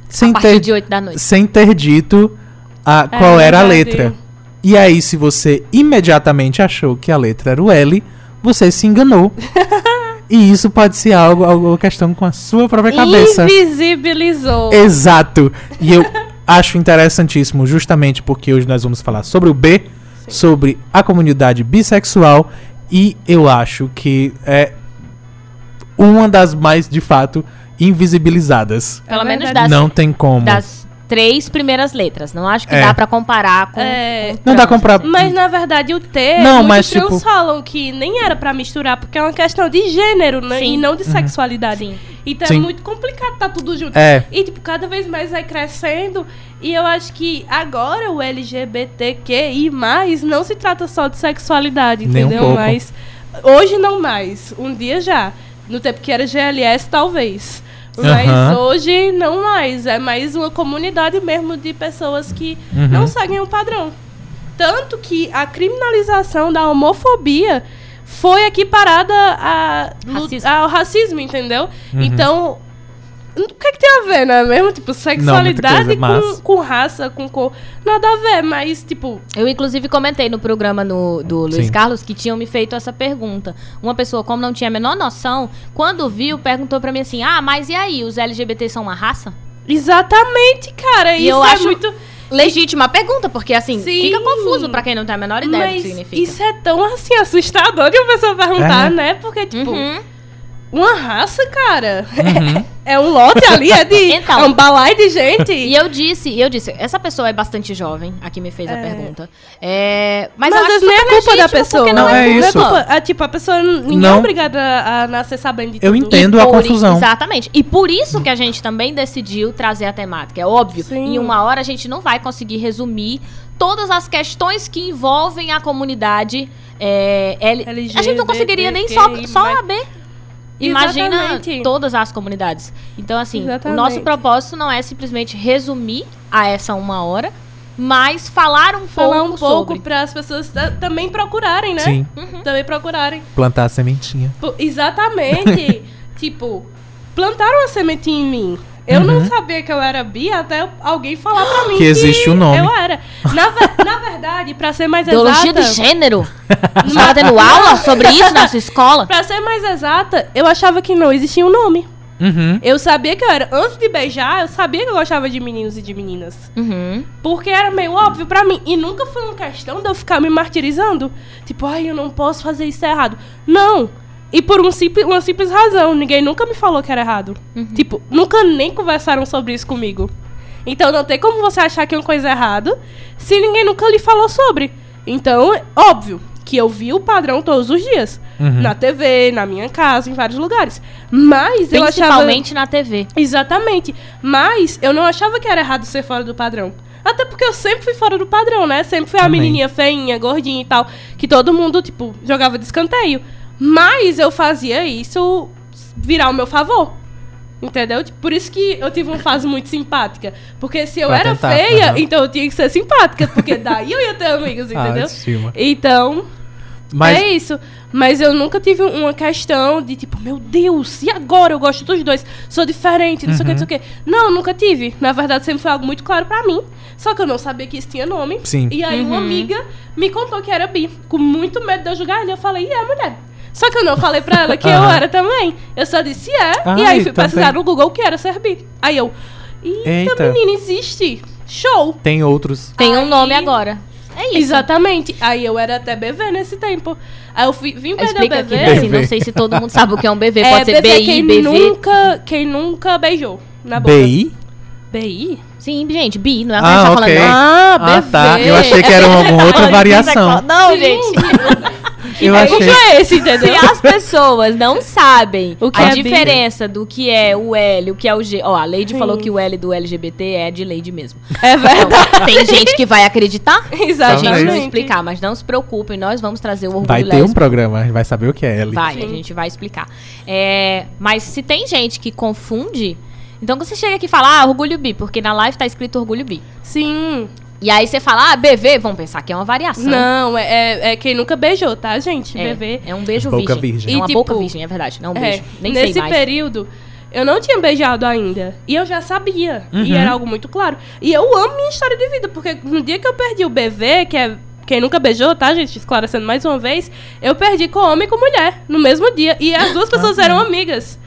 Speaker 1: sem
Speaker 2: a
Speaker 1: ter,
Speaker 2: de 8 da noite.
Speaker 1: sem ter dito a,
Speaker 3: É
Speaker 1: qual era a letra. E aí, se você imediatamente achou que a letra era o L, você se enganou. e isso pode ser algo, alguma questão com a sua própria cabeça.
Speaker 3: Invisibilizou.
Speaker 1: Exato. E eu acho interessantíssimo, justamente porque hoje nós vamos falar sobre o B, sobre a comunidade bissexual, e eu acho que é uma das mais, de fato, invisibilizadas.
Speaker 2: Pelo
Speaker 3: É
Speaker 2: menos das,
Speaker 1: Não tem como.
Speaker 2: das três primeiras letras. Não acho que
Speaker 1: É.
Speaker 2: dá pra comparar com.
Speaker 3: É.
Speaker 2: com
Speaker 1: Não dá comprar.
Speaker 3: Mas na verdade o T,
Speaker 1: Não,
Speaker 3: muitos
Speaker 1: mas, tipo-
Speaker 3: falam que nem era pra misturar, porque é uma questão de gênero, né?
Speaker 2: Sim.
Speaker 3: E não de sexualidade.
Speaker 2: Sim.
Speaker 3: Então
Speaker 1: Sim.
Speaker 3: é muito complicado tá tudo junto.
Speaker 1: É.
Speaker 3: E, tipo, cada vez mais vai crescendo. E eu acho que agora o LGBTQI, não se trata só de sexualidade,
Speaker 1: Nem um
Speaker 3: entendeu?
Speaker 1: pouco.
Speaker 3: Mas hoje não mais. Um dia já. No tempo que era GLS, talvez. Mas
Speaker 1: Aham.
Speaker 3: hoje não mais. É mais uma comunidade mesmo de pessoas que
Speaker 1: Uhum.
Speaker 3: não seguem o padrão. Tanto que a criminalização da homofobia foi equiparada a,
Speaker 2: Racismo.
Speaker 3: ao racismo, entendeu?
Speaker 1: Uhum.
Speaker 3: Então, o que, é que tem a ver, né? Mesmo, tipo, sexualidade
Speaker 1: coisa, mas-
Speaker 3: com, com raça, com cor. Nada a ver, mas, tipo,
Speaker 2: Eu, inclusive, comentei no programa no- do Luiz
Speaker 1: Sim.
Speaker 2: Carlos que tinham me feito essa pergunta. Uma pessoa, como não tinha a menor noção, quando viu, perguntou pra mim assim: Ah, mas e aí? Os LGBT são uma raça?
Speaker 3: exatamente, cara.
Speaker 2: E
Speaker 3: isso
Speaker 2: eu
Speaker 3: é
Speaker 2: acho
Speaker 3: muito.
Speaker 2: Legítima pergunta, porque assim,
Speaker 3: Sim.
Speaker 2: fica confuso pra quem não tem a menor ideia do que significa.
Speaker 3: isso é tão assim assustador de uma pessoa perguntar,
Speaker 1: É.
Speaker 3: né? Porque, tipo,
Speaker 2: Uhum.
Speaker 3: Uma raça, cara.
Speaker 1: Uhum.
Speaker 3: É um lote ali, é de
Speaker 2: Então.
Speaker 3: é um balai de gente.
Speaker 2: E eu disse, e eu disse, essa pessoa é bastante jovem, a que me fez a
Speaker 3: É.
Speaker 2: pergunta. É, mas,
Speaker 3: Mas,
Speaker 2: eu
Speaker 3: às nem é culpa da pessoa.
Speaker 2: porque
Speaker 1: Não, é isso.
Speaker 3: culpa. É, tipo, a pessoa ninguém
Speaker 1: Não.
Speaker 3: é obrigada a, a nascer sabendo de
Speaker 1: Eu
Speaker 3: tudo.
Speaker 1: entendo a
Speaker 2: Por-
Speaker 1: confusão.
Speaker 2: Exatamente. E por isso que a gente também decidiu trazer a temática. É óbvio,
Speaker 3: Sim.
Speaker 2: em uma hora a gente não vai conseguir resumir todas as questões que envolvem a comunidade é, L- A gente não conseguiria nem só, só
Speaker 3: LGBTQI+.
Speaker 2: saber. Imagina
Speaker 3: Exatamente.
Speaker 2: todas as comunidades. Então, assim,
Speaker 3: Exatamente.
Speaker 2: o nosso propósito não é simplesmente resumir a essa uma hora, mas falar um
Speaker 3: Falar
Speaker 2: pouco
Speaker 3: um pouco
Speaker 2: sobre.
Speaker 3: para as pessoas ta- também procurarem, né?
Speaker 1: Sim.
Speaker 3: Também procurarem.
Speaker 1: Plantar a sementinha.
Speaker 3: Exatamente. tipo, plantaram a sementinha em mim. Eu não sabia que eu era bi até alguém falar pra mim
Speaker 1: Que existe o nome.
Speaker 3: Eu era. Na, na verdade, pra ser mais exata...
Speaker 2: de gênero? Você estava tendo aula sobre isso na sua escola?
Speaker 3: Pra ser mais exata, eu achava que não existia um nome.
Speaker 1: Uhum.
Speaker 3: Eu sabia que eu era... Antes de beijar, eu sabia que eu gostava de meninos e de meninas.
Speaker 2: Uhum.
Speaker 3: Porque era meio óbvio pra mim. E nunca foi uma questão de eu ficar me martirizando. Tipo, ai, eu não posso fazer isso errado. Não. E por um simples, uma simples razão. Ninguém nunca me falou que era errado. Tipo, nunca nem conversaram sobre isso comigo. Então não tem como você achar que é uma coisa errada se ninguém nunca lhe falou sobre. Então, é óbvio que eu vi o padrão todos os dias.
Speaker 1: Uhum.
Speaker 3: Na TV, na minha casa, em vários lugares. Mas eu achava.
Speaker 2: Principalmente na TV.
Speaker 3: Exatamente. Mas eu não achava que era errado ser fora do padrão. Até porque eu sempre fui fora do padrão, né? Sempre fui a
Speaker 1: Também.
Speaker 3: menininha feinha, gordinha e tal. Que todo mundo, tipo, jogava de escanteio. Mas eu fazia isso virar ao meu favor. Entendeu? Tipo, Por isso que eu tive uma fase muito simpática. Porque se eu
Speaker 1: Pra
Speaker 3: era
Speaker 1: tentar,
Speaker 3: feia,
Speaker 1: aham.
Speaker 3: então eu tinha que ser simpática. Porque daí eu ia ter amigos,
Speaker 1: Ah,
Speaker 3: entendeu?
Speaker 1: estima.
Speaker 3: Então,
Speaker 1: Mas
Speaker 3: é isso. Mas eu nunca tive uma questão de tipo, meu Deus, e agora eu gosto dos dois? Sou diferente, não sei o que, não sei o que. Não, nunca tive. Na verdade, sempre foi algo muito claro pra mim. Só que eu não sabia que isso tinha nome.
Speaker 1: Sim.
Speaker 3: E aí uma
Speaker 2: Uhum.
Speaker 3: amiga me contou que era bi. Com muito medo de eu julgar ele. Eu falei, e é mulher. Só que eu não falei pra ela que eu era também. Eu só disse é.
Speaker 1: Ah,
Speaker 3: e aí fui
Speaker 1: então
Speaker 3: pesquisar
Speaker 1: tem-
Speaker 3: no Google o que era ser bi. Aí eu, eita,
Speaker 1: Eita.
Speaker 3: menina, existe. Show.
Speaker 1: tem outros.
Speaker 2: Tem um
Speaker 3: Aí-
Speaker 2: nome agora. É isso.
Speaker 3: Exatamente. Aí eu era até BV nesse tempo. Aí eu fui, vim perder o
Speaker 2: Explica aqui,
Speaker 3: BV.
Speaker 2: né? assim, não sei se todo mundo sabe o que é um BV.
Speaker 3: É,
Speaker 2: Pode ser
Speaker 3: BV
Speaker 2: BI,
Speaker 3: quem
Speaker 2: BV.
Speaker 3: nunca, quem nunca beijou na boca.
Speaker 1: BI?
Speaker 3: BI?
Speaker 2: Sim, gente, bi, não é o que
Speaker 1: Ah,
Speaker 2: a gente tá
Speaker 1: ok.
Speaker 2: falando.
Speaker 3: Ah,
Speaker 1: Ah,
Speaker 3: BV.
Speaker 1: tá. Eu achei que era alguma outra
Speaker 2: Olha,
Speaker 1: variação.
Speaker 2: Não,
Speaker 3: Sim.
Speaker 2: gente.
Speaker 1: Eu
Speaker 3: É,
Speaker 1: achei.
Speaker 3: é esse,
Speaker 2: Se
Speaker 3: entendeu?
Speaker 2: as pessoas não sabem
Speaker 3: O que
Speaker 2: a
Speaker 3: é
Speaker 2: diferença do que é o L, o que é o G. Ó, a Lady
Speaker 3: Sim.
Speaker 2: falou que o L do LGBT é de Lady mesmo.
Speaker 3: É verdade.
Speaker 2: Então, tem gente que vai acreditar? A gente
Speaker 3: Exatamente.
Speaker 2: vai explicar, mas não se preocupem, nós vamos trazer o orgulho
Speaker 1: Vai ter um
Speaker 2: lésbico.
Speaker 1: programa, a gente vai saber o que é L.
Speaker 2: Vai,
Speaker 3: Sim.
Speaker 2: a gente vai explicar. É, mas se tem gente que confunde, então você chega aqui e fala, ah, orgulho bi, porque na live tá escrito orgulho bi.
Speaker 3: Sim.
Speaker 2: E aí você fala, ah, BV, vão pensar que é uma variação.
Speaker 3: Não, é, é, é quem nunca beijou, tá, gente?
Speaker 2: É,
Speaker 3: BV.
Speaker 2: é um beijo
Speaker 1: Boca
Speaker 2: virgem.
Speaker 1: virgem.
Speaker 2: É uma
Speaker 3: E,
Speaker 2: boca
Speaker 3: tipo,
Speaker 2: virgem, é verdade. Não um
Speaker 3: É,
Speaker 2: beijo. Nem
Speaker 3: nesse
Speaker 2: sei mais.
Speaker 3: período, eu não tinha beijado ainda. E eu já sabia. E
Speaker 1: Uhum.
Speaker 3: era algo muito claro. E eu amo minha história de vida, porque no dia que eu perdi o BV, que é quem nunca beijou, tá, gente? Esclarecendo mais uma vez, eu perdi com homem e com mulher, no mesmo dia. E as duas pessoas
Speaker 1: Ah.
Speaker 3: eram amigas.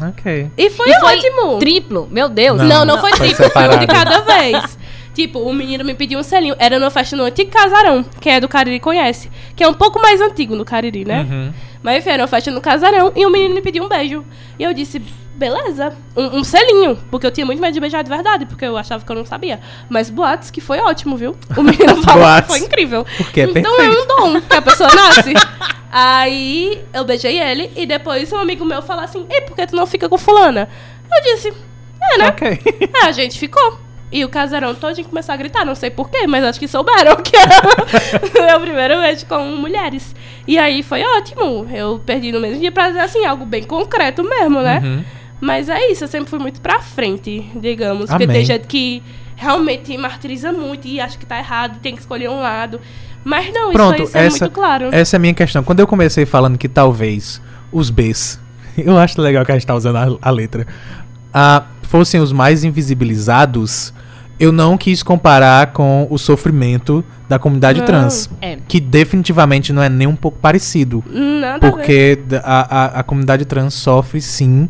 Speaker 1: Ok.
Speaker 3: E foi,
Speaker 2: E foi
Speaker 3: ótimo.
Speaker 2: Triplo, meu Deus.
Speaker 3: Não, não, foi
Speaker 1: Foi
Speaker 3: triplo, foi um de cada vez. Tipo, o menino me pediu um selinho. Era numa festa no antigo casarão. Quem é do Cariri conhece. Que é um pouco mais antigo no Cariri, né?
Speaker 1: Uhum.
Speaker 3: Mas enfim, era uma festa no casarão e o menino me pediu um beijo. E eu disse, beleza, um, um selinho. Porque eu tinha muito medo de beijar de verdade, porque eu achava que eu não sabia. Mas boatos que foi ótimo, viu? O menino falou que foi incrível.
Speaker 1: Porque é
Speaker 3: então
Speaker 1: perfeito.
Speaker 3: é um dom que a pessoa nasce. Aí eu beijei ele e depois um amigo meu falou assim, ei, por que tu não fica com fulana? Eu disse, é, né?
Speaker 1: Ok.
Speaker 3: É, a gente ficou. E o casarão todinho começou a gritar, não sei porquê, mas acho que souberam que era meu primeiro beijo com mulheres. E aí foi ótimo. Eu perdi no mesmo dia pra dizer assim, algo bem concreto mesmo, né?
Speaker 1: Uhum.
Speaker 3: Mas é isso, eu sempre fui muito pra frente, digamos. Porque
Speaker 1: Amém.
Speaker 3: tem gente que realmente martiriza muito e acha que tá errado, tem que escolher um lado. Mas não,
Speaker 1: Pronto,
Speaker 3: isso aí
Speaker 1: essa,
Speaker 3: é muito claro.
Speaker 1: essa é a minha questão. Quando eu comecei falando que talvez os Bs, eu acho legal que a gente tá usando a, a letra, ah, fossem os mais invisibilizados, eu não quis comparar com o sofrimento da comunidade
Speaker 3: Não.
Speaker 1: trans.
Speaker 2: É.
Speaker 1: Que definitivamente não é nem um pouco parecido.
Speaker 3: Nada.
Speaker 1: Porque a, a, a comunidade trans sofre sim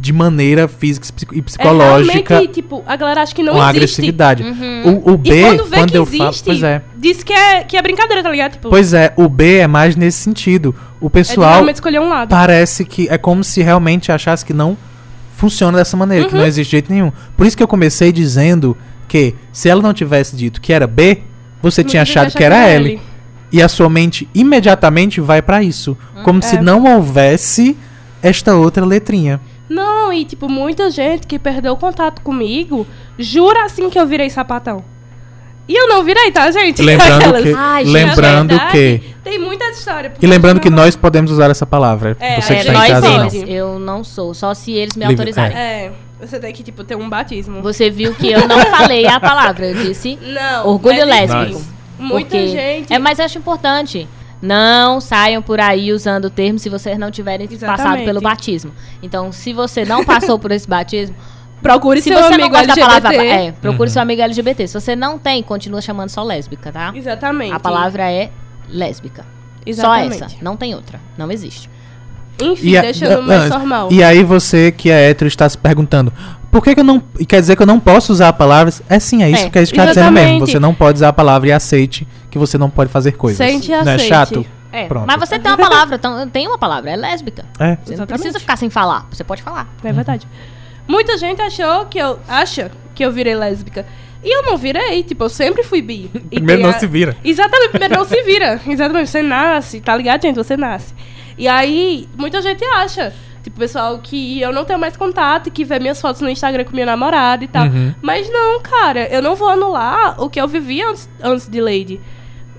Speaker 1: de maneira física e e
Speaker 3: É
Speaker 1: psicológica
Speaker 3: realmente, tipo, a galera acha que não
Speaker 1: com
Speaker 3: existe.
Speaker 1: agressividade.
Speaker 2: Uhum.
Speaker 1: O, o
Speaker 3: E
Speaker 1: B,
Speaker 3: quando vê que
Speaker 1: eu
Speaker 3: existe,
Speaker 1: falo. Pois é.
Speaker 3: diz que é, que é brincadeira, tá ligado? Tipo,
Speaker 1: Pois é, o B é mais nesse sentido. O
Speaker 3: é
Speaker 1: pessoal
Speaker 3: escolher um
Speaker 1: parece que é como se realmente achasse que não funciona dessa maneira,
Speaker 3: Uhum.
Speaker 1: que não existe jeito nenhum. Por isso que eu comecei dizendo que se ela não tivesse dito que era B, você tinha achado
Speaker 3: acha
Speaker 1: que era L. E a sua mente imediatamente vai pra isso, como se
Speaker 3: É.
Speaker 1: não houvesse esta outra letrinha.
Speaker 3: Não, e tipo, muita gente que perdeu contato comigo jura assim que eu virei sapatão. E eu não virei, tá, gente?
Speaker 1: Lembrando
Speaker 3: Aquelas.
Speaker 1: que,
Speaker 2: Ai, gente,
Speaker 1: lembrando que
Speaker 3: verdade, Tem muita história.
Speaker 1: e lembrando que nós podemos usar essa palavra.
Speaker 3: É,
Speaker 1: você que
Speaker 3: é,
Speaker 1: está em
Speaker 2: nós
Speaker 1: casa.
Speaker 2: Eu não sou, só se eles me
Speaker 1: Livre-
Speaker 2: autorizarem.
Speaker 3: É, você tem que, tipo, ter um batismo.
Speaker 2: Você viu que eu não falei a palavra, eu disse
Speaker 3: Não.
Speaker 2: orgulho
Speaker 3: enfim,
Speaker 2: lésbico.
Speaker 3: Muita gente.
Speaker 2: É, mas acho importante. Não saiam por aí usando o termo se vocês não tiverem passado
Speaker 3: Exatamente.
Speaker 2: pelo batismo. Então, se você não passou por esse batismo,
Speaker 3: Procure
Speaker 2: se
Speaker 3: seu
Speaker 2: você não
Speaker 3: amigo
Speaker 2: gosta da
Speaker 3: LGBT.
Speaker 2: palavra, é, procure
Speaker 1: Uhum.
Speaker 2: seu amigo LGBT. Se você não tem, continua chamando só lésbica, tá?
Speaker 3: Exatamente.
Speaker 2: A palavra é lésbica.
Speaker 3: Exatamente.
Speaker 2: Só essa, não tem outra, não existe.
Speaker 3: Enfim,
Speaker 1: E, a-
Speaker 3: deixando
Speaker 1: ah,
Speaker 3: mais normal.
Speaker 1: e aí você que é hétero está se perguntando, por que, que eu não. e Quer dizer que eu não posso usar palavras? É sim, é isso
Speaker 2: É,
Speaker 1: que a gente está dizendo mesmo. Você não pode usar a palavra e aceite que você não pode fazer coisas.
Speaker 3: Sente e
Speaker 1: não é
Speaker 3: aceite.
Speaker 1: chato?
Speaker 2: É,
Speaker 1: Pronto.
Speaker 2: mas você tem uma palavra, então, tem uma palavra, é lésbica.
Speaker 1: É.
Speaker 2: Você não
Speaker 3: Exatamente.
Speaker 2: precisa ficar sem falar, você pode falar.
Speaker 3: É verdade. Muita gente achou que eu. acha que eu virei lésbica. E eu não virei, tipo, eu sempre fui bi. E
Speaker 1: Primeiro não
Speaker 3: a-
Speaker 1: se vira.
Speaker 3: Exatamente, primeiro não se vira. Exatamente, você nasce, tá ligado, gente? Você nasce. E aí, muita gente acha. Tipo, pessoal que eu não tenho mais contato, que vê minhas fotos no Instagram com meu namorado e tal.
Speaker 1: Uhum.
Speaker 3: Mas não, cara, eu não vou anular o que eu vivi antes, antes de Lady.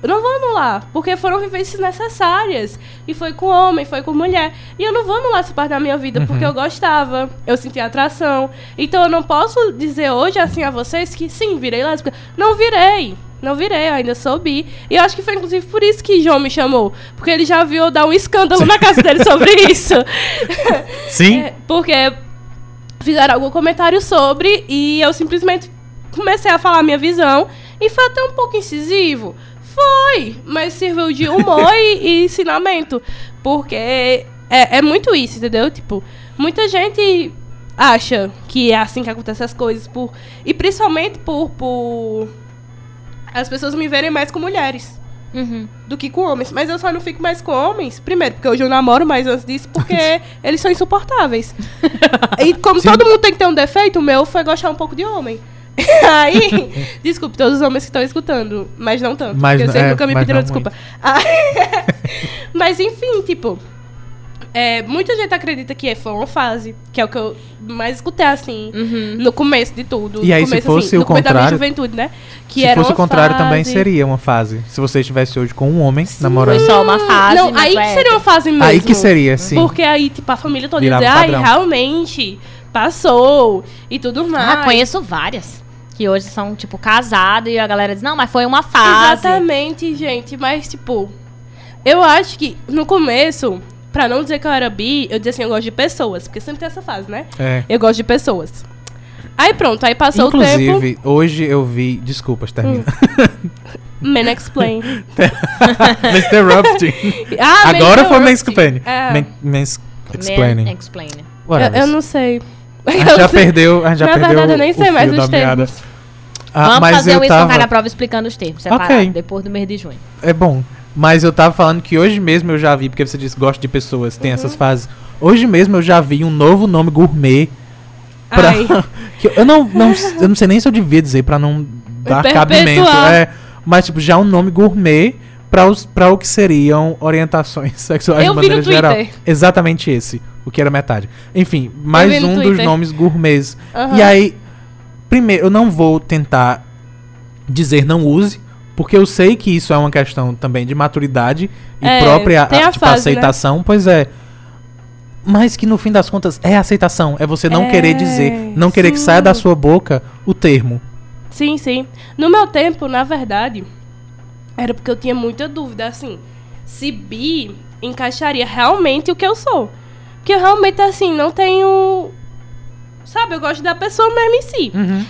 Speaker 3: Não vou anular, porque foram vivências necessárias. E foi com homem, foi com mulher. E eu não vou anular essa parte da minha vida, porque eu gostava, eu sentia atração. Então eu não posso dizer hoje assim a vocês que sim, virei lésbica. Não virei. Não virei, ainda sou bi. E eu acho que foi inclusive por isso que João me chamou. Porque ele já viu eu dar um escândalo na casa dele sobre isso.
Speaker 1: Sim?
Speaker 3: É, porque fizeram algum comentário sobre e eu simplesmente comecei a falar a minha visão e foi até um pouco incisivo. Foi, mas serviu de humor e, e ensinamento. Porque é, é muito isso, entendeu? Tipo, muita gente acha que é assim que acontecem as coisas. Por, e principalmente por, por as pessoas me verem mais com mulheres
Speaker 2: Uhum.
Speaker 3: do que com homens. Mas eu só não fico mais com homens, primeiro, porque hoje eu namoro mais antes disso, porque eles são insuportáveis. e como
Speaker 1: Sim.
Speaker 3: todo mundo tem que ter um defeito, o meu foi gostar um pouco de homem. Aí, desculpe todos os homens que estão escutando, mas não tanto.
Speaker 1: Mas
Speaker 3: porque sempre
Speaker 1: é,
Speaker 3: nunca me pediram desculpa. Ah, mas enfim, tipo, é, muita gente acredita que foi uma fase, que é o que eu mais escutei assim,
Speaker 2: Uhum.
Speaker 3: no começo de tudo.
Speaker 1: E
Speaker 3: no
Speaker 1: aí, se
Speaker 3: começo,
Speaker 1: fosse
Speaker 3: assim,
Speaker 1: o
Speaker 3: no começo da minha
Speaker 1: contrário-
Speaker 3: juventude, né? Que
Speaker 1: Se
Speaker 3: era
Speaker 1: fosse o contrário, também
Speaker 3: fase-
Speaker 1: seria uma fase. Se você estivesse hoje com um homem namorando.
Speaker 2: Foi só uma fase.
Speaker 3: Não, aí
Speaker 2: tu
Speaker 3: que
Speaker 2: é
Speaker 3: seria uma fase mesmo.
Speaker 1: Aí que seria, sim.
Speaker 3: Porque aí, tipo, a família toda dizer, ai, realmente, passou e tudo mais.
Speaker 2: Ah, conheço várias. Que hoje são, tipo, casadas e a galera diz, não, mas foi uma fase.
Speaker 3: Exatamente, gente. Mas, tipo, eu acho que no começo, pra não dizer que eu era bi, eu dizia assim, eu gosto de pessoas. Porque sempre tem essa fase, né?
Speaker 1: É.
Speaker 3: Eu gosto de pessoas. Aí pronto, aí passou o tempo.
Speaker 1: Inclusive, hoje eu vi. Desculpas, termina.
Speaker 3: Men explain.
Speaker 1: Interrupting.
Speaker 3: Ah,
Speaker 1: Agora
Speaker 3: men
Speaker 1: foi
Speaker 3: interrupting.
Speaker 1: mansplaining.
Speaker 3: É.
Speaker 1: Explaining.
Speaker 2: Man explain.
Speaker 3: Eu, eu não sei.
Speaker 1: A gente já perdeu. A gente já
Speaker 3: Na
Speaker 1: perdeu.
Speaker 3: verdade, eu nem sei mais
Speaker 1: fio
Speaker 3: os
Speaker 1: da meada.
Speaker 3: termos.
Speaker 1: Ah,
Speaker 2: Vamos
Speaker 1: mas
Speaker 2: fazer
Speaker 1: eu
Speaker 2: um isso
Speaker 1: tava...
Speaker 2: na prova explicando os termos, separado,
Speaker 1: Ok.
Speaker 2: depois do mês de junho.
Speaker 1: É bom. Mas eu tava falando que hoje mesmo eu já vi, porque você disse que gosta de pessoas, tem
Speaker 3: Uhum.
Speaker 1: essas fases. Hoje mesmo eu já vi um novo nome gourmet pra. Eu não, não, eu não sei nem se eu devia dizer pra não dar cabimento. É, mas, tipo, já um nome gourmet pra, os, pra o que seriam orientações sexuais
Speaker 3: Eu
Speaker 1: de maneira
Speaker 3: no
Speaker 1: geral. Exatamente esse, o que era metade. Enfim, mais um dos
Speaker 3: Twitter.
Speaker 1: nomes gourmets.
Speaker 3: Aham.
Speaker 1: E aí, primeiro, eu não vou tentar dizer não use, porque eu sei que isso é uma questão também de maturidade e
Speaker 3: É,
Speaker 1: própria
Speaker 3: tem a
Speaker 1: tipo,
Speaker 3: fase, né?
Speaker 1: aceitação. Pois é. mas que no fim das contas é aceitação. É você não
Speaker 3: É,
Speaker 1: querer dizer, não querer que
Speaker 3: sim.
Speaker 1: saia da sua boca o termo.
Speaker 3: Sim, sim. No meu tempo, na verdade, era porque eu tinha muita dúvida, assim, se bi encaixaria realmente o que eu sou. Porque eu realmente, assim, não tenho. Sabe, eu gosto da pessoa mesmo em si.
Speaker 1: Uhum.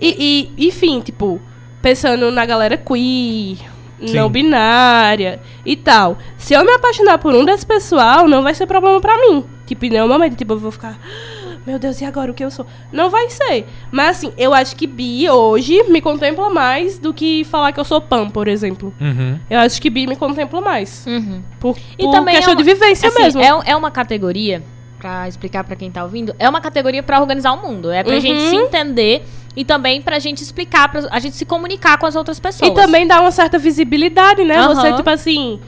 Speaker 3: E, e, enfim, tipo, pensando na galera queer,
Speaker 1: Sim.
Speaker 3: não binária e tal. Se eu me apaixonar por um desse pessoal, não vai ser problema pra mim. Tipo, em nenhum momento, tipo, eu vou ficar. "Ah, Meu Deus, e agora o que eu sou? Não vai ser. Mas assim, eu acho que bi hoje me contempla mais do que falar que eu sou pan, por exemplo.
Speaker 1: Uhum.
Speaker 3: Eu acho que bi me contempla mais.
Speaker 2: Uhum.
Speaker 3: Por,
Speaker 2: E
Speaker 3: por
Speaker 2: também
Speaker 3: questão
Speaker 2: é uma-
Speaker 3: de vivência
Speaker 2: Assim,
Speaker 3: mesmo.
Speaker 2: É, é uma categoria, pra explicar pra quem tá ouvindo, é uma categoria pra organizar o mundo. É pra
Speaker 3: Uhum.
Speaker 2: gente se entender e também pra gente explicar, pra a gente se comunicar com as outras pessoas.
Speaker 3: E também dá uma certa visibilidade, né?
Speaker 2: Aham.
Speaker 3: Você, tipo assim.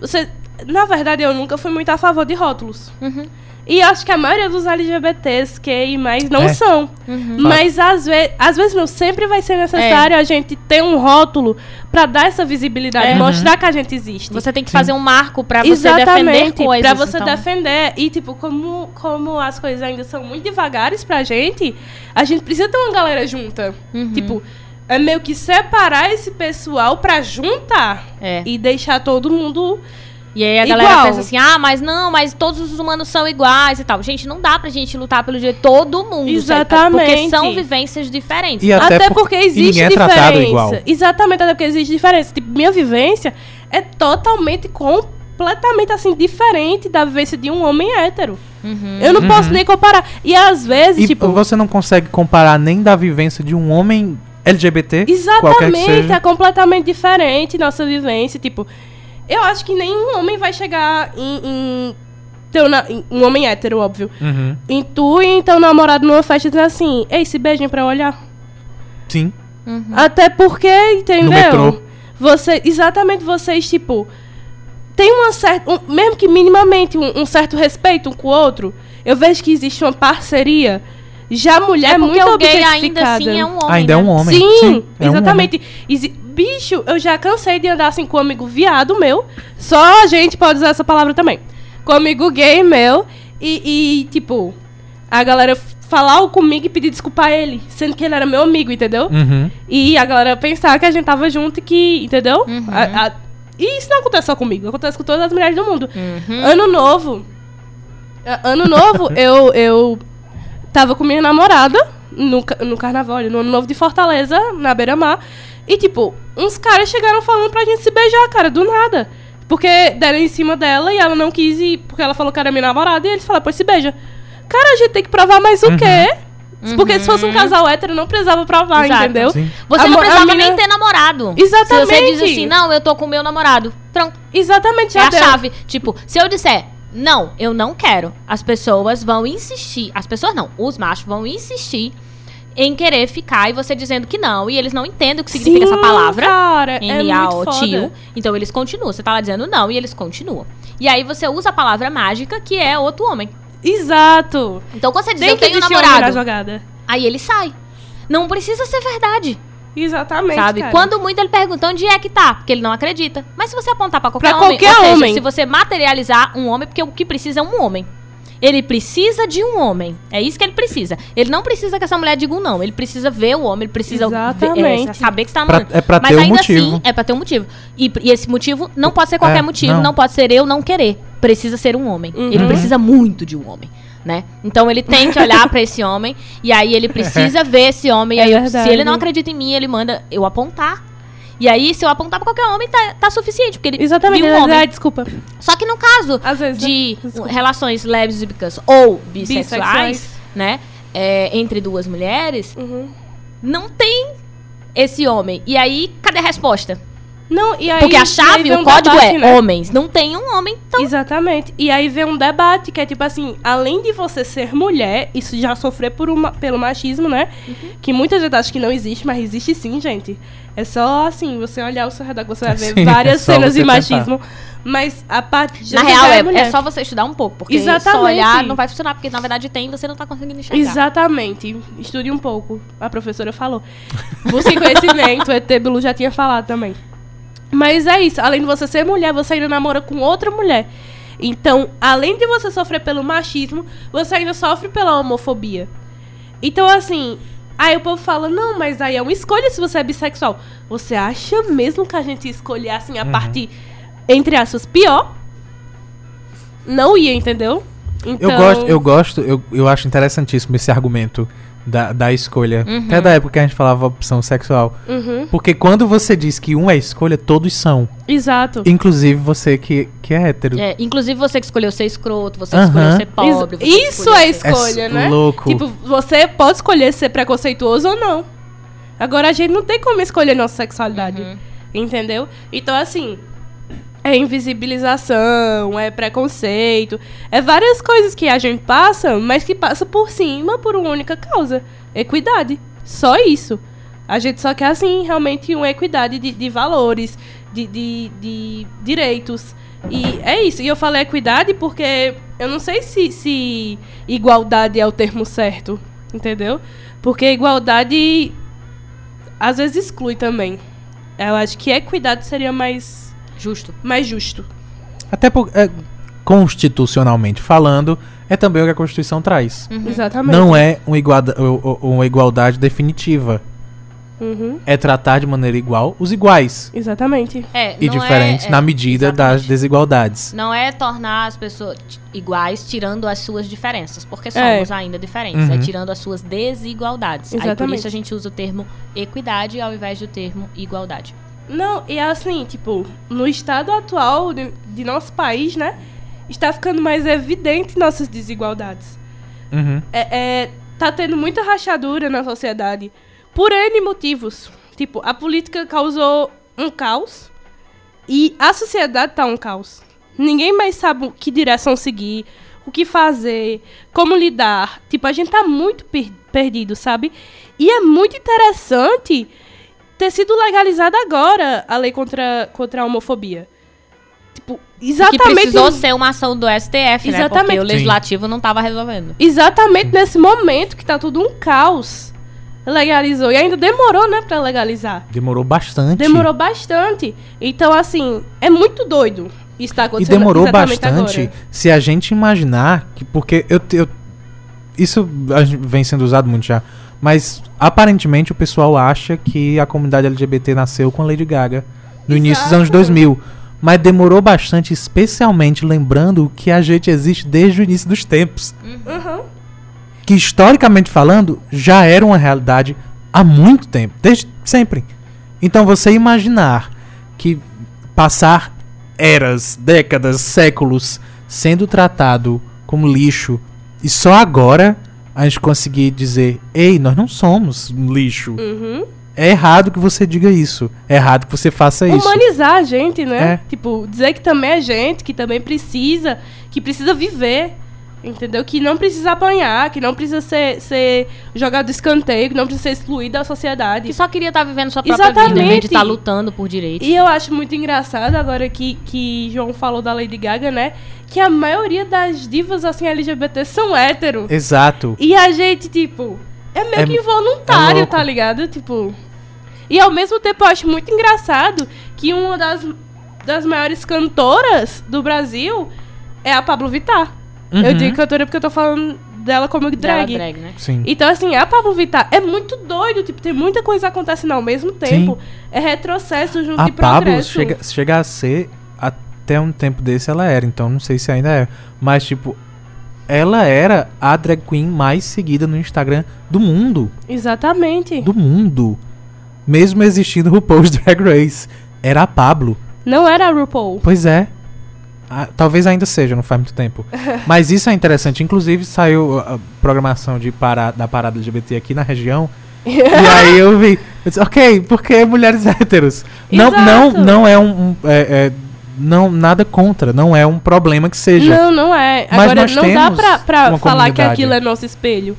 Speaker 3: Você. Na verdade, eu nunca fui muito a favor de rótulos.
Speaker 2: Uhum,
Speaker 3: E acho que a maioria dos LGBTs que e mais não
Speaker 1: É.
Speaker 3: são.
Speaker 2: uhum.
Speaker 3: Mas às, ve às vezes não, sempre vai ser necessário a gente ter um rótulo pra dar essa visibilidade,
Speaker 2: É.
Speaker 3: mostrar que a gente existe.
Speaker 2: Você tem que
Speaker 1: Sim.
Speaker 2: fazer um marco pra você defender
Speaker 3: Exatamente,
Speaker 2: coisas.
Speaker 3: pra você
Speaker 2: então.
Speaker 3: defender. E, tipo, como, como as coisas ainda são muito devagares pra gente, a gente precisa ter uma galera junta.
Speaker 2: Uhum.
Speaker 3: Tipo, é meio que separar esse pessoal pra juntar
Speaker 2: É.
Speaker 3: e deixar todo mundo.
Speaker 2: E aí a galera
Speaker 3: Igual.
Speaker 2: pensa assim, ah, mas não, mas todos os humanos são iguais e tal. Gente, não dá pra gente lutar pelo direito de todo mundo. certo? Porque
Speaker 3: Exatamente.
Speaker 2: são vivências diferentes.
Speaker 1: E
Speaker 3: Até,
Speaker 1: Até por-
Speaker 3: porque existe
Speaker 1: é
Speaker 3: diferença.
Speaker 1: tratado igual.
Speaker 3: Exatamente, até porque existe diferença. Tipo, minha vivência é totalmente, completamente assim, diferente da vivência de um homem hétero.
Speaker 2: Uhum.
Speaker 3: Eu não posso nem comparar. E às vezes,
Speaker 1: E
Speaker 3: tipo.
Speaker 1: você não consegue comparar nem da vivência de um homem LGBT, qualquer que
Speaker 3: Exatamente,
Speaker 1: seja.
Speaker 3: é completamente diferente nossa vivência. Tipo, eu acho que nenhum homem vai chegar em. em teu na- em- um homem hétero, óbvio.
Speaker 1: Uhum.
Speaker 3: Em tu e teu namorado numa festa e dizer assim: Ei, se beijem pra eu olhar.
Speaker 1: Sim.
Speaker 2: Uhum.
Speaker 3: Até porque, entendeu?
Speaker 1: metrô.
Speaker 3: Você, exatamente vocês, tipo, tem uma certa. um- mesmo que minimamente um, um certo respeito um com o outro, eu vejo que existe uma parceria. Já a mulher
Speaker 2: É
Speaker 3: é
Speaker 2: porque
Speaker 3: muito
Speaker 2: gay ainda assim é um homem.
Speaker 1: Ainda é
Speaker 2: né?
Speaker 1: um homem.
Speaker 3: Sim,
Speaker 1: é um
Speaker 3: exatamente. Exi- Bicho, eu já cansei de andar assim com um amigo viado meu. Só a gente pode usar essa palavra também. Com um amigo gay meu. E, e, tipo, a galera falar comigo e pedir desculpa a ele. Sendo que ele era meu amigo, entendeu?
Speaker 1: homem. Uhum.
Speaker 3: E a galera pensar que a gente tava junto e que. Entendeu?
Speaker 2: Uhum.
Speaker 3: A- a- e isso não acontece só comigo, acontece com todas as mulheres do mundo.
Speaker 2: Uhum.
Speaker 3: Ano novo. Ano novo, eu, eu tava com minha namorada no, no carnaval, no ano novo de Fortaleza, na beira-mar. E, tipo, uns caras chegaram falando pra gente se beijar, cara, do nada. Porque deram em cima dela e ela não quis ir, porque ela falou que era minha namorada, e eles falaram, pois se beija. Cara, a gente tem que provar mais o
Speaker 1: Uhum.
Speaker 3: quê? Porque se fosse um casal hétero, não precisava provar,
Speaker 2: Exato.
Speaker 3: entendeu?
Speaker 1: Sim.
Speaker 2: Você
Speaker 3: A
Speaker 2: não precisava
Speaker 3: mina-
Speaker 2: nem ter namorado.
Speaker 3: Exatamente.
Speaker 2: Se você diz assim, não, eu tô com meu namorado. Pronto,
Speaker 3: Exatamente,
Speaker 2: é a
Speaker 3: deu.
Speaker 2: chave. Tipo, se eu disser, não, eu não quero, as pessoas vão insistir. As pessoas não, os machos vão insistir em querer ficar e você dizendo que não. E eles não entendem o que significa
Speaker 3: Sim,
Speaker 2: essa palavra.
Speaker 3: Cara, é muito
Speaker 2: tio. Então eles continuam. Você tá lá dizendo não e eles continuam. E aí você usa a palavra mágica, que é outro homem.
Speaker 3: Exato.
Speaker 2: Então quando você diz
Speaker 3: Tem
Speaker 2: eu tenho namorado,
Speaker 3: jogada.
Speaker 2: aí ele sai. Não precisa ser verdade.
Speaker 3: Exatamente,
Speaker 2: Sabe?
Speaker 3: cara.
Speaker 2: Quando muito ele pergunta onde é que tá, porque ele não acredita. Mas se você apontar pra qualquer
Speaker 3: Pra
Speaker 2: homem,
Speaker 3: qualquer
Speaker 2: ou seja,
Speaker 3: homem.
Speaker 2: se você materializar um homem, porque o que precisa é um homem. Ele precisa de um homem. É isso que ele precisa. Ele não precisa que essa mulher diga um não. Ele precisa ver o homem, ele precisa ver-
Speaker 3: Exatamente.
Speaker 2: é, saber que está
Speaker 1: Pra-
Speaker 2: namorando.
Speaker 1: é pra
Speaker 2: Mas
Speaker 1: ter um
Speaker 2: ainda
Speaker 1: motivo.
Speaker 2: assim, é pra ter um motivo. E, e esse motivo não pode ser qualquer
Speaker 1: É,
Speaker 2: motivo,
Speaker 1: não.
Speaker 2: não. pode ser eu não querer. Precisa ser um homem.
Speaker 3: Uhum.
Speaker 2: Ele precisa muito de um homem. Né? Então ele tem que olhar pra esse homem e aí ele precisa ver esse homem. E
Speaker 3: É
Speaker 2: aí, eu-
Speaker 3: verdade.
Speaker 2: se ele não acredita em mim, ele manda eu apontar. E aí, se eu apontar pra qualquer homem, tá, tá suficiente. Porque ele
Speaker 3: Exatamente.
Speaker 2: viu um
Speaker 3: ah,
Speaker 2: homem.
Speaker 3: desculpa.
Speaker 2: Só que no caso
Speaker 3: vezes,
Speaker 2: de
Speaker 3: né?
Speaker 2: Relações lésbicas ou bissexuais,
Speaker 3: Bissexuais.
Speaker 2: né? é, entre duas mulheres,
Speaker 3: Uhum.
Speaker 2: não tem esse homem. E aí, cadê a resposta?
Speaker 3: Não, e aí,
Speaker 2: Porque a
Speaker 3: e aí
Speaker 2: chave,
Speaker 3: vem
Speaker 2: o
Speaker 3: um
Speaker 2: código
Speaker 3: debate,
Speaker 2: é
Speaker 3: né?
Speaker 2: homens. Não tem um homem, então.
Speaker 3: Exatamente. E aí vem um debate que é tipo assim, além de você ser mulher, isso já sofrer por uma, pelo machismo, né?
Speaker 2: Uhum.
Speaker 3: Que muita gente acha que não existe, mas existe sim, gente. É só assim, você olhar ao seu redor você vai ver
Speaker 1: Sim,
Speaker 3: várias
Speaker 1: é só
Speaker 3: cenas de
Speaker 1: tentar.
Speaker 3: machismo. Mas a parte de
Speaker 2: Na real, é,
Speaker 3: mulher.
Speaker 2: é só você estudar um pouco. Porque só
Speaker 3: Exatamente.
Speaker 2: olhar não vai funcionar. Porque na verdade tem e você não tá conseguindo enxergar.
Speaker 3: Exatamente. Estude um pouco. A professora falou. Busque conhecimento. O ET Bilu já tinha falado também. Mas é isso. Além de você ser mulher, você ainda namora com outra mulher. Então, além de você sofrer pelo machismo, você ainda sofre pela homofobia. Então, assim, aí o povo fala, não, mas aí é uma escolha se você é bissexual. Você acha mesmo que a gente escolher, assim, a parte, entre aspas, pior? Não ia, entendeu? Então,
Speaker 1: Eu gosto, eu gosto, eu, eu acho interessantíssimo esse argumento da, da escolha.
Speaker 2: Uhum.
Speaker 1: Até da época que a gente falava opção sexual.
Speaker 3: Uhum,
Speaker 1: Porque quando você diz que um é escolha, todos são.
Speaker 3: exato.
Speaker 1: Inclusive você que, que é hétero.
Speaker 2: É, inclusive você que escolheu ser escroto, você que
Speaker 1: Aham.
Speaker 2: escolheu ser pobre. você que
Speaker 3: Isso
Speaker 2: escolheu
Speaker 3: é
Speaker 2: ser-
Speaker 3: escolha,
Speaker 1: É
Speaker 3: né?
Speaker 1: louco.
Speaker 3: Tipo, você pode escolher ser preconceituoso ou não. Agora a gente não tem como escolher nossa sexualidade.
Speaker 2: Uhum.
Speaker 3: Entendeu? Então, assim, é invisibilização, é preconceito, é várias coisas que a gente passa, mas que passa por cima por uma única causa: equidade. Só isso. A gente só quer, assim, realmente uma equidade de, de valores, de, de, de direitos. E é isso. E eu falei equidade porque eu não sei se, se igualdade é o termo certo, entendeu? Porque igualdade às vezes exclui também. Eu acho que equidade seria mais,
Speaker 2: Justo.
Speaker 3: mais justo.
Speaker 1: Até por, é, constitucionalmente falando, é também o que a Constituição traz.
Speaker 3: Exatamente.
Speaker 1: Não é uma igualdade, uma igualdade definitiva.
Speaker 3: Uhum,
Speaker 1: É tratar de maneira igual os iguais.
Speaker 3: exatamente.
Speaker 2: É,
Speaker 1: E
Speaker 2: é-
Speaker 1: diferentes
Speaker 2: é,
Speaker 1: na medida das
Speaker 2: exatamente.
Speaker 1: desigualdades.
Speaker 2: Não é tornar as pessoas iguais tirando as suas diferenças, porque
Speaker 3: É.
Speaker 2: somos ainda diferentes. É
Speaker 1: Uhum.
Speaker 2: tirando as suas desigualdades. Aí por
Speaker 3: Exatamente.
Speaker 2: isso a gente usa o termo equidade ao invés do termo igualdade.
Speaker 3: Não, e assim, tipo, no estado atual de, de nosso país, né? Está ficando mais evidente nossas desigualdades.
Speaker 1: Uhum.
Speaker 3: É, é, tá tendo muita rachadura na sociedade. Por N motivos. Tipo, a política causou um caos. E a sociedade tá um caos. Ninguém mais sabe que direção seguir, o que fazer, como lidar. Tipo, a gente tá muito per- perdido, sabe? E é muito interessante ter sido legalizada agora a lei contra, contra a homofobia. Tipo,
Speaker 2: Que
Speaker 3: exatamente.
Speaker 2: precisou ser uma ação do STF, né? Porque
Speaker 3: Exatamente.
Speaker 2: o legislativo não tava resolvendo.
Speaker 3: Exatamente nesse momento que tá tudo um caos. Legalizou. E ainda demorou, né, pra legalizar.
Speaker 1: Demorou bastante.
Speaker 3: Demorou bastante. Então, assim, é muito doido isso tá
Speaker 1: E
Speaker 3: acontecendo.
Speaker 1: demorou
Speaker 3: exatamente
Speaker 1: bastante
Speaker 3: agora.
Speaker 1: se a gente imaginar que. Porque eu, eu. Isso vem sendo usado muito já. Mas aparentemente o pessoal acha que a comunidade LGBT nasceu com a Lady Gaga no início dos
Speaker 3: Exato.
Speaker 1: anos 2000. Mas demorou bastante, especialmente lembrando que a gente existe desde o início dos tempos.
Speaker 3: Uhum.
Speaker 1: Que historicamente falando, já era uma realidade há muito tempo, desde sempre. Então você imaginar que passar eras, décadas, séculos sendo tratado como lixo e só agora a gente conseguir dizer: "Ei, nós não somos um lixo".
Speaker 3: Uhum.
Speaker 1: É errado que você diga isso. É errado que você faça isso.
Speaker 3: Humanizar a gente, né?
Speaker 1: É.
Speaker 3: Tipo, dizer que também é gente, que também precisa, que precisa viver. Entendeu? Que não precisa apanhar, que não precisa ser, ser jogado de escanteio, que não precisa ser excluído da sociedade.
Speaker 2: Que só queria estar vivendo sua própria vida, em vez de
Speaker 3: Exatamente.
Speaker 2: estar lutando por direitos.
Speaker 3: E eu acho muito engraçado agora que, que João falou da Lady Gaga, né? Que a maioria das divas, assim, LGBT são hétero.
Speaker 1: Exato.
Speaker 3: E a gente, tipo, é meio
Speaker 1: É-
Speaker 3: que
Speaker 1: é
Speaker 3: involuntário,
Speaker 1: louco.
Speaker 3: tá ligado? Tipo. E ao mesmo tempo eu acho muito engraçado que uma das, das maiores cantoras do Brasil é a Pablo Vittar. Eu
Speaker 1: Uhum.
Speaker 3: digo cantora porque eu tô falando dela como
Speaker 2: Dela
Speaker 3: drag.
Speaker 2: drag, né?
Speaker 1: Sim.
Speaker 3: Então, assim, a Pablo Vittar é muito doido, tipo, tem muita coisa acontecendo ao mesmo tempo. É retrocesso junto
Speaker 1: A
Speaker 3: de
Speaker 1: Pablo
Speaker 3: progresso.
Speaker 1: chega, chega a ser, até um tempo desse ela era, então não sei se ainda é. Mas, tipo, ela era a drag queen mais seguida no Instagram do mundo.
Speaker 3: Exatamente.
Speaker 1: Do mundo. Mesmo existindo o RuPaul's Drag Race. Era a Pablo.
Speaker 3: Não era a RuPaul.
Speaker 1: Pois é. Ah, talvez ainda seja, não faz muito tempo. Mas isso é interessante. Inclusive, saiu a programação de para, da parada LGBT aqui na região. e aí eu vi. Eu disse, ok, porque mulheres héteros? Não,
Speaker 3: Exato.
Speaker 1: não, não é um. um- é- é- não, nada contra. Não é um problema que seja.
Speaker 3: Não, não é.
Speaker 1: Mas
Speaker 3: Agora,
Speaker 1: nós
Speaker 3: não dá pra, pra falar que aquilo é nosso espelho.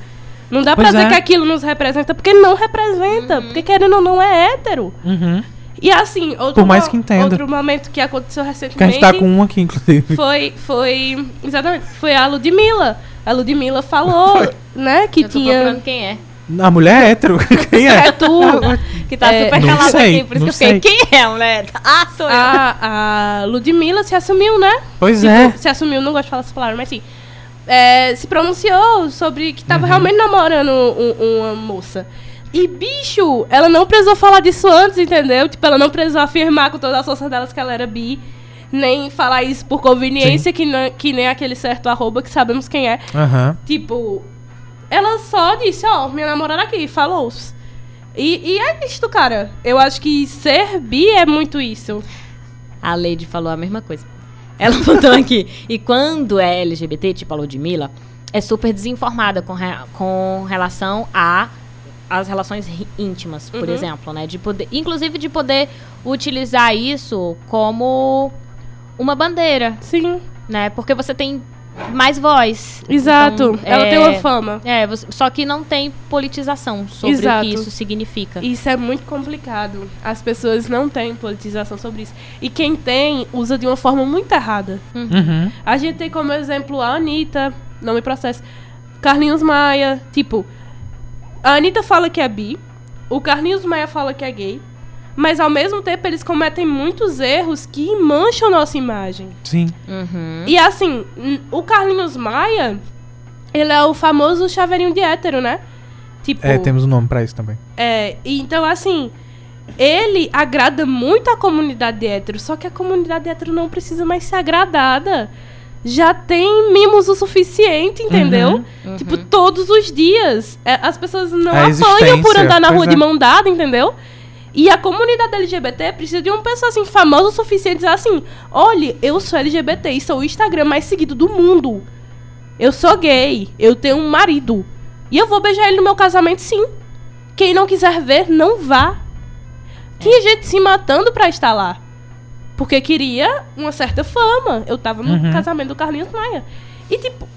Speaker 3: Não dá
Speaker 1: Pois
Speaker 3: pra dizer
Speaker 1: é.
Speaker 3: que aquilo nos representa, porque não representa. Porque querendo ou não é hétero.
Speaker 1: Uhum.
Speaker 3: E assim, outro,
Speaker 1: Por mais que entenda.
Speaker 3: outro momento que aconteceu
Speaker 1: Que a
Speaker 3: recentemente
Speaker 1: gente tá com um aqui, inclusive.
Speaker 3: foi, foi. Exatamente, foi a Ludmilla. A Ludmilla falou, né, que
Speaker 2: Eu tô
Speaker 3: tinha.
Speaker 2: procurando quem é.
Speaker 1: A mulher é hétero. Quem é?
Speaker 3: É tu.
Speaker 2: Que tá
Speaker 3: É,
Speaker 2: super
Speaker 1: não
Speaker 2: calado
Speaker 1: sei,
Speaker 2: aqui, por isso
Speaker 1: não
Speaker 2: que eu fiquei. Quem é a mulher? Ah, sou eu.
Speaker 3: A, a Ludmilla se assumiu, né?
Speaker 1: Pois
Speaker 3: Tipo,
Speaker 1: é.
Speaker 3: Se assumiu, não gosto de falar essa palavra, mas sim. É, se pronunciou sobre que
Speaker 1: Uhum.
Speaker 3: tava realmente namorando um- uma moça. E, bicho, ela não precisou falar disso antes, entendeu? Tipo, ela não precisou afirmar com todas as forças delas que ela era bi. Nem falar isso por conveniência, que, não- que nem aquele certo arroba que sabemos quem é.
Speaker 1: Aham.
Speaker 3: Tipo, ela só disse, ó, minha namorada aqui, falou. E, e é isto, cara. Eu acho que ser bi é muito isso.
Speaker 2: A Lady falou a mesma coisa. Ela botou aqui. E quando é LGBT, tipo a Ludmilla, é super desinformada com, re- com relação a as relações íntimas, por
Speaker 3: Uhum.
Speaker 2: exemplo, né? De poder, inclusive de poder utilizar isso como uma bandeira,
Speaker 3: Sim,
Speaker 2: né? Porque você tem mais voz.
Speaker 3: exato.
Speaker 2: Então,
Speaker 3: ela
Speaker 2: é,
Speaker 3: tem uma fama.
Speaker 2: É, você- só que não tem politização sobre
Speaker 3: Exato.
Speaker 2: o que isso significa.
Speaker 3: Isso é muito complicado. As pessoas não têm politização sobre isso. E quem tem, usa de uma forma muito errada.
Speaker 1: Uhum.
Speaker 3: A gente tem como exemplo a Anitta, não me processa. Carlinhos Maia, tipo, a Anitta fala que é bi, o Carlinhos Maia fala que é gay, mas ao mesmo tempo eles cometem muitos erros que mancham nossa imagem.
Speaker 1: Sim.
Speaker 2: Uhum.
Speaker 3: E assim, o Carlinhos Maia, ele é o famoso chaveirinho de hétero, né? Tipo,
Speaker 1: É, temos um nome pra isso também.
Speaker 3: é, então assim, ele agrada muito a comunidade hétero, só que a comunidade hétero não precisa mais ser agradada. Já tem mimos o suficiente, entendeu?
Speaker 2: Uhum.
Speaker 3: Tipo, todos os dias. É, as pessoas não
Speaker 1: A
Speaker 3: apanham por andar na rua
Speaker 1: é.
Speaker 3: de mão dada, entendeu? E a comunidade LGBT precisa de uma pessoa assim, famosa o suficiente dizer assim: olha, eu sou LGBT e sou o Instagram mais seguido do mundo. Eu sou gay, eu tenho um marido. E eu vou beijar ele no meu casamento, sim. Quem não quiser ver, não vá. Tinha gente se matando pra estar lá. Porque queria uma certa fama. Eu tava no
Speaker 1: Uhum.
Speaker 3: casamento do Carlinhos Maia. E, tipo,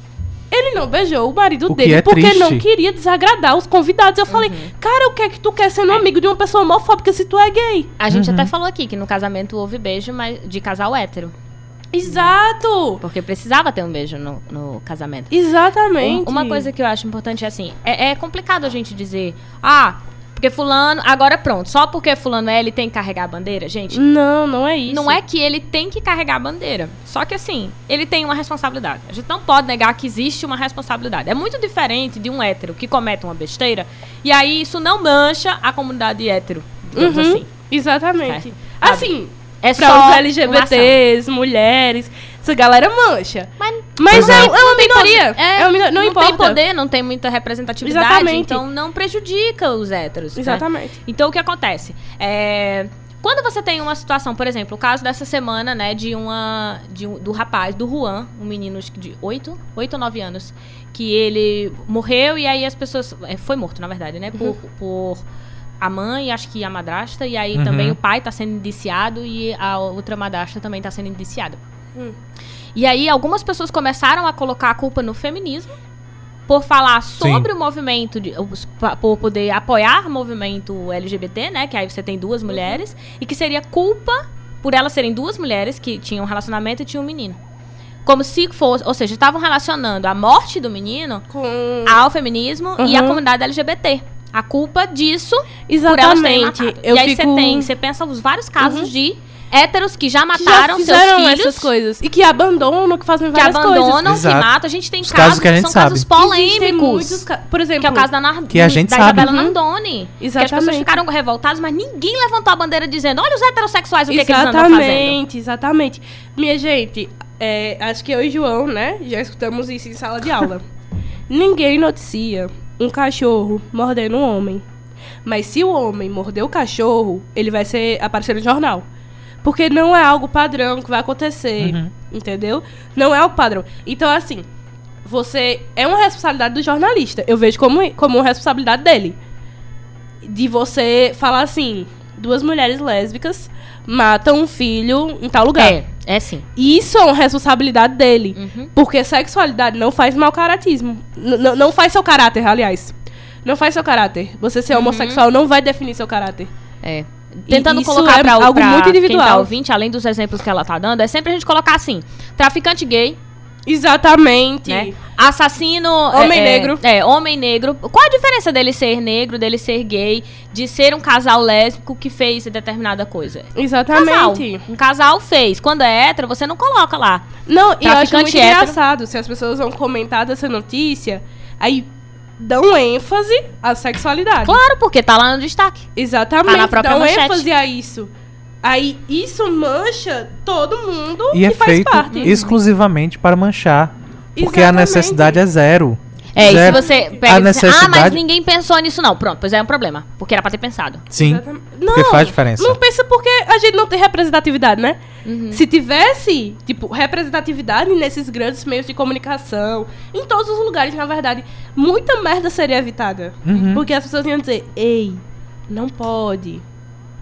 Speaker 3: ele não beijou o marido
Speaker 1: O
Speaker 3: dele
Speaker 1: é
Speaker 3: porque
Speaker 1: triste.
Speaker 3: não queria desagradar os convidados. Eu falei, cara, o que é que tu quer sendo amigo de uma pessoa homofóbica se tu é gay?
Speaker 2: A gente
Speaker 1: Uhum.
Speaker 2: até falou aqui que no casamento houve beijo mas de casal hétero.
Speaker 3: Exato!
Speaker 2: Porque precisava ter um beijo no, no casamento.
Speaker 3: Exatamente.
Speaker 2: Um- Uma coisa que eu acho importante é assim: é, é complicado a gente dizer, ah, porque Fulano, agora pronto, só porque Fulano é, ele tem que carregar a bandeira. Gente,
Speaker 3: Não, não é isso.
Speaker 2: não é que ele tem que carregar a bandeira. Só que assim, ele tem uma responsabilidade. A gente não pode negar que existe uma responsabilidade. É muito diferente de um hétero que comete uma besteira e aí isso não mancha a comunidade hétero, digamos
Speaker 3: Uhum,
Speaker 2: assim.
Speaker 3: Exatamente.
Speaker 2: Certo.
Speaker 3: Assim,
Speaker 2: É
Speaker 3: pra
Speaker 2: só
Speaker 3: os LGBTs, mulheres, essa galera mancha.
Speaker 2: Mas,
Speaker 3: Mas é,
Speaker 1: é.
Speaker 3: é uma minoria.
Speaker 2: é,
Speaker 3: É uma não,
Speaker 2: não
Speaker 3: importa.
Speaker 2: tem poder, não tem muita representatividade,
Speaker 3: Exatamente.
Speaker 2: então não prejudica os héteros. né?
Speaker 3: Exatamente.
Speaker 2: Então o que acontece? É, quando você tem uma situação, por exemplo, o caso dessa semana, né, de uma de um- do rapaz, do Juan, um menino de 8, 8 ou 9 anos, que ele morreu e aí as pessoas é, foi morto, na verdade, né, por, por a mãe, acho que a madrasta, e aí
Speaker 1: Uhum.
Speaker 2: também o pai tá sendo indiciado e a outra madrasta também tá sendo indiciada.
Speaker 3: Hum.
Speaker 2: E aí algumas pessoas começaram a colocar a culpa no feminismo por falar sobre o movimento, de, por poder apoiar o movimento LGBT, né? Que aí você tem duas mulheres, e que seria culpa por elas serem duas mulheres que tinham um relacionamento e tinham um menino. Como se fosse, ou seja, estavam relacionando a morte do menino
Speaker 3: Com...
Speaker 2: ao feminismo e à
Speaker 3: Uhum.
Speaker 2: comunidade LGBT. A culpa disso por elas terem
Speaker 3: Exatamente.
Speaker 2: matado.
Speaker 3: Eu
Speaker 2: e aí você
Speaker 3: fico...
Speaker 2: tem, você pensa os vários casos
Speaker 3: Uhum.
Speaker 2: de héteros que já
Speaker 3: que
Speaker 2: mataram
Speaker 3: já
Speaker 2: seus
Speaker 3: fizeram
Speaker 2: filhos
Speaker 3: essas coisas. E que abandonam, que fazem
Speaker 2: que
Speaker 3: várias
Speaker 2: abandonam,
Speaker 3: coisas.
Speaker 2: que
Speaker 1: Exato.
Speaker 2: matam. A gente tem
Speaker 1: Os
Speaker 2: casos,
Speaker 1: casos que a gente
Speaker 2: são casos
Speaker 1: sabe.
Speaker 3: Existem
Speaker 2: polêmicos.
Speaker 3: ca- Por exemplo...
Speaker 2: Que é o caso da, Nar
Speaker 1: Que a gente
Speaker 2: da
Speaker 1: sabe.
Speaker 2: Isabela
Speaker 3: Uhum.
Speaker 2: Nandoni. Que as pessoas
Speaker 3: Exatamente.
Speaker 2: ficaram revoltadas, mas ninguém levantou a bandeira dizendo: olha os heterossexuais, o que, é que eles andam fazendo.
Speaker 3: Exatamente, exatamente. Minha gente, é, acho que eu e João, né, já escutamos isso em sala de aula. Ninguém noticia um cachorro mordendo um homem. Mas se o homem morder o cachorro, ele vai ser aparecer no jornal. Porque não é algo padrão que vai acontecer.
Speaker 1: Uhum.
Speaker 3: Entendeu? Não é algo padrão. Então, assim, você. É uma responsabilidade do jornalista. Eu vejo como, como uma responsabilidade dele. De você falar assim: duas mulheres lésbicas matam um filho em tal lugar.
Speaker 2: É, é sim.
Speaker 3: Isso é uma responsabilidade dele.
Speaker 2: Uhum.
Speaker 3: Porque sexualidade não faz mau caratismo. N- não faz seu caráter, aliás. Não faz seu caráter. Você ser homossexual não vai definir seu caráter.
Speaker 2: É. Tentando
Speaker 3: isso
Speaker 2: colocar
Speaker 3: é
Speaker 2: pra,
Speaker 3: algo
Speaker 2: pra
Speaker 3: muito
Speaker 2: quem
Speaker 3: individual.
Speaker 2: tá ouvinte, além dos exemplos que ela tá dando, é sempre a gente colocar assim: traficante gay,
Speaker 3: Exatamente.
Speaker 2: né? Assassino.
Speaker 3: Homem
Speaker 2: é, é,
Speaker 3: negro.
Speaker 2: É, homem negro. Qual a diferença dele ser negro, dele ser gay, de ser um casal lésbico que fez determinada coisa? Casal.
Speaker 3: Exatamente.
Speaker 2: Um casal fez. Quando é hétero, você não coloca lá.
Speaker 3: Não, e eu acho muito
Speaker 2: hétero.
Speaker 3: engraçado se as pessoas vão comentar dessa notícia, aí dão ênfase à sexualidade.
Speaker 2: Claro, porque tá lá no destaque.
Speaker 3: Exatamente,
Speaker 2: Tá na própria
Speaker 3: dão
Speaker 2: manchete.
Speaker 3: ênfase a isso. Aí isso mancha todo mundo
Speaker 1: E é
Speaker 3: que faz
Speaker 1: feito
Speaker 3: parte.
Speaker 1: exclusivamente para manchar. Porque a
Speaker 3: Exatamente.
Speaker 1: necessidade é zero.
Speaker 2: É, e se
Speaker 1: Zero.
Speaker 2: você
Speaker 1: A
Speaker 2: pega e diz, ah, mas
Speaker 1: necessidade-
Speaker 2: ninguém pensou nisso não. Pronto, pois é um problema. Porque era pra ter pensado.
Speaker 1: Sim.
Speaker 3: Exatamente.
Speaker 1: Porque faz diferença.
Speaker 3: Não pensa porque a gente não tem representatividade, né?
Speaker 2: Uhum.
Speaker 3: Se tivesse, tipo, representatividade nesses grandes meios de comunicação, em todos os lugares, na verdade, muita merda seria evitada.
Speaker 1: Uhum.
Speaker 3: Porque as pessoas iam dizer, ei, não pode.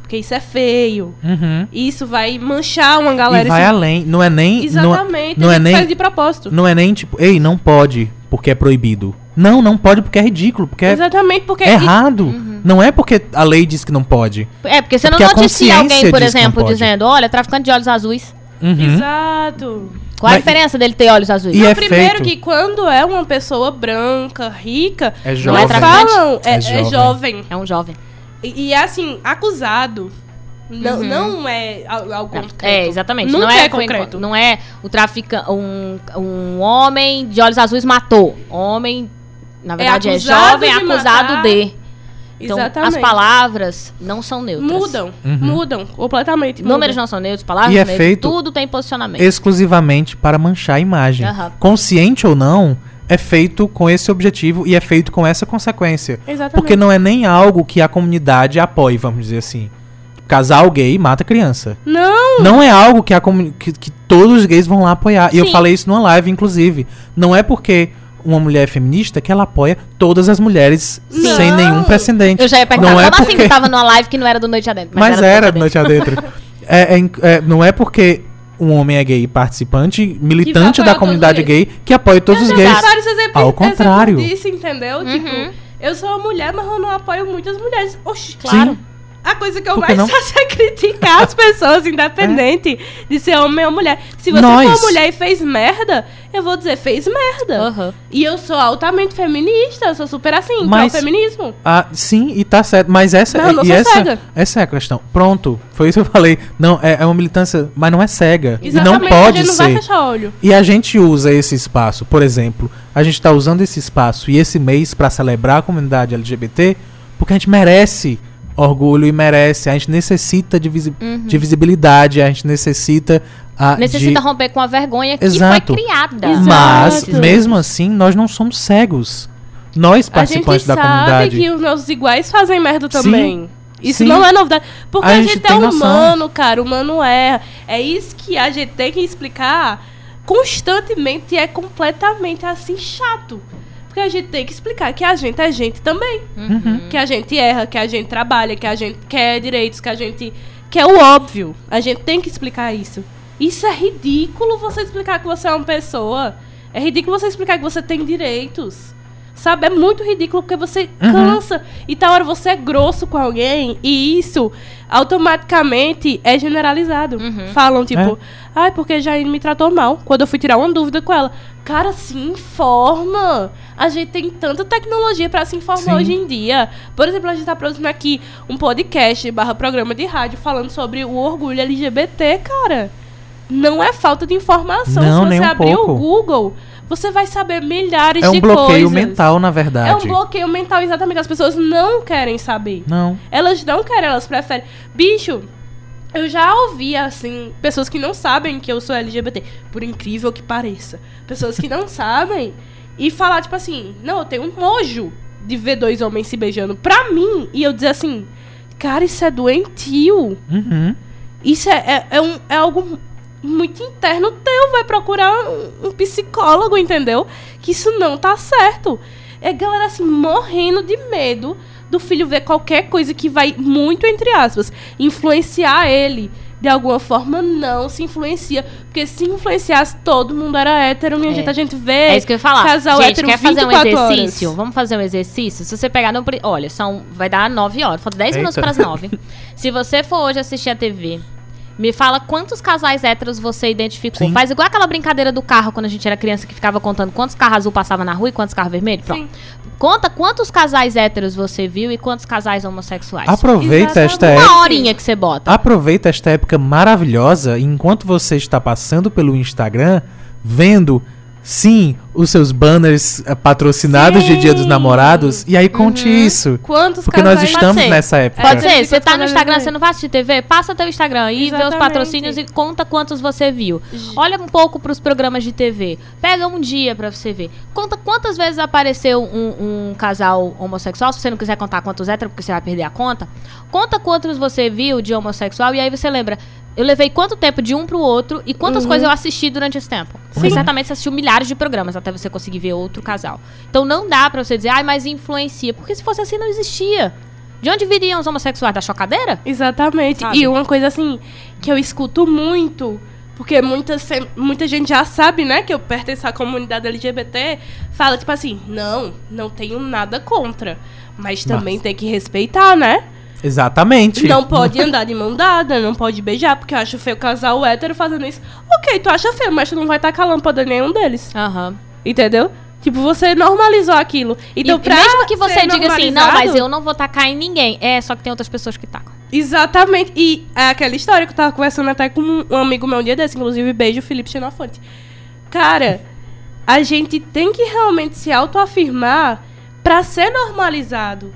Speaker 3: Porque isso é feio.
Speaker 1: Uhum.
Speaker 3: Isso vai manchar uma galera.
Speaker 1: E vai
Speaker 3: isso-
Speaker 1: além. Não é nem.
Speaker 3: Exatamente.
Speaker 1: Não, não é nem.
Speaker 3: faz de propósito.
Speaker 1: Não é nem tipo, ei, não pode porque é proibido. Não, não pode porque é ridículo, porque é
Speaker 3: Exatamente, porque.
Speaker 1: errado.
Speaker 2: Uhum.
Speaker 1: Não é porque a lei diz que não pode.
Speaker 2: É, porque você não
Speaker 1: Porque a
Speaker 2: noticia alguém, por
Speaker 1: não
Speaker 2: exemplo, dizendo, olha, traficante de olhos azuis.
Speaker 1: Uhum.
Speaker 3: Exato.
Speaker 2: Qual a
Speaker 1: Mas-
Speaker 2: diferença dele ter olhos azuis?
Speaker 1: E
Speaker 3: Não,
Speaker 1: é
Speaker 3: primeiro
Speaker 1: feito.
Speaker 3: que quando é uma pessoa branca, rica,
Speaker 1: É
Speaker 2: Não
Speaker 1: jovem.
Speaker 2: é traficante?
Speaker 3: falam, é,
Speaker 1: É
Speaker 3: é
Speaker 1: jovem.
Speaker 2: É um jovem.
Speaker 3: E, e é assim, acusado. Não,
Speaker 2: Uhum.
Speaker 3: não é al- algo
Speaker 2: Não,
Speaker 3: concreto.
Speaker 2: É, exatamente.
Speaker 3: Nunca
Speaker 2: não é,
Speaker 3: é concreto.
Speaker 2: Não é o traficante. Um, um homem de olhos azuis matou. Homem, na verdade, é,
Speaker 3: acusado
Speaker 2: jovem
Speaker 3: de
Speaker 2: acusado
Speaker 3: matar.
Speaker 2: de. Então,
Speaker 3: Exatamente.
Speaker 2: as palavras não são neutras.
Speaker 3: Mudam,
Speaker 1: Uhum.
Speaker 3: mudam completamente.
Speaker 2: Números
Speaker 3: mudam.
Speaker 2: não são neutros, palavras
Speaker 1: E é
Speaker 2: neutras,
Speaker 1: feito
Speaker 2: tudo tem posicionamento.
Speaker 1: Exclusivamente para manchar a imagem.
Speaker 2: Aham.
Speaker 1: Consciente ou não, é feito com esse objetivo e é feito com essa consequência.
Speaker 3: Exatamente.
Speaker 1: Porque não é nem algo que a comunidade apoie, vamos dizer assim. Casal gay mata criança.
Speaker 3: Não,
Speaker 1: Não é algo que, a que, que todos os gays vão lá apoiar. E eu
Speaker 2: Sim.
Speaker 1: falei isso numa live, inclusive. Não é porque uma mulher é feminista que ela apoia todas as mulheres
Speaker 3: Não.
Speaker 1: sem nenhum precedente.
Speaker 2: Eu já ia perguntar,
Speaker 1: Não é
Speaker 2: como assim
Speaker 1: porque-
Speaker 2: que tava numa live que não era do Noite Adentro?
Speaker 1: Mas, era
Speaker 2: do
Speaker 1: do Noite Adentro. é, é é, não é porque um homem é gay participante, militante da comunidade gay, que apoia todos os gays.
Speaker 3: vários exemplos,
Speaker 1: Ao contrário.
Speaker 3: exemplos disso, entendeu?
Speaker 2: Uhum.
Speaker 3: Tipo, eu sou uma mulher, mas eu não apoio muitas mulheres. Oxi,
Speaker 2: Claro.
Speaker 1: Sim.
Speaker 3: A coisa que eu mais
Speaker 1: não?
Speaker 3: faço é criticar as pessoas, independente de ser homem ou mulher. Se você
Speaker 1: Nós.
Speaker 3: for mulher e fez merda, eu vou dizer, fez merda.
Speaker 2: Aham.
Speaker 3: E eu sou altamente feminista, eu sou super assim,
Speaker 1: Mas-
Speaker 3: que é o feminismo.
Speaker 1: Ah, sim, e tá certo. Mas essa,
Speaker 3: Não, não
Speaker 1: e essa,
Speaker 3: cega.
Speaker 1: essa é a questão. Pronto, foi isso que eu falei. Não, é, é uma militância, mas não é cega. E não
Speaker 3: Exatamente,
Speaker 1: pode
Speaker 3: a gente não
Speaker 1: ser.
Speaker 3: vai fechar olho.
Speaker 1: E a gente usa esse espaço, por exemplo, a gente está usando esse espaço e esse mês para celebrar a comunidade LGBT porque a gente merece orgulho e merece, a gente necessita de, visi- de visibilidade, a gente necessita a,
Speaker 2: Necessita
Speaker 1: de...
Speaker 2: romper com a vergonha que
Speaker 1: Exato.
Speaker 2: foi criada.
Speaker 3: Exato.
Speaker 1: Mas, mesmo assim, nós não somos cegos. Nós,
Speaker 3: A gente
Speaker 1: participantes da
Speaker 3: sabe
Speaker 1: comunidade.
Speaker 3: que os nossos iguais fazem merda também. Isso
Speaker 1: sim.
Speaker 3: não é novidade. Porque
Speaker 1: A
Speaker 3: a,
Speaker 1: gente
Speaker 3: gente, é
Speaker 1: noção.
Speaker 3: humano, cara. O humano erra. É isso que a gente tem que explicar constantemente e é completamente assim chato. Porque a gente tem que explicar que a gente é gente também.
Speaker 1: Uhum.
Speaker 3: Que a gente erra, que a gente trabalha, que a gente quer direitos, que a gente quer o óbvio. A gente tem que explicar isso. Isso é ridículo você explicar que você é uma pessoa. É ridículo você explicar que você tem direitos. Sabe? É muito ridículo porque você
Speaker 1: Uhum.
Speaker 3: cansa. E tal hora você é grosso com alguém e isso automaticamente é generalizado.
Speaker 2: Uhum.
Speaker 3: Falam tipo, ai, porque Jaine me tratou mal quando eu fui tirar uma dúvida com ela. Cara, se informa. A gente tem tanta tecnologia pra se informar
Speaker 1: Sim.
Speaker 3: hoje em dia. Por exemplo, a gente tá produzindo aqui um podcast barra programa de rádio falando sobre o orgulho LGBT, cara. Não é falta de informação.
Speaker 1: Não,
Speaker 3: Se
Speaker 1: nem
Speaker 3: você
Speaker 1: um
Speaker 3: abrir
Speaker 1: pouco.
Speaker 3: o Google, você vai saber milhares
Speaker 1: É um
Speaker 3: de
Speaker 1: bloqueio
Speaker 3: coisas.
Speaker 1: mental, na
Speaker 3: É
Speaker 1: verdade.
Speaker 3: um bloqueio mental, exatamente. As pessoas não querem saber.
Speaker 1: Não.
Speaker 3: Elas não querem, elas preferem. Bicho, eu já ouvi, assim, pessoas que não sabem que eu sou LGBT, por incrível que pareça. Pessoas que não sabem e falar, tipo assim, não, eu tenho um nojo de ver dois homens se beijando. Pra mim, e eu dizer assim, cara, isso é doentio.
Speaker 1: Uhum.
Speaker 3: Isso é, é, é um, é algo muito interno teu. Vai procurar um, um psicólogo, entendeu? Que isso não tá certo. É galera assim, morrendo de medo do filho ver qualquer coisa que vai, muito entre aspas, influenciar ele. De alguma forma, não se influencia. Porque se influenciasse, todo mundo era hétero, minha
Speaker 2: É.
Speaker 3: gente. A gente vê.
Speaker 2: É isso que eu ia falar.
Speaker 3: Casal
Speaker 2: Gente,
Speaker 3: hétero
Speaker 2: quer fazer um
Speaker 3: 24 horas.
Speaker 2: exercício? Vamos fazer um exercício? Se você pegar no. Olha, são, vai dar 9 horas. Falta 10 minutos
Speaker 1: Eita.
Speaker 2: para as 9. Se você for hoje assistir a TV Me fala quantos casais héteros você identificou.
Speaker 1: Sim.
Speaker 2: Faz igual aquela brincadeira do carro quando a gente era criança que ficava contando quantos carros azul passavam na rua e quantos carros vermelhos. Pronto.
Speaker 3: Sim.
Speaker 2: Conta quantos casais héteros você viu e quantos casais homossexuais.
Speaker 1: Aproveita esta época.
Speaker 2: Uma horinha que você bota.
Speaker 1: Aproveita esta época maravilhosa enquanto você está passando pelo Instagram, vendo, sim, os seus banners eh, patrocinados de Dia dos
Speaker 3: Sim.
Speaker 1: Namorados, e aí conte
Speaker 2: Uhum.
Speaker 1: isso.
Speaker 3: Quantos
Speaker 1: Porque nós estamos nessa época.
Speaker 2: Pode
Speaker 3: É.
Speaker 2: ser, você tá no
Speaker 3: Quantos
Speaker 2: Instagram, você não vai assistir TV? Passa teu Instagram e vê os patrocínios e conta quantos você viu. Olha um pouco pros programas de TV. Pega um dia pra você ver. Conta quantas vezes apareceu um, um casal homossexual, se você não quiser contar quantos héteros, porque você vai perder a conta. Conta quantos você viu de homossexual e aí você lembra. Eu levei quanto tempo de um pro outro e quantas
Speaker 3: Uhum.
Speaker 2: coisas eu assisti durante esse tempo. Porque certamente você assistiu milhares de programas até você conseguir ver outro casal. Então não dá pra você dizer, ai, mas influencia. Porque se fosse assim, não existia. De onde viriam os homossexuais? Da chocadeira?
Speaker 3: Exatamente.
Speaker 2: Sabe?
Speaker 3: E uma coisa assim que eu escuto muito, porque muita, muita gente já sabe, né, que eu pertenço à comunidade LGBT, fala tipo assim: não, não tenho nada contra. Mas também
Speaker 1: Mas-
Speaker 3: tem que respeitar, né?
Speaker 1: Exatamente.
Speaker 3: Não pode andar de mão dada, não pode beijar, porque eu acho feio o casal hétero fazendo isso. Ok, tu acha feio, mas tu não vai tacar lâmpada em nenhum deles.
Speaker 2: Aham.
Speaker 3: Entendeu? Tipo, você normalizou aquilo. Então,
Speaker 2: e,
Speaker 3: pra
Speaker 2: mesmo que você diga assim, não, mas eu não vou tacar em ninguém. É, só que tem outras pessoas que tacam.
Speaker 3: Exatamente. E é aquela história que eu tava conversando até com um amigo meu um dia desse, inclusive beijo, Felipe Xenofonte. Cara, a gente tem que realmente se autoafirmar pra ser normalizado.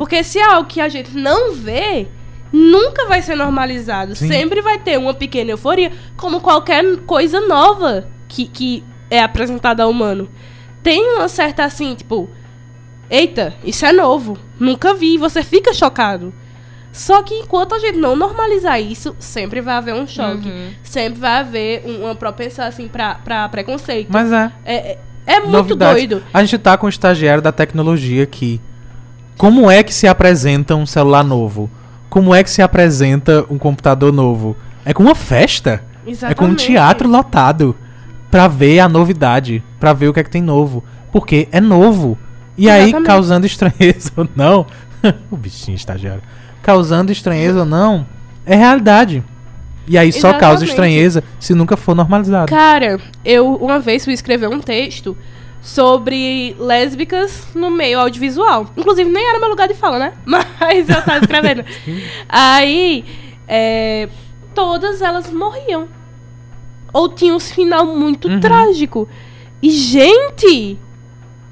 Speaker 3: Porque se é algo que a gente não vê, nunca vai ser normalizado.
Speaker 1: Sim.
Speaker 3: Sempre vai ter uma pequena euforia, como qualquer coisa nova que, que é apresentada ao humano. Tem uma certa assim, tipo, eita, isso é novo, nunca vi, você fica chocado. Só que enquanto a gente não normalizar isso, sempre vai haver um choque.
Speaker 2: Uhum.
Speaker 3: Sempre vai haver um- uma propensão, assim, pra, pra preconceito.
Speaker 1: Mas é.
Speaker 3: É, é, é muito doido.
Speaker 1: A gente tá com o estagiário da tecnologia aqui. Como é que se apresenta um celular novo? Como é que se apresenta um computador novo? É com uma festa. É com um
Speaker 3: Exatamente.
Speaker 1: teatro lotado. Pra ver a novidade. Pra ver o que é que tem novo. Porque é novo. E aí,
Speaker 3: Exatamente.
Speaker 1: causando estranheza ou não. o bichinho estagiário. Causando estranheza ou não, é realidade. E aí só causa
Speaker 3: Exatamente.
Speaker 1: estranheza se nunca for normalizado.
Speaker 3: Cara, eu uma vez fui escrever um texto sobre lésbicas no meio audiovisual. Inclusive, nem era meu lugar de fala, né? Mas eu tava escrevendo. Aí, é, todas elas morriam. Ou tinham um final muito
Speaker 1: Uhum.
Speaker 3: trágico. E, gente,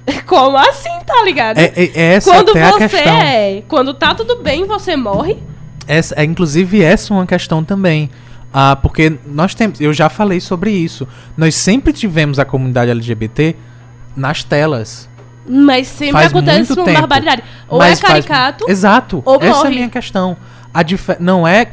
Speaker 3: como assim, tá ligado?
Speaker 1: É, é- é essa
Speaker 3: quando
Speaker 1: até a
Speaker 3: você
Speaker 1: questão.
Speaker 3: é. Quando tá tudo bem, você morre.
Speaker 1: Essa, é, inclusive, essa é uma questão também. Ah, porque nós temos. Eu já falei sobre isso. Nós sempre tivemos a comunidade LGBT nas telas.
Speaker 3: Mas sempre
Speaker 1: Faz
Speaker 3: acontece uma
Speaker 1: tempo.
Speaker 3: barbaridade. Ou é
Speaker 1: faz-
Speaker 3: caricato.
Speaker 1: Exato.
Speaker 3: ou
Speaker 1: essa é a
Speaker 3: morre.
Speaker 1: minha questão. A dife- não é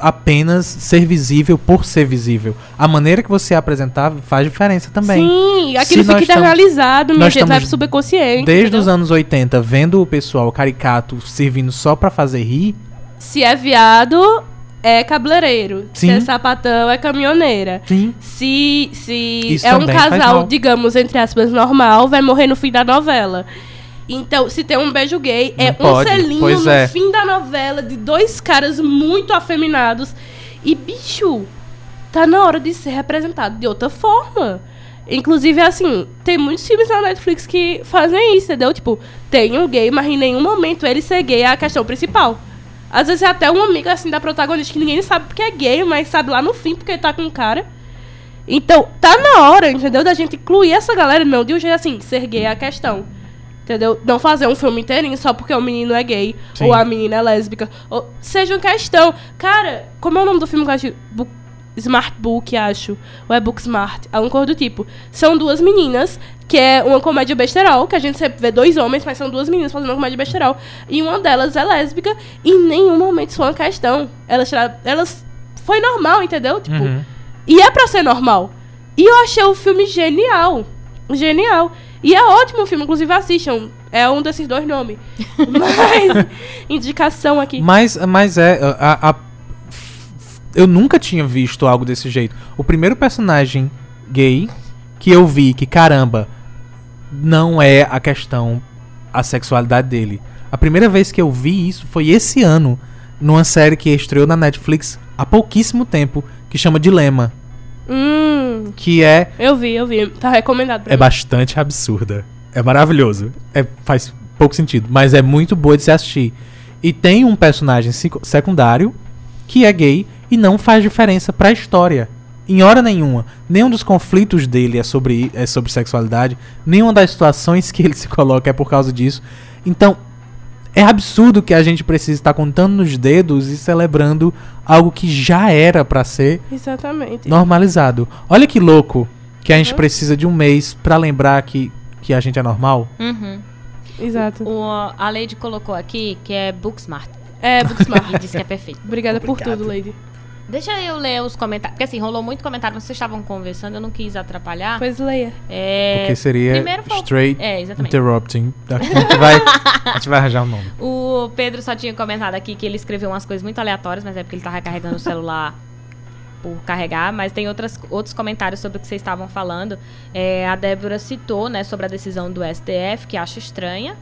Speaker 1: apenas ser visível por ser visível. A maneira que você é apresentar faz diferença também.
Speaker 3: Sim, aquilo
Speaker 1: Se
Speaker 3: fica internalizado,
Speaker 1: nós
Speaker 3: gente vai pro subconsciente.
Speaker 1: Desde
Speaker 3: entendeu?
Speaker 1: os anos 80, vendo o pessoal caricato servindo só pra fazer rir.
Speaker 3: Se é viado, é cabeleireiro. Se
Speaker 1: Sim.
Speaker 3: é sapatão, é caminhoneira.
Speaker 1: Sim.
Speaker 3: Se, se
Speaker 1: Isso
Speaker 3: é um casal, digamos, entre aspas, normal, vai morrer no fim da novela. Então, se tem um beijo gay, é
Speaker 1: Não
Speaker 3: um
Speaker 1: pode,
Speaker 3: selinho
Speaker 1: pois
Speaker 3: no
Speaker 1: é.
Speaker 3: fim da novela de dois caras muito afeminados. E, bicho, tá na hora de ser representado de outra forma. Inclusive, assim, tem muitos filmes na Netflix que fazem isso, entendeu? Tipo, tem um gay, mas em nenhum momento ele ser gay é a questão principal. Às vezes é até um amigo, assim, da protagonista que ninguém sabe porque é gay, mas sabe lá no fim porque tá com um cara. Então, tá na hora, entendeu? Da gente incluir essa galera, não de um jeito assim, ser gay é a questão. Entendeu? Não fazer um filme inteirinho só porque o menino é gay
Speaker 1: Sim.
Speaker 3: ou a menina é lésbica. Ou seja uma questão. Cara, como é o nome do filme que eu acho? Bu- Smart Book, acho. Ou é Book Smart. Alguma coisa do tipo. São duas meninas, que é uma comédia besterol, que a gente vê dois homens, mas são duas meninas fazendo uma comédia besterol. E uma delas é lésbica e em nenhum momento isso foi uma questão. Elas, elas foi normal, entendeu? Tipo,
Speaker 1: Uhum.
Speaker 3: e é pra ser normal. E eu achei o filme genial. Genial. E é ótimo o filme, inclusive assistam. É um desses dois nomes. Mas, indicação aqui.
Speaker 1: Mas, mas é. a- a- eu nunca tinha visto algo desse jeito. O primeiro personagem gay que eu vi que, caramba, não é a questão a sexualidade dele. A primeira vez que eu vi isso foi esse ano, numa série que estreou na Netflix há pouquíssimo tempo que chama Dilema,
Speaker 3: Hum,
Speaker 1: que é
Speaker 3: eu vi, eu vi. Tá recomendado pra
Speaker 1: é
Speaker 3: mim.
Speaker 1: bastante absurda. É maravilhoso. É, faz pouco sentido, mas é muito boa de se assistir. E tem um personagem secundário que é gay e não faz diferença pra história. Em hora nenhuma. Nenhum dos conflitos dele é sobre, é sobre sexualidade. Nenhuma das situações que ele se coloca é por causa disso. Então, é absurdo que a gente precise estar contando nos dedos e celebrando algo que já era pra ser
Speaker 3: Exatamente.
Speaker 1: normalizado. Olha que louco que a gente
Speaker 3: Uhum.
Speaker 1: precisa de um mês pra lembrar que, que a gente é normal.
Speaker 2: Uhum.
Speaker 3: Exato.
Speaker 2: O, a Lady colocou aqui que é Booksmart.
Speaker 3: É, Booksmart.
Speaker 2: E disse que é perfeito.
Speaker 3: Obrigada por
Speaker 1: Obrigado.
Speaker 3: tudo, Lady.
Speaker 2: Deixa eu ler os comentários. Porque assim, rolou muito comentário, mas vocês estavam conversando, eu não quis atrapalhar.
Speaker 3: Pois leia.
Speaker 2: É,
Speaker 1: Porque seria
Speaker 2: primeiro foi
Speaker 1: straight
Speaker 2: É,
Speaker 1: interrupting. A gente, vai, a gente vai arranjar um nome.
Speaker 2: O Pedro só tinha comentado aqui que ele escreveu umas coisas muito aleatórias, mas é porque ele tava carregando o celular por carregar. Mas tem outras, outros comentários sobre o que vocês estavam falando. É, a Débora citou, né, sobre a decisão do STF, que acha estranha,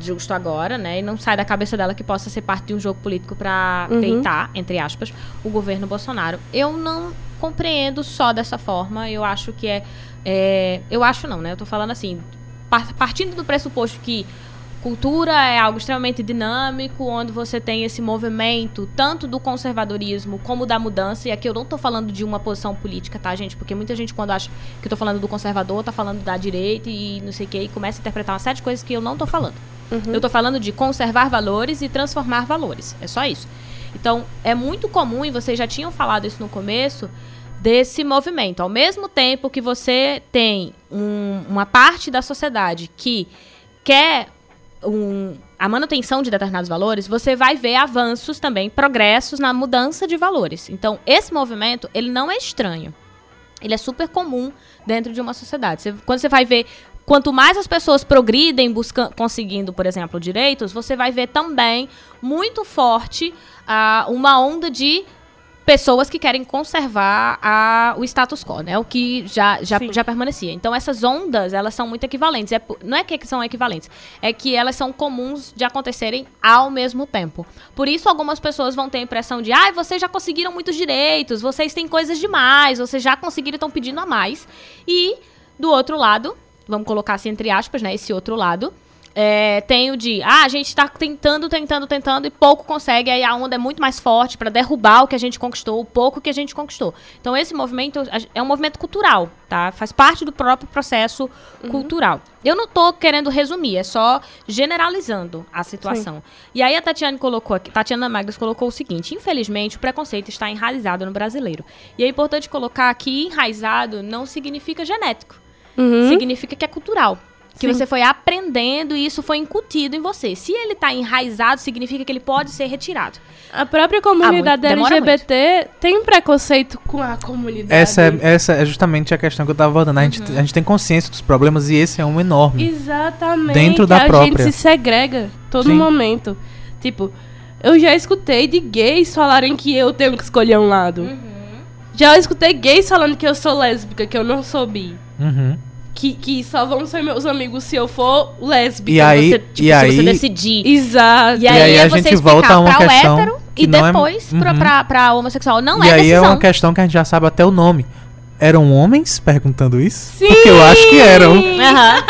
Speaker 2: justo agora, né? E não sai da cabeça dela que possa ser parte de um jogo político para
Speaker 3: Uhum.
Speaker 2: peitar, entre aspas, o governo Bolsonaro. Eu não compreendo só dessa forma. Eu acho que é. é, eu acho não, né? Eu tô falando assim. par- Partindo do pressuposto que cultura é algo extremamente dinâmico, onde você tem esse movimento tanto do conservadorismo como da mudança. E aqui eu não tô falando de uma posição política, tá, gente? Porque muita gente, quando acha que eu tô falando do conservador, tá falando da direita e não sei o que, e começa a interpretar uma série de coisas que eu não tô falando.
Speaker 3: Uhum.
Speaker 2: Eu tô falando de conservar valores e transformar valores. É só isso. Então, é muito comum, e vocês já tinham falado isso no começo, desse movimento. Ao mesmo tempo que você tem um- uma parte da sociedade que quer um- a manutenção de determinados valores, você vai ver avanços também, progressos na mudança de valores. Então, esse movimento, ele não é estranho. Ele é super comum dentro de uma sociedade. Você- quando você vai ver, quanto mais as pessoas progridem buscando, conseguindo, por exemplo, direitos, você vai ver também muito forte ah, uma onda de pessoas que querem conservar a- o status quo, né? O que já, já,
Speaker 3: Sim.
Speaker 2: já permanecia. Então, essas ondas, elas são muito equivalentes. É, não é que são equivalentes, é que elas são comuns de acontecerem ao mesmo tempo. Por isso, algumas pessoas vão ter a impressão de, ah, vocês já conseguiram muitos direitos, vocês têm coisas demais, vocês já conseguiram e estão pedindo a mais. E, do outro lado, vamos colocar assim entre aspas, né? Esse outro lado. é, tem o de, ah, a gente tá tentando, tentando, tentando e pouco consegue, aí a onda é muito mais forte para derrubar o que a gente conquistou, o pouco que a gente conquistou. Então esse movimento é um movimento cultural, tá? Faz parte do próprio processo cultural. Eu não tô querendo resumir, é só generalizando a situação. E aí a Tatiana colocou aqui, Tatiana Magras colocou o seguinte: infelizmente, o preconceito está enraizado no brasileiro. E é importante colocar que enraizado não significa genético
Speaker 3: Uhum.
Speaker 2: significa que é cultural. Que
Speaker 3: Sim.
Speaker 2: você foi aprendendo e isso foi incutido em você. Se ele tá enraizado, significa que ele pode ser retirado.
Speaker 3: A própria comunidade
Speaker 2: Ah, muito-
Speaker 3: LGBT tem preconceito com a comunidade.
Speaker 1: Essa é, essa é justamente a questão que eu tava abordando. A, gente, a gente tem consciência dos problemas e esse é um enorme.
Speaker 3: Exatamente.
Speaker 1: Dentro da
Speaker 3: a
Speaker 1: própria.
Speaker 3: gente se segrega todo
Speaker 1: Sim.
Speaker 3: momento. Tipo, eu já escutei de gays falarem que eu tenho que escolher um lado.
Speaker 2: Uhum.
Speaker 3: Já escutei gays falando que eu sou lésbica, que eu não sou bi.
Speaker 1: Uhum.
Speaker 3: Que, que só vão ser meus amigos se eu for lésbica.
Speaker 1: E aí,
Speaker 2: você, tipo,
Speaker 1: e
Speaker 2: se
Speaker 1: aí
Speaker 2: você decidir.
Speaker 3: Exato.
Speaker 2: E aí,
Speaker 1: aí a
Speaker 2: é você
Speaker 1: gente volta
Speaker 2: explicar
Speaker 1: a uma
Speaker 2: pra
Speaker 1: questão
Speaker 2: o hétero
Speaker 1: que
Speaker 2: e
Speaker 1: não é-
Speaker 2: depois pra,
Speaker 1: Uhum.
Speaker 2: pra, pra homossexual. Não
Speaker 1: e
Speaker 2: é
Speaker 1: aí
Speaker 2: decisão.
Speaker 1: é uma questão que a gente já sabe até o nome. Eram homens perguntando isso?
Speaker 3: Sim!
Speaker 1: Porque eu acho que eram.
Speaker 2: Aham.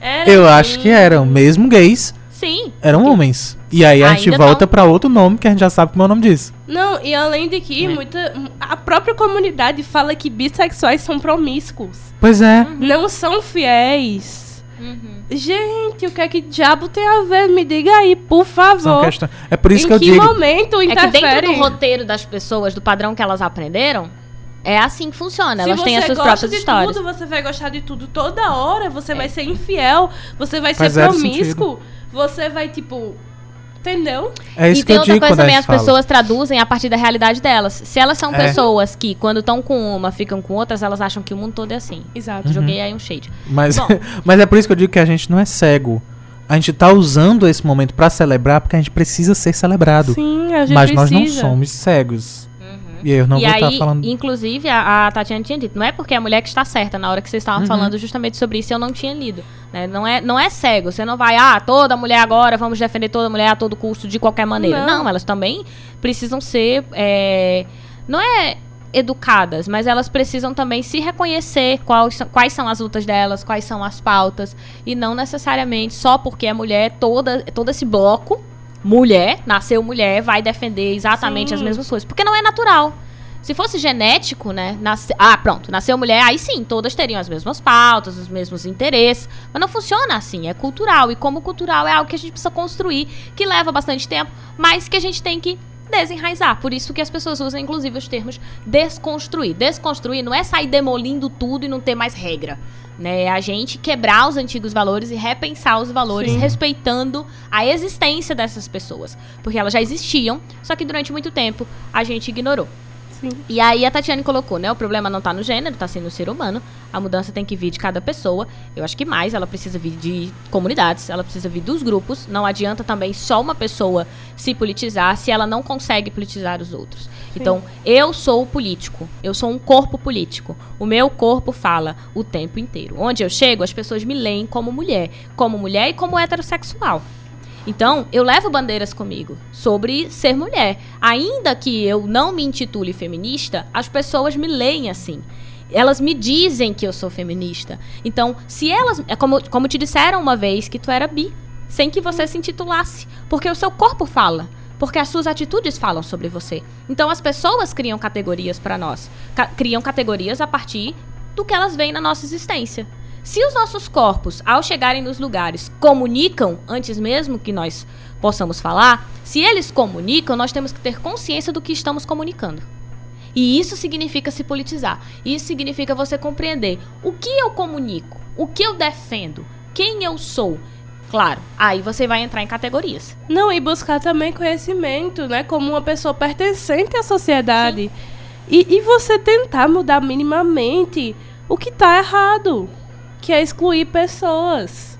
Speaker 3: Era
Speaker 1: Eu
Speaker 3: assim.
Speaker 1: acho que eram. Mesmo gays,
Speaker 2: Sim.
Speaker 1: eram homens. E aí a gente volta
Speaker 2: não.
Speaker 1: pra outro nome que a gente já sabe como é o nome disso.
Speaker 3: Não, e além de que muita, a própria comunidade fala que bissexuais são promíscuos.
Speaker 1: Pois é.
Speaker 3: Não são fiéis.
Speaker 2: Uhum.
Speaker 3: Gente, o que é que diabo tem a ver? Me diga aí, por favor.
Speaker 1: É por isso
Speaker 3: em
Speaker 1: que eu
Speaker 3: que
Speaker 1: digo.
Speaker 3: momento
Speaker 2: É que
Speaker 3: interfere?
Speaker 2: dentro do roteiro das pessoas, do padrão que elas aprenderam, é assim que funciona.
Speaker 3: Se
Speaker 2: Elas têm as suas
Speaker 3: gosta
Speaker 2: próprias
Speaker 3: de
Speaker 2: histórias.
Speaker 3: tudo, você vai gostar de tudo toda hora, você vai ser infiel, você vai
Speaker 1: Faz
Speaker 3: ser promíscuo, você vai, tipo. Entendeu?
Speaker 1: É isso
Speaker 2: e
Speaker 1: que
Speaker 2: tem
Speaker 1: eu
Speaker 2: outra
Speaker 1: digo
Speaker 2: coisa também, as
Speaker 1: fala.
Speaker 2: pessoas traduzem a partir da realidade delas. Se elas são
Speaker 1: É.
Speaker 2: pessoas que, quando estão com uma, ficam com outras, elas acham que o mundo todo é assim.
Speaker 3: Exato.
Speaker 1: Uhum.
Speaker 2: Joguei aí um shade.
Speaker 1: Mas,
Speaker 2: Bom.
Speaker 1: mas é por isso que eu digo que a gente não é cego. A gente tá usando esse momento pra celebrar porque a gente precisa ser celebrado.
Speaker 3: Sim, a gente
Speaker 1: mas
Speaker 3: precisa.
Speaker 1: nós não somos cegos. E aí eu não
Speaker 2: e
Speaker 1: vou estar
Speaker 2: aí,
Speaker 1: falando.
Speaker 2: inclusive, a, a Tatiana tinha dito, não é porque a mulher que está certa na hora que vocês estavam
Speaker 1: Uhum.
Speaker 2: falando justamente sobre isso, eu não tinha lido. né? Não, é, não é cego, você não vai, ah, toda mulher agora, vamos defender toda mulher a todo custo, de qualquer maneira. Não,
Speaker 3: Não.
Speaker 2: elas também precisam ser, é, não é educadas, mas elas precisam também se reconhecer quais são, quais são as lutas delas, quais são as pautas, e não necessariamente só porque é mulher, toda, todo esse bloco, mulher, nasceu mulher, vai defender exatamente
Speaker 3: Sim.
Speaker 2: as mesmas coisas, porque não é natural. Se fosse genético, né? Nasce... Ah, pronto, nasceu mulher, aí sim, todas teriam as mesmas pautas, os mesmos interesses. Mas não funciona assim, é cultural. E como cultural é algo que a gente precisa construir, que leva bastante tempo, mas que a gente tem que desenraizar. Por isso que as pessoas usam, inclusive, os termos desconstruir. Desconstruir não é sair demolindo tudo e não ter mais regra. Né? É a gente quebrar os antigos valores e repensar os valores,
Speaker 3: Sim.
Speaker 2: respeitando a existência dessas pessoas. Porque elas já existiam, só que durante muito tempo a gente ignorou.
Speaker 3: Sim.
Speaker 2: E aí a Tatiane colocou, né? O problema não tá no gênero, tá sendo no ser humano. A mudança tem que vir de cada pessoa. Eu acho que mais, ela precisa vir de comunidades, ela precisa vir dos grupos. Não adianta também só uma pessoa se politizar se ela não consegue politizar os outros. Então, eu sou o político, eu sou um corpo político. O meu corpo fala o tempo inteiro. Onde eu chego, as pessoas me leem como mulher, como mulher e como heterossexual. Então, eu levo bandeiras comigo sobre ser mulher. Ainda que eu não me intitule feminista, as pessoas me leem assim. Elas me dizem que eu sou feminista. Então, se elas. É como, como te disseram uma vez que tu era bi, sem que você se intitulasse. Porque o seu corpo fala. Porque as suas atitudes falam sobre você. Então, as pessoas criam categorias para nós. Ca- criam categorias a partir do que elas veem na nossa existência. Se os nossos corpos, ao chegarem nos lugares, comunicam antes mesmo que nós possamos falar, se eles comunicam, nós temos que ter consciência do que estamos comunicando. E isso significa se politizar. Isso significa você compreender o que eu comunico, o que eu defendo, quem eu sou. Claro, aí você vai entrar em categorias.
Speaker 3: Não, e buscar também conhecimento, né? Como uma pessoa pertencente à sociedade. E, e você tentar mudar minimamente o que tá errado, que é excluir pessoas.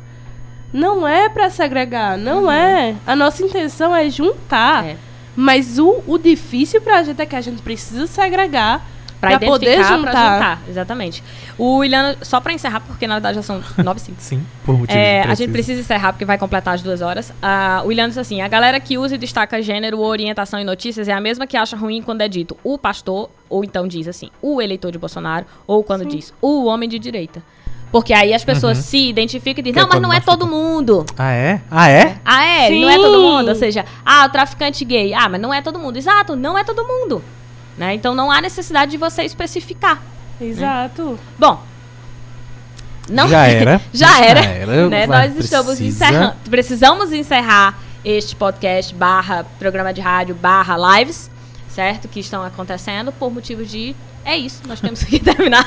Speaker 3: Não é pra segregar, não é. A nossa intenção é juntar.
Speaker 2: É.
Speaker 3: Mas o, o difícil pra gente é que a gente precisa segregar
Speaker 2: Pra,
Speaker 3: pra poder
Speaker 2: identificar,
Speaker 3: juntar.
Speaker 2: pra juntar. Exatamente. O William, só pra encerrar, porque na verdade já são 9 e 5.
Speaker 1: Sim, por motivos
Speaker 2: É, a gente precisa encerrar porque vai completar as duas horas. Ah, o William disse assim: a galera que usa e destaca gênero, orientação e notícias é a mesma que acha ruim quando é dito o pastor, ou então diz assim, o eleitor de Bolsonaro, ou quando diz o homem de direita. Porque aí as pessoas
Speaker 1: Uhum.
Speaker 2: se identificam e dizem,
Speaker 1: Que é
Speaker 2: não, mas
Speaker 1: quando
Speaker 2: não é todo mundo.
Speaker 1: Ah, é? Ah, é?
Speaker 2: Ah, é?
Speaker 3: Sim.
Speaker 2: Não é todo mundo. Ou seja, ah, o traficante gay. Ah, mas não é todo mundo. Exato, não é todo mundo. Né? Então não há necessidade de você especificar.
Speaker 3: Exato.
Speaker 2: Bom. Não,
Speaker 1: Já era.
Speaker 2: já era.
Speaker 1: Já era.
Speaker 2: né? Nós estamos
Speaker 1: precisa.
Speaker 2: encerrando. Precisamos encerrar este podcast barra programa de rádio barra lives, certo? Que estão acontecendo por motivos de. É isso, nós temos que terminar.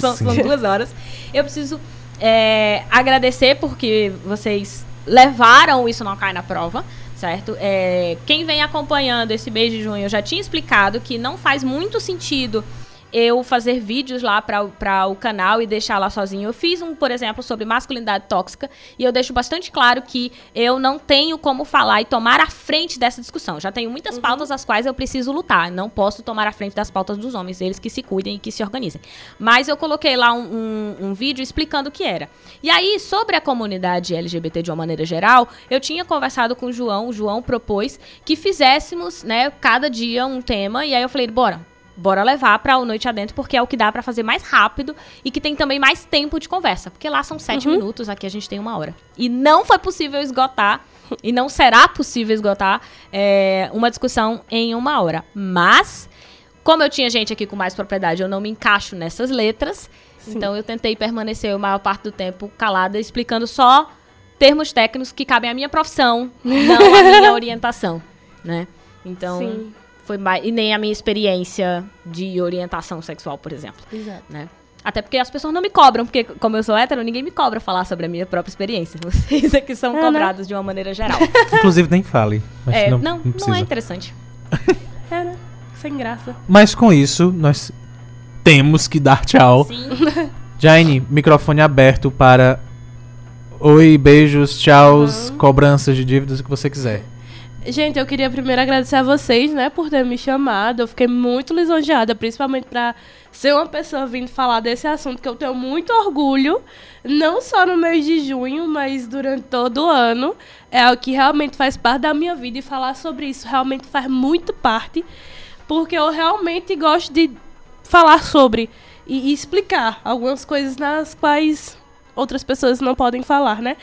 Speaker 2: São, são duas horas. Eu preciso é, agradecer porque vocês levaram isso não cai na prova. Certo? É, quem vem acompanhando esse mês de junho, eu já tinha explicado que não faz muito sentido eu fazer vídeos lá para o canal e deixar lá sozinho. Eu fiz um, por exemplo, sobre masculinidade tóxica e eu deixo bastante claro que eu não tenho como falar e tomar a frente dessa discussão. Já tenho muitas pautas às quais eu preciso lutar. Não posso tomar a frente das pautas dos homens, eles que se cuidem e que se organizem. Mas eu coloquei lá um, um- um vídeo explicando o que era. E aí, sobre a comunidade LGBT de uma maneira geral, eu tinha conversado com o João, o João propôs que fizéssemos, né, cada dia um tema, e aí eu falei, bora, Bora levar pra o Noite Adentro, porque é o que dá pra fazer mais rápido e que tem também mais tempo de conversa. Porque lá são sete minutos, aqui a gente tem uma hora. E não foi possível esgotar, e não será possível esgotar, é, uma discussão em uma hora. Mas, como eu tinha gente aqui com mais propriedade, eu não me encaixo nessas letras. Então eu tentei permanecer a maior parte do tempo calada, explicando só termos técnicos que cabem à minha profissão, não à minha orientação, né? Então,
Speaker 3: Sim.
Speaker 2: Foi mais, e nem a minha experiência de orientação sexual, por exemplo,
Speaker 3: Exato.
Speaker 2: né? Até porque as pessoas não me cobram, porque como eu sou hétero, ninguém me cobra falar sobre a minha própria experiência. Vocês é que são
Speaker 3: né?
Speaker 2: cobrados de uma maneira geral.
Speaker 1: Inclusive, nem fale.
Speaker 2: É,
Speaker 1: não,
Speaker 2: não,
Speaker 1: não
Speaker 2: não, é interessante.
Speaker 3: É, né? Sem graça.
Speaker 1: Mas com isso, nós temos que dar tchau.
Speaker 2: Sim.
Speaker 1: Jane, microfone aberto para oi, beijos, tchauz, cobranças de dívidas, o que você quiser.
Speaker 3: Gente, eu queria primeiro agradecer a vocês, né, por ter me chamado. Eu fiquei muito lisonjeada, principalmente pra ser uma pessoa vindo falar desse assunto que eu tenho muito orgulho, não só no mês de junho, mas durante todo o ano. É algo que realmente faz parte da minha vida e falar sobre isso realmente faz muito parte, porque eu realmente gosto de falar sobre e explicar algumas coisas nas quais outras pessoas não podem falar, né?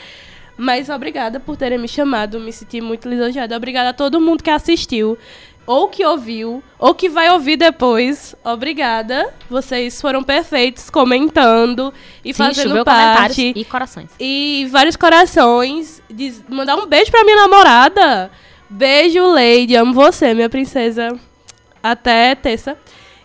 Speaker 3: Mas obrigada por terem me chamado, me senti muito lisonjeada. Obrigada a todo mundo que assistiu, ou que ouviu, ou que vai ouvir depois. Obrigada. Vocês foram perfeitos comentando e
Speaker 2: Sim,
Speaker 3: fazendo parte.
Speaker 2: e corações.
Speaker 3: E vários corações. Diz- mandar um beijo pra minha namorada. Beijo, Lady. Amo você, minha princesa. Até terça.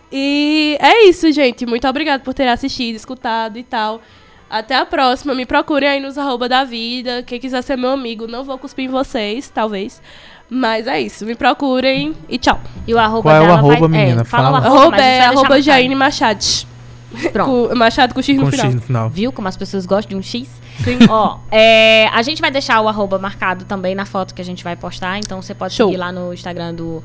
Speaker 3: E é isso, gente. Muito obrigada por ter assistido, escutado e tal. Até a próxima. Me procurem aí nos arroba da vida. Quem quiser ser meu amigo, não vou cuspir em vocês, talvez. Mas é isso. Me procurem e tchau.
Speaker 2: E o arroba
Speaker 1: Qual é o arroba,
Speaker 2: vai...
Speaker 1: menina?
Speaker 2: É, fala
Speaker 1: Fala.
Speaker 2: arroba,
Speaker 3: Arroba é
Speaker 2: vai deixar
Speaker 3: arroba. Jaine Machado.
Speaker 2: Pronto.
Speaker 3: Com, Machado com X no
Speaker 1: Com
Speaker 3: final.
Speaker 1: X no final.
Speaker 2: Viu como as pessoas gostam de um X? Ó, é, a gente vai deixar o arroba marcado também na foto que a gente vai postar. Então você pode
Speaker 3: Show.
Speaker 2: seguir lá no Instagram do,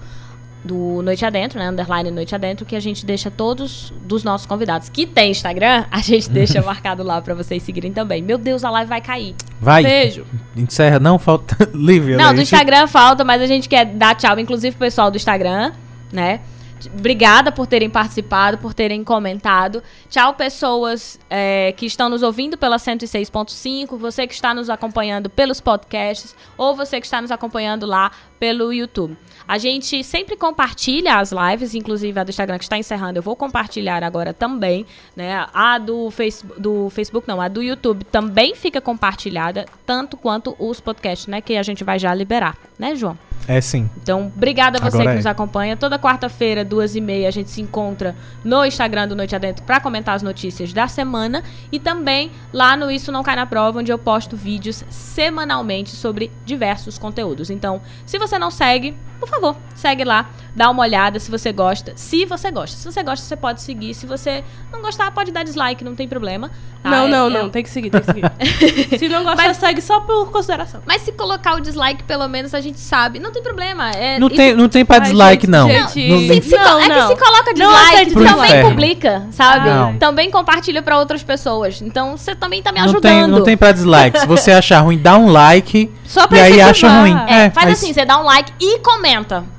Speaker 2: do Noite Adentro, né? Underline Noite Adentro, que a gente deixa todos dos nossos convidados que tem Instagram, a gente deixa marcado lá pra vocês seguirem também. Meu Deus, a live vai cair.
Speaker 1: Vai.
Speaker 3: Beijo.
Speaker 1: Encerra. Não, falta. Lívia.
Speaker 2: Não, do. Instagram falta, mas a gente quer dar tchau, inclusive pro pessoal do Instagram, né? Obrigada por terem participado, por terem comentado. Tchau, pessoas é, que estão nos ouvindo pela 106.5, você que está nos acompanhando pelos podcasts, ou você que está nos acompanhando lá pelo YouTube. A gente sempre compartilha as lives, inclusive a do Instagram que está encerrando, eu vou compartilhar agora também, né? A do, face, do Facebook, não, a do YouTube também fica compartilhada, tanto quanto os podcasts, né? Que a gente vai já liberar, né, João?
Speaker 1: É sim.
Speaker 2: Então, obrigada a você
Speaker 1: Agora
Speaker 2: que
Speaker 1: é.
Speaker 2: nos acompanha. Toda quarta-feira, duas e meia, a gente se encontra no Instagram do Noite Adentro para comentar as notícias da semana. E também lá no Isso Não Cai na Prova, onde eu posto vídeos semanalmente sobre diversos conteúdos. Então, se você não segue, por favor, segue lá, dá uma olhada se você gosta. Se você gosta. Se você gosta, você pode seguir. Se você não gostar, pode dar dislike, não tem problema. tá?
Speaker 3: Não,
Speaker 2: É-
Speaker 3: não,
Speaker 2: é-
Speaker 3: não. Tem que seguir, tem que seguir. Se não gostar,
Speaker 2: Mas-
Speaker 3: segue só por consideração.
Speaker 2: Mas se colocar o dislike, pelo menos a gente sabe. Não tem problema. É,
Speaker 1: Não
Speaker 2: isso-
Speaker 1: tem, não tem pra
Speaker 3: Ai,
Speaker 1: dislike,
Speaker 3: gente,
Speaker 1: não.
Speaker 3: gente,
Speaker 1: Não-
Speaker 2: Se, se
Speaker 3: Não,
Speaker 2: co- é
Speaker 3: não.
Speaker 2: que se coloca
Speaker 3: Não
Speaker 2: dislike,
Speaker 1: Pro
Speaker 2: também
Speaker 1: inferno.
Speaker 2: publica, sabe?
Speaker 1: Não.
Speaker 2: Também compartilha pra outras pessoas. Então você também tá me
Speaker 1: não
Speaker 2: ajudando.
Speaker 1: tem, não tem pra dislike. Se você achar ruim, dá um like.
Speaker 3: Só pra
Speaker 1: E aí acha ruim.
Speaker 2: É,
Speaker 1: É,
Speaker 2: faz
Speaker 1: mas-
Speaker 2: assim, você dá um like e comenta.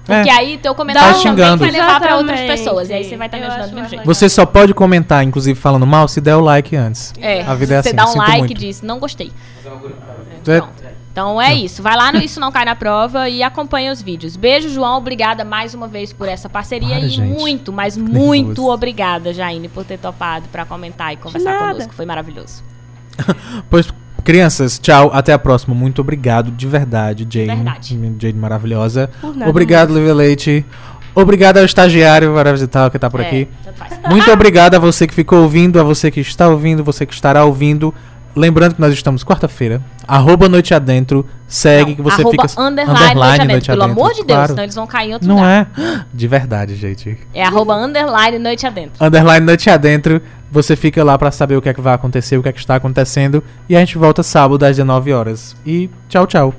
Speaker 2: Porque
Speaker 1: É.
Speaker 2: aí teu comentário
Speaker 1: Tá
Speaker 2: também vai levar pra outras pessoas. E aí você vai estar me
Speaker 3: Eu
Speaker 2: ajudando do mesmo jeito.
Speaker 1: Você só pode comentar, inclusive falando mal, se der o like antes.
Speaker 2: É,
Speaker 1: A vida é
Speaker 2: você
Speaker 1: assim,
Speaker 2: dá um
Speaker 1: sinto
Speaker 2: like
Speaker 1: muito.
Speaker 2: e diz, não gostei.
Speaker 1: É-
Speaker 2: Pronto. Então é isso. Vai lá no Isso Não Cai na Prova e acompanha os vídeos. Beijo, João. Obrigada mais uma vez por essa parceria.
Speaker 1: Para,
Speaker 2: e
Speaker 1: gente.
Speaker 2: muito, mas
Speaker 1: nervoso.
Speaker 2: muito obrigada, Jaine, por ter topado pra comentar e conversar conosco. Foi maravilhoso.
Speaker 1: Pois, crianças, tchau. Até a próxima. Muito obrigado, de verdade, Jane.
Speaker 2: verdade.
Speaker 1: Jane maravilhosa.
Speaker 3: Nada
Speaker 1: Obrigado, Lívia Leite. Obrigado ao estagiário maravilhoso que tá por
Speaker 2: É,
Speaker 1: aqui.
Speaker 2: faz.
Speaker 1: Muito obrigado a você que ficou ouvindo, a você que está ouvindo, você que estará ouvindo. Lembrando que nós estamos quarta-feira. Arroba Noite Adentro. Segue
Speaker 2: Não,
Speaker 1: que você fica.
Speaker 2: underline, noite adentro, pelo amor de Deus, senão eles vão cair em outro
Speaker 1: Não
Speaker 2: lugar.
Speaker 1: é? De verdade, gente.
Speaker 2: É arroba underline noite adentro.
Speaker 1: Underline Noite Adentro. Você fica lá pra saber o que é que vai acontecer, o que é que está acontecendo. E a gente volta sábado às 19 horas. E tchau, tchau.